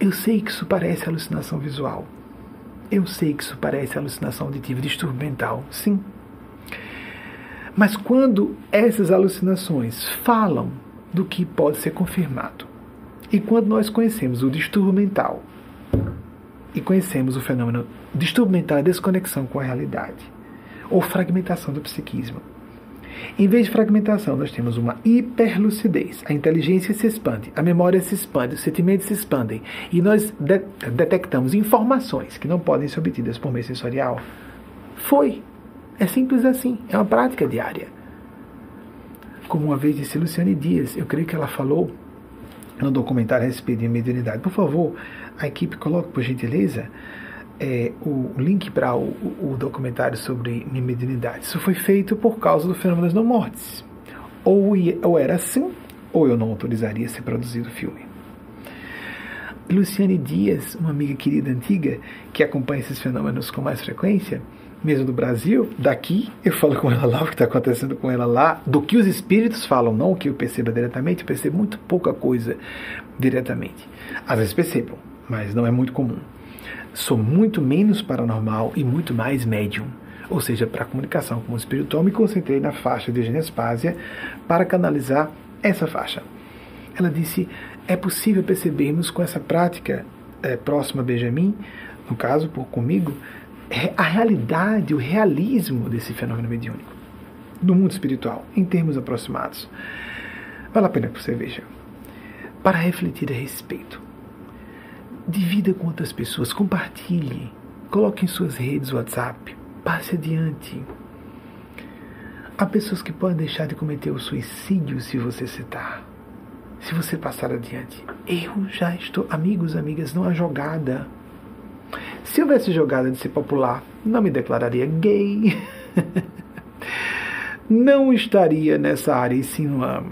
Speaker 1: Eu sei que isso parece alucinação visual. Eu sei que isso parece alucinação auditiva, distúrbio mental. Sim. Mas quando essas alucinações falam do que pode ser confirmado, e quando nós conhecemos o distúrbio mental e conhecemos o fenômeno distúrbio mental é desconexão com a realidade ou fragmentação do psiquismo. Em vez de fragmentação, nós temos uma hiperlucidez. A inteligência se expande, a memória se expande, os sentimentos se expandem e nós de detectamos informações que não podem ser obtidas por meio sensorial. Foi. É simples assim. É uma prática diária. Como uma vez disse Luciane Dias, eu creio que ela falou no documentário a respeito de mediunidade. Por favor, a equipe coloque, por gentileza, é, o link para o, o, documentário sobre mediunidade. Isso foi feito por causa do fenômeno das não-mortes. Ou, ou era assim, ou eu não autorizaria ser produzido o filme. Luciane Dias, uma amiga querida antiga, que acompanha esses fenômenos com mais frequência, mesmo do Brasil, daqui, eu falo com ela lá, o que está acontecendo com ela lá, do que os espíritos falam, não o que eu perceba diretamente, eu percebo muito pouca coisa diretamente. Às vezes percebo, mas não é muito comum. Sou muito menos paranormal e muito mais médium. Ou seja, para a comunicação com o espiritual, me concentrei na faixa de Genespásia para canalizar essa faixa. Ela disse: é possível percebermos com essa prática é, próxima a Benjamin, no caso, por comigo, a realidade, o realismo desse fenômeno mediúnico no mundo espiritual, em termos aproximados. Vale a pena que você veja. Para refletir a respeito. Divida com outras pessoas, compartilhe, coloque em suas redes WhatsApp, passe adiante. Há pessoas que podem deixar de cometer o suicídio se você citar, se você passar adiante. Eu já estou, amigos, amigas, não há jogada se houvesse jogada de ser popular, não me declararia gay. não estaria nessa área, e sim numa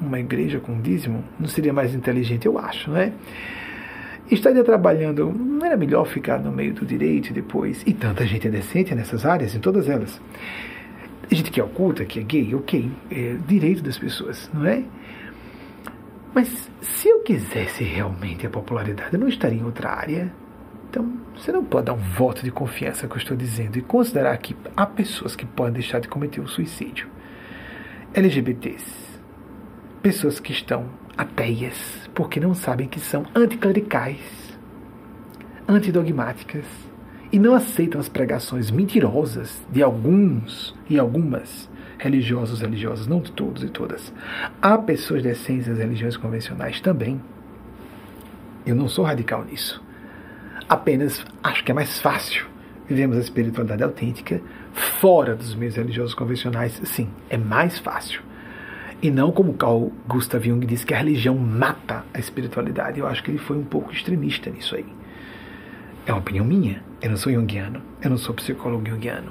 Speaker 1: uma igreja com dízimo. Não seria mais inteligente, eu acho, né? Estaria trabalhando, não era melhor ficar no meio do direito depois? E tanta gente é decente nessas áreas, em todas elas. A gente que é oculta, que é gay, ok, é direito das pessoas, não é? Mas se eu quisesse realmente a popularidade, eu não estaria em outra área. Então, você não pode dar um voto de confiança que eu estou dizendo e considerar que há pessoas que podem deixar de cometer o suicídio. LGBTs, pessoas que estão ateias porque não sabem que são anticlericais, antidogmáticas e não aceitam as pregações mentirosas de alguns e algumas religiosos religiosas, não de todos e todas. Há pessoas decentes das religiões convencionais também. Eu não sou radical nisso apenas acho que é mais fácil vivemos a espiritualidade autêntica fora dos meios religiosos convencionais. Sim, é mais fácil. E não como Carl Gustav Jung disse que a religião mata a espiritualidade. Eu acho que ele foi um pouco extremista nisso aí. É uma opinião minha. Eu não sou junguiano. Eu não sou psicólogo junguiano.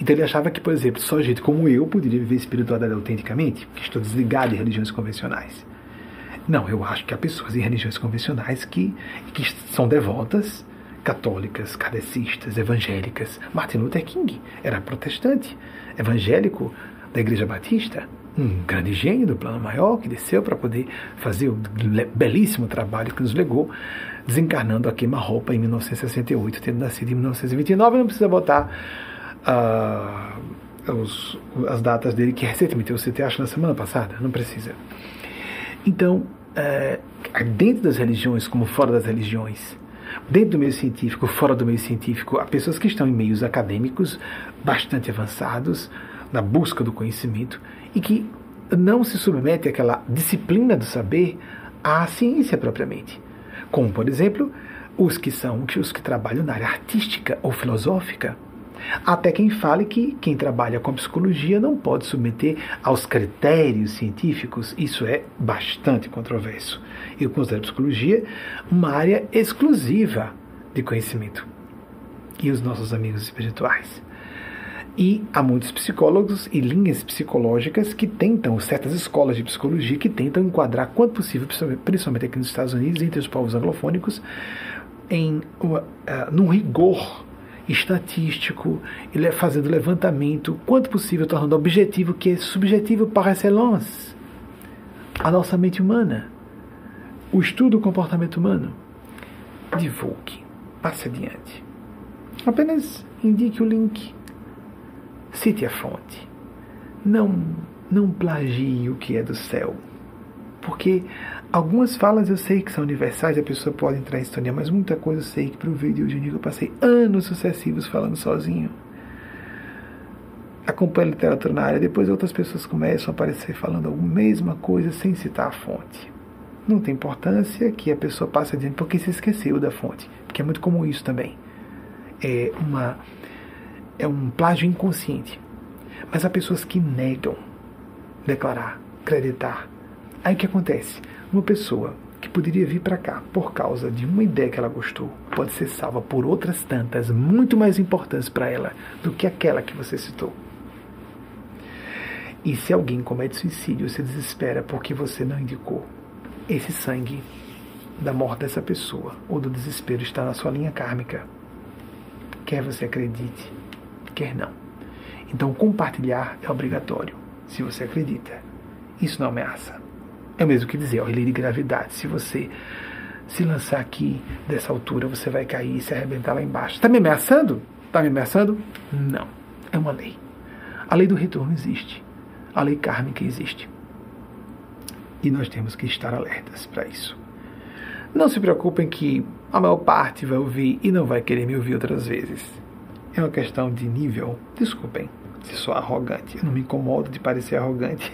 Speaker 1: Então ele achava que, por exemplo, só gente como eu poderia viver espiritualidade autenticamente, porque estou desligado de religiões convencionais. Não, eu acho que há pessoas em religiões convencionais que, que são devotas, católicas, kardecistas, evangélicas. Martin Luther King era protestante, evangélico da Igreja Batista, um grande gênio do plano maior que desceu para poder fazer o belíssimo trabalho que nos legou, desencarnando a queima-roupa em 1968, tendo nascido em 1929. Não precisa botar uh, os, as datas dele, que recentemente eu citei, acho, na semana passada, não precisa. Então, é, dentro das religiões, como fora das religiões, dentro do meio científico, fora do meio científico, há pessoas que estão em meios acadêmicos bastante avançados, na busca do conhecimento, e que não se submetem àquela disciplina do saber à ciência propriamente. Como, por exemplo, os que são os que trabalham na área artística ou filosófica. Até quem fale que quem trabalha com psicologia não pode submeter aos critérios científicos. Isso é bastante controverso. Eu considero a psicologia uma área exclusiva de conhecimento. E os nossos amigos espirituais. E há muitos psicólogos e linhas psicológicas que tentam, certas escolas de psicologia que tentam enquadrar quanto possível, principalmente aqui nos Estados Unidos, entre os povos anglofônicos, em uh, num rigor estatístico, ele é fazendo levantamento, quanto possível, tornando objetivo que é subjetivo par excellence a nossa mente humana, o estudo do comportamento humano. Divulgue, passe adiante. Apenas indique o link Cite a fonte. Não, não plagie o que é do céu. Porque algumas falas eu sei que são universais, a pessoa pode entrar em sintonia, mas muita coisa eu sei que para o vídeo de eu passei anos sucessivos falando sozinho. Acompanho a literatura na área, depois outras pessoas começam a aparecer falando a mesma coisa sem citar a fonte. Não tem importância que a pessoa passe adiante porque se esqueceu da fonte, porque é muito comum isso também. É uma é um plágio inconsciente. Mas há pessoas que negam declarar, acreditar. Aí o que acontece? Uma pessoa que poderia vir para cá por causa de uma ideia que ela gostou pode ser salva por outras tantas muito mais importantes para ela do que aquela que você citou. E se alguém comete suicídio, se desespera porque você não indicou, esse sangue da morte dessa pessoa ou do desespero está na sua linha kármica. Quer você acredite, quer não. Então, compartilhar é obrigatório, se você acredita. Isso não ameaça. É o mesmo que dizer, ó, lei de gravidade. Se você se lançar aqui dessa altura, você vai cair e se arrebentar lá embaixo. Está me ameaçando? Está me ameaçando? Não. É uma lei. A lei do retorno existe. A lei kármica existe. E nós temos que estar alertas para isso. Não se preocupem que a maior parte vai ouvir e não vai querer me ouvir outras vezes. É uma questão de nível. Desculpem se sou arrogante. Eu não me incomodo de parecer arrogante.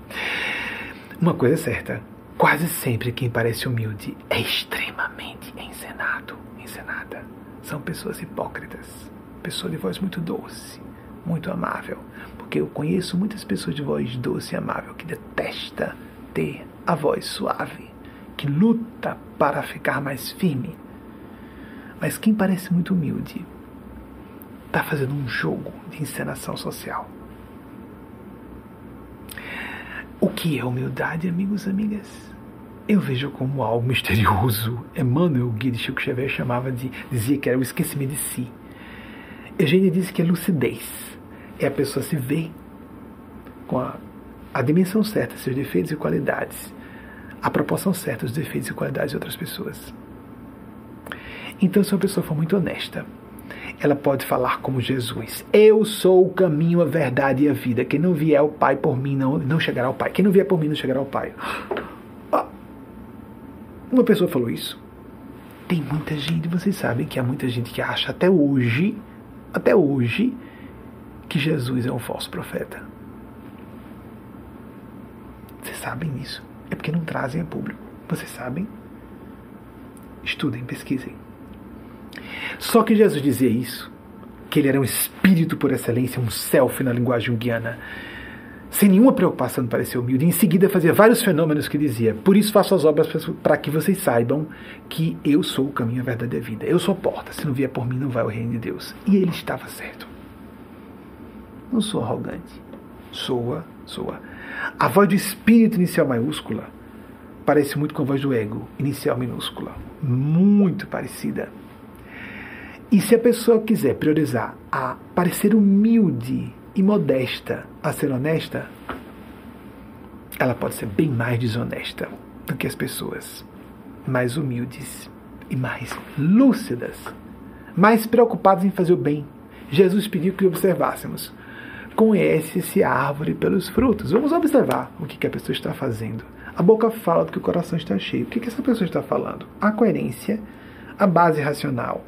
Speaker 1: uma coisa é certa. Quase sempre quem parece humilde é extremamente encenado, encenada. São pessoas hipócritas. Pessoa de voz muito doce, muito amável. Porque eu conheço muitas pessoas de voz doce e amável que detesta ter a voz suave, que luta para ficar mais firme. Mas quem parece muito humilde está fazendo um jogo de encenação social. O que é humildade, amigos e amigas? Eu vejo como algo misterioso. Emmanuel Guia de Chico Xavier chamava de, dizia que era o esquecimento de si. Eugênia disse que é lucidez. É a pessoa se ver com a, a dimensão certa, seus defeitos e qualidades, a proporção certa dos defeitos e qualidades de outras pessoas. Então, se uma pessoa for muito honesta, ela pode falar como Jesus: Eu sou o caminho, a verdade e a vida. Quem não vier ao Pai por mim não, não chegará ao Pai. Quem não vier por mim não chegará ao Pai. Ah, uma pessoa falou isso. Tem muita gente, vocês sabem que há muita gente que acha até hoje, até hoje, que Jesus é um falso profeta. Vocês sabem disso. É porque não trazem a público. Vocês sabem? Estudem, pesquisem. Só que Jesus dizia isso, que ele era um espírito por excelência, um self na linguagem junguiana, sem nenhuma preocupação de parecer humilde. Em seguida fazia vários fenômenos que dizia: Por isso faço as obras para que vocês saibam que eu sou o caminho, a verdade e a vida. Eu sou a porta. Se não vier por mim, não vai ao reino de Deus. E ele estava certo. Não sou arrogante. Soa, soa. A voz do espírito inicial maiúscula parece muito com a voz do ego inicial minúscula. Muito parecida. E se a pessoa quiser priorizar a parecer humilde e modesta a ser honesta, ela pode ser bem mais desonesta do que as pessoas mais humildes e mais lúcidas, mais preocupadas em fazer o bem. Jesus pediu que observássemos. Conhece-se a árvore pelos frutos. Vamos observar o que, que a pessoa está fazendo. A boca fala do que o coração está cheio. O que, que essa pessoa está falando? A coerência, a base racional,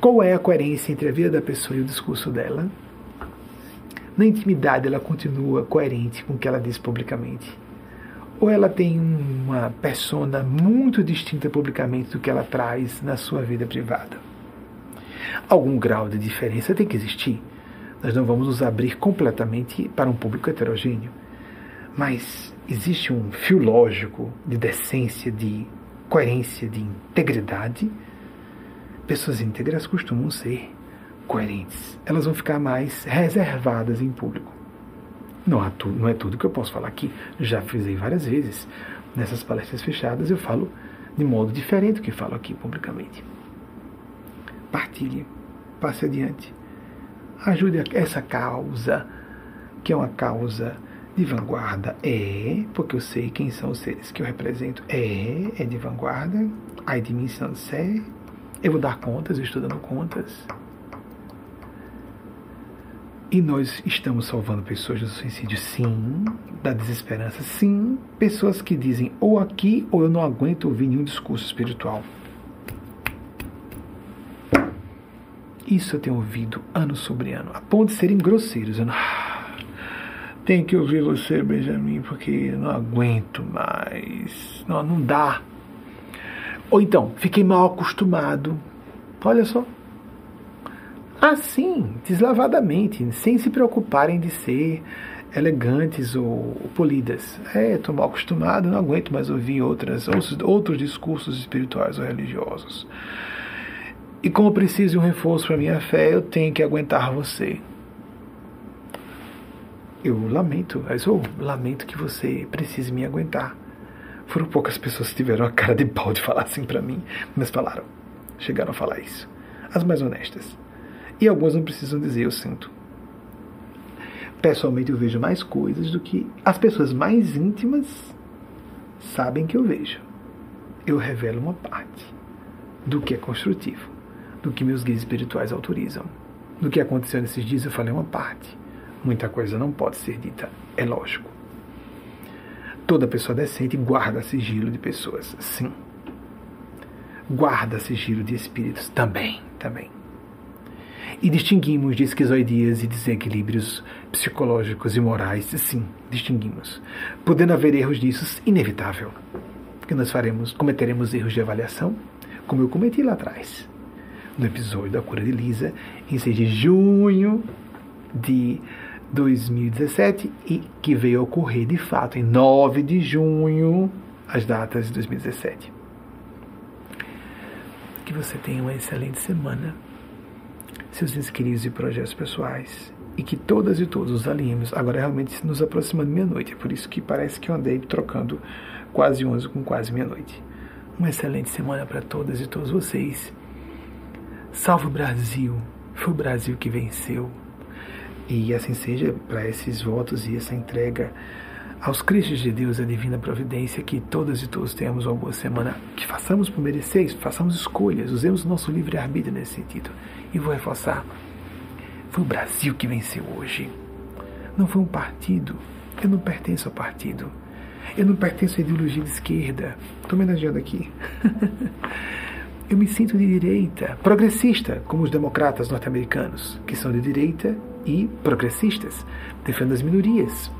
Speaker 1: qual é a coerência entre a vida da pessoa e o discurso dela? Na intimidade, ela continua coerente com o que ela diz publicamente? ou ela tem uma persona muito distinta publicamente do que ela traz na sua vida privada. Algum grau de diferença tem que existir. Nós não vamos nos abrir completamente para um público heterogêneo. Mas existe um fio lógico de decência, de coerência, de integridade. Pessoas íntegras costumam ser coerentes. Elas vão ficar mais reservadas em público. Não, há tu, não é tudo que eu posso falar aqui. Já fiz várias vezes. Nessas palestras fechadas eu falo de modo diferente do que falo aqui publicamente. Partilhe, passe adiante. Ajude essa causa, que é uma causa de vanguarda. É, porque eu sei quem são os seres que eu represento. É, é de vanguarda. Ai de mim, Sansé. Eu vou dar contas, estou dando contas. E nós estamos salvando pessoas do suicídio, sim, da desesperança, sim, pessoas que dizem ou aqui ou eu não aguento ouvir nenhum discurso espiritual. Isso eu tenho ouvido ano sobre ano, a ponto de serem grosseiros. Eu não, tenho que ouvir você, Benjamin, porque eu não aguento mais. Não, não dá. Ou então, fiquei mal acostumado. Olha só, assim, deslavadamente, sem se preocuparem de ser elegantes ou polidas. É, estou mal acostumado, não aguento mais ouvir outras, outros discursos espirituais ou religiosos. E como preciso de um reforço para minha fé, eu tenho que aguentar você. Eu lamento, mas eu lamento que você precise me aguentar. Foram poucas pessoas que tiveram a cara de pau de falar assim para mim, mas falaram, chegaram a falar isso. As mais honestas. E algumas não precisam dizer eu sinto. Pessoalmente eu vejo mais coisas do que as pessoas mais íntimas sabem que eu vejo. Eu revelo uma parte do que é construtivo, do que meus guias espirituais autorizam. Do que aconteceu nesses dias eu falei uma parte. Muita coisa não pode ser dita, é lógico. Toda pessoa decente guarda sigilo de pessoas, sim. Guarda sigilo de espíritos também, também e distinguimos de esquizoidias e desequilíbrios psicológicos e morais, sim, distinguimos. Podendo haver erros disso, inevitável. Que nós faremos, cometeremos erros de avaliação, como eu cometi lá atrás, no episódio da cura de Lisa, em 6 de junho de 2017, e que veio a ocorrer de fato em 9 de junho, as datas de 2017. Que você tenha uma excelente semana seus inscritos e projetos pessoais e que todas e todos os alinhemos. Agora realmente nos aproximando meia-noite, é por isso que parece que eu andei trocando quase 11 com quase meia-noite. Uma excelente semana para todas e todos vocês. Salve o Brasil! Foi o Brasil que venceu. E assim seja para esses votos e essa entrega aos Cristos de Deus, a divina providência, que todas e todos tenhamos uma boa semana, que façamos por merecer, façamos escolhas, usemos o nosso livre-arbítrio nesse sentido. E vou reforçar: foi o Brasil que venceu hoje. Não foi um partido. Eu não pertenço ao partido. Eu não pertenço à ideologia de esquerda. Estou homenageando aqui. Eu me sinto de direita, progressista, como os democratas norte-americanos, que são de direita e progressistas, defendem as minorias.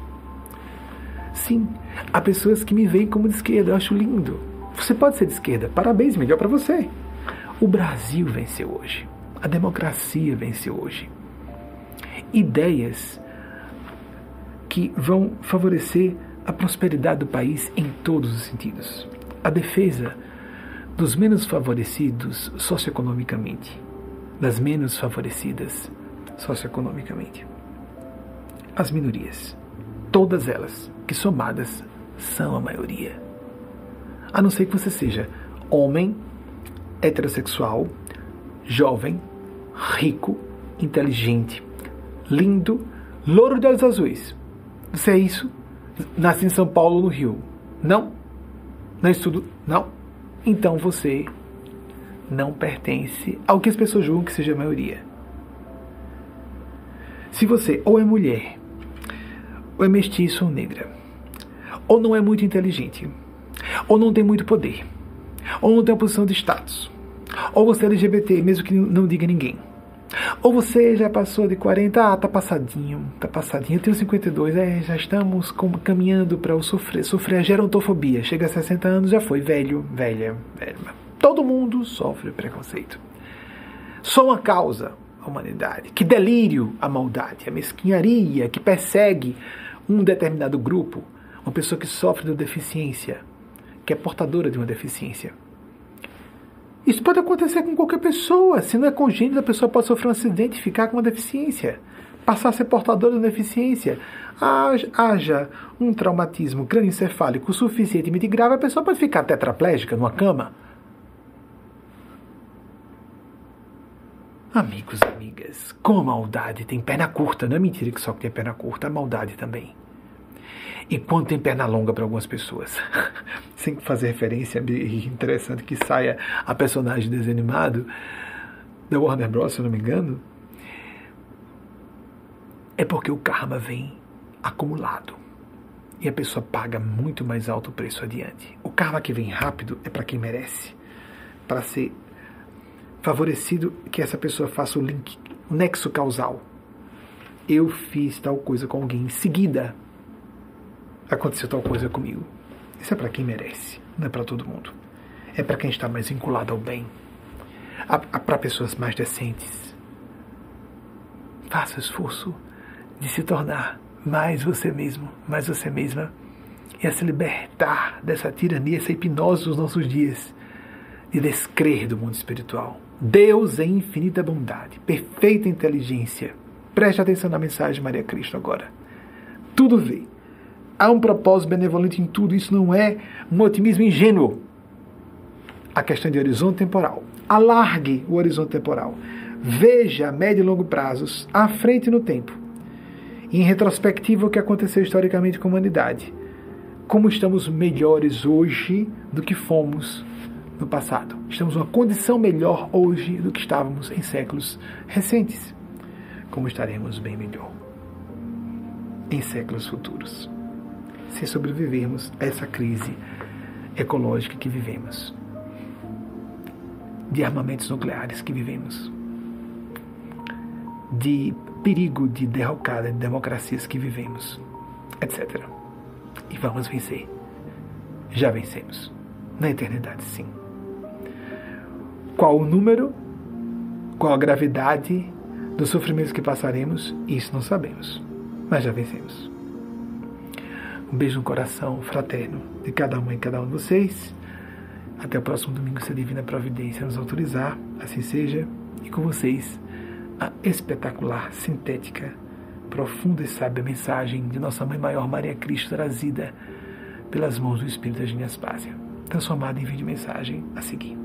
Speaker 1: Sim, há pessoas que me veem como de esquerda, eu acho lindo. Você pode ser de esquerda, parabéns, melhor para você. O Brasil venceu hoje. A democracia venceu hoje. Ideias que vão favorecer a prosperidade do país em todos os sentidos. A defesa dos menos favorecidos socioeconomicamente, das menos favorecidas socioeconomicamente. As minorias, todas elas, que somadas são a maioria. A não ser que você seja homem, heterossexual, jovem, rico, inteligente, lindo, louro de olhos azuis. Você é isso? Nasce em São Paulo, no Rio. Não? Não estudo? Não? Então você não pertence ao que as pessoas julgam que seja a maioria. Se você ou é mulher, ou é mestiço ou negra, ou não é muito inteligente, ou não tem muito poder, ou não tem uma posição de status, ou você é LGBT, mesmo que não diga ninguém, Ou você já passou de 40, ah, tá passadinho, tá passadinho. Eu tenho 52, é, já estamos caminhando para o sofrer, sofrer a gerontofobia. Chega a 60 anos, já foi velho, velha, velha. Todo mundo sofre preconceito. Só uma causa, a humanidade. Que delírio a maldade, a mesquinharia que persegue um determinado grupo, uma pessoa que sofre de deficiência, que é portadora de uma deficiência. Isso pode acontecer com qualquer pessoa. Se não é congênito, a pessoa pode sofrer um acidente e ficar com uma deficiência. Passar a ser portadora de uma deficiência. Haja um traumatismo crânioencefálico suficientemente grave, a pessoa pode ficar tetraplégica numa cama. Amigos, amigas, como a maldade tem perna curta. Não é mentira que só tem perna curta, a maldade também. E quanto tem perna longa para algumas pessoas. Sem fazer referência, é interessante que saia a personagem desanimado da Warner Bros., se eu não me engano. É porque o karma vem acumulado. E a pessoa paga muito mais alto preço adiante. O karma que vem rápido é para quem merece. Para ser favorecido que essa pessoa faça o link, o nexo causal. Eu fiz tal coisa com alguém em seguida. Aconteceu tal coisa comigo. Isso é para quem merece, não é para todo mundo. É para quem está mais vinculado ao bem. Para pessoas mais decentes. Faça o esforço de se tornar mais você mesmo, mais você mesma, e a se libertar dessa tirania, essa hipnose dos nossos dias, de descrer do mundo espiritual. Deus é infinita bondade, perfeita inteligência. Preste atenção na mensagem de Maria Cristo agora. Tudo vê. Há um propósito benevolente em tudo. Isso não é um otimismo ingênuo. A questão de horizonte temporal. Alargue o horizonte temporal. Veja a médio e longo prazos, à frente no tempo. E em retrospectiva, o que aconteceu historicamente com a humanidade. Como estamos melhores hoje do que fomos no passado. Estamos numa condição melhor hoje do que estávamos em séculos recentes. Como estaremos bem melhor em séculos futuros, se sobrevivermos a essa crise ecológica que vivemos, de armamentos nucleares que vivemos, de perigo de derrocada de democracias que vivemos, etc. E vamos vencer. Já vencemos. Na eternidade, sim. Qual o número, qual a gravidade dos sofrimentos que passaremos, isso não sabemos, mas já vencemos. Um beijo no coração fraterno de cada uma e cada um de vocês. Até o próximo domingo, se a Divina Providência nos autorizar, assim seja, e com vocês a espetacular, sintética, profunda e sábia mensagem de Nossa Mãe Maior Maria Cristo trazida pelas mãos do Espírito de Aspásia, transformada em vídeo mensagem a seguir.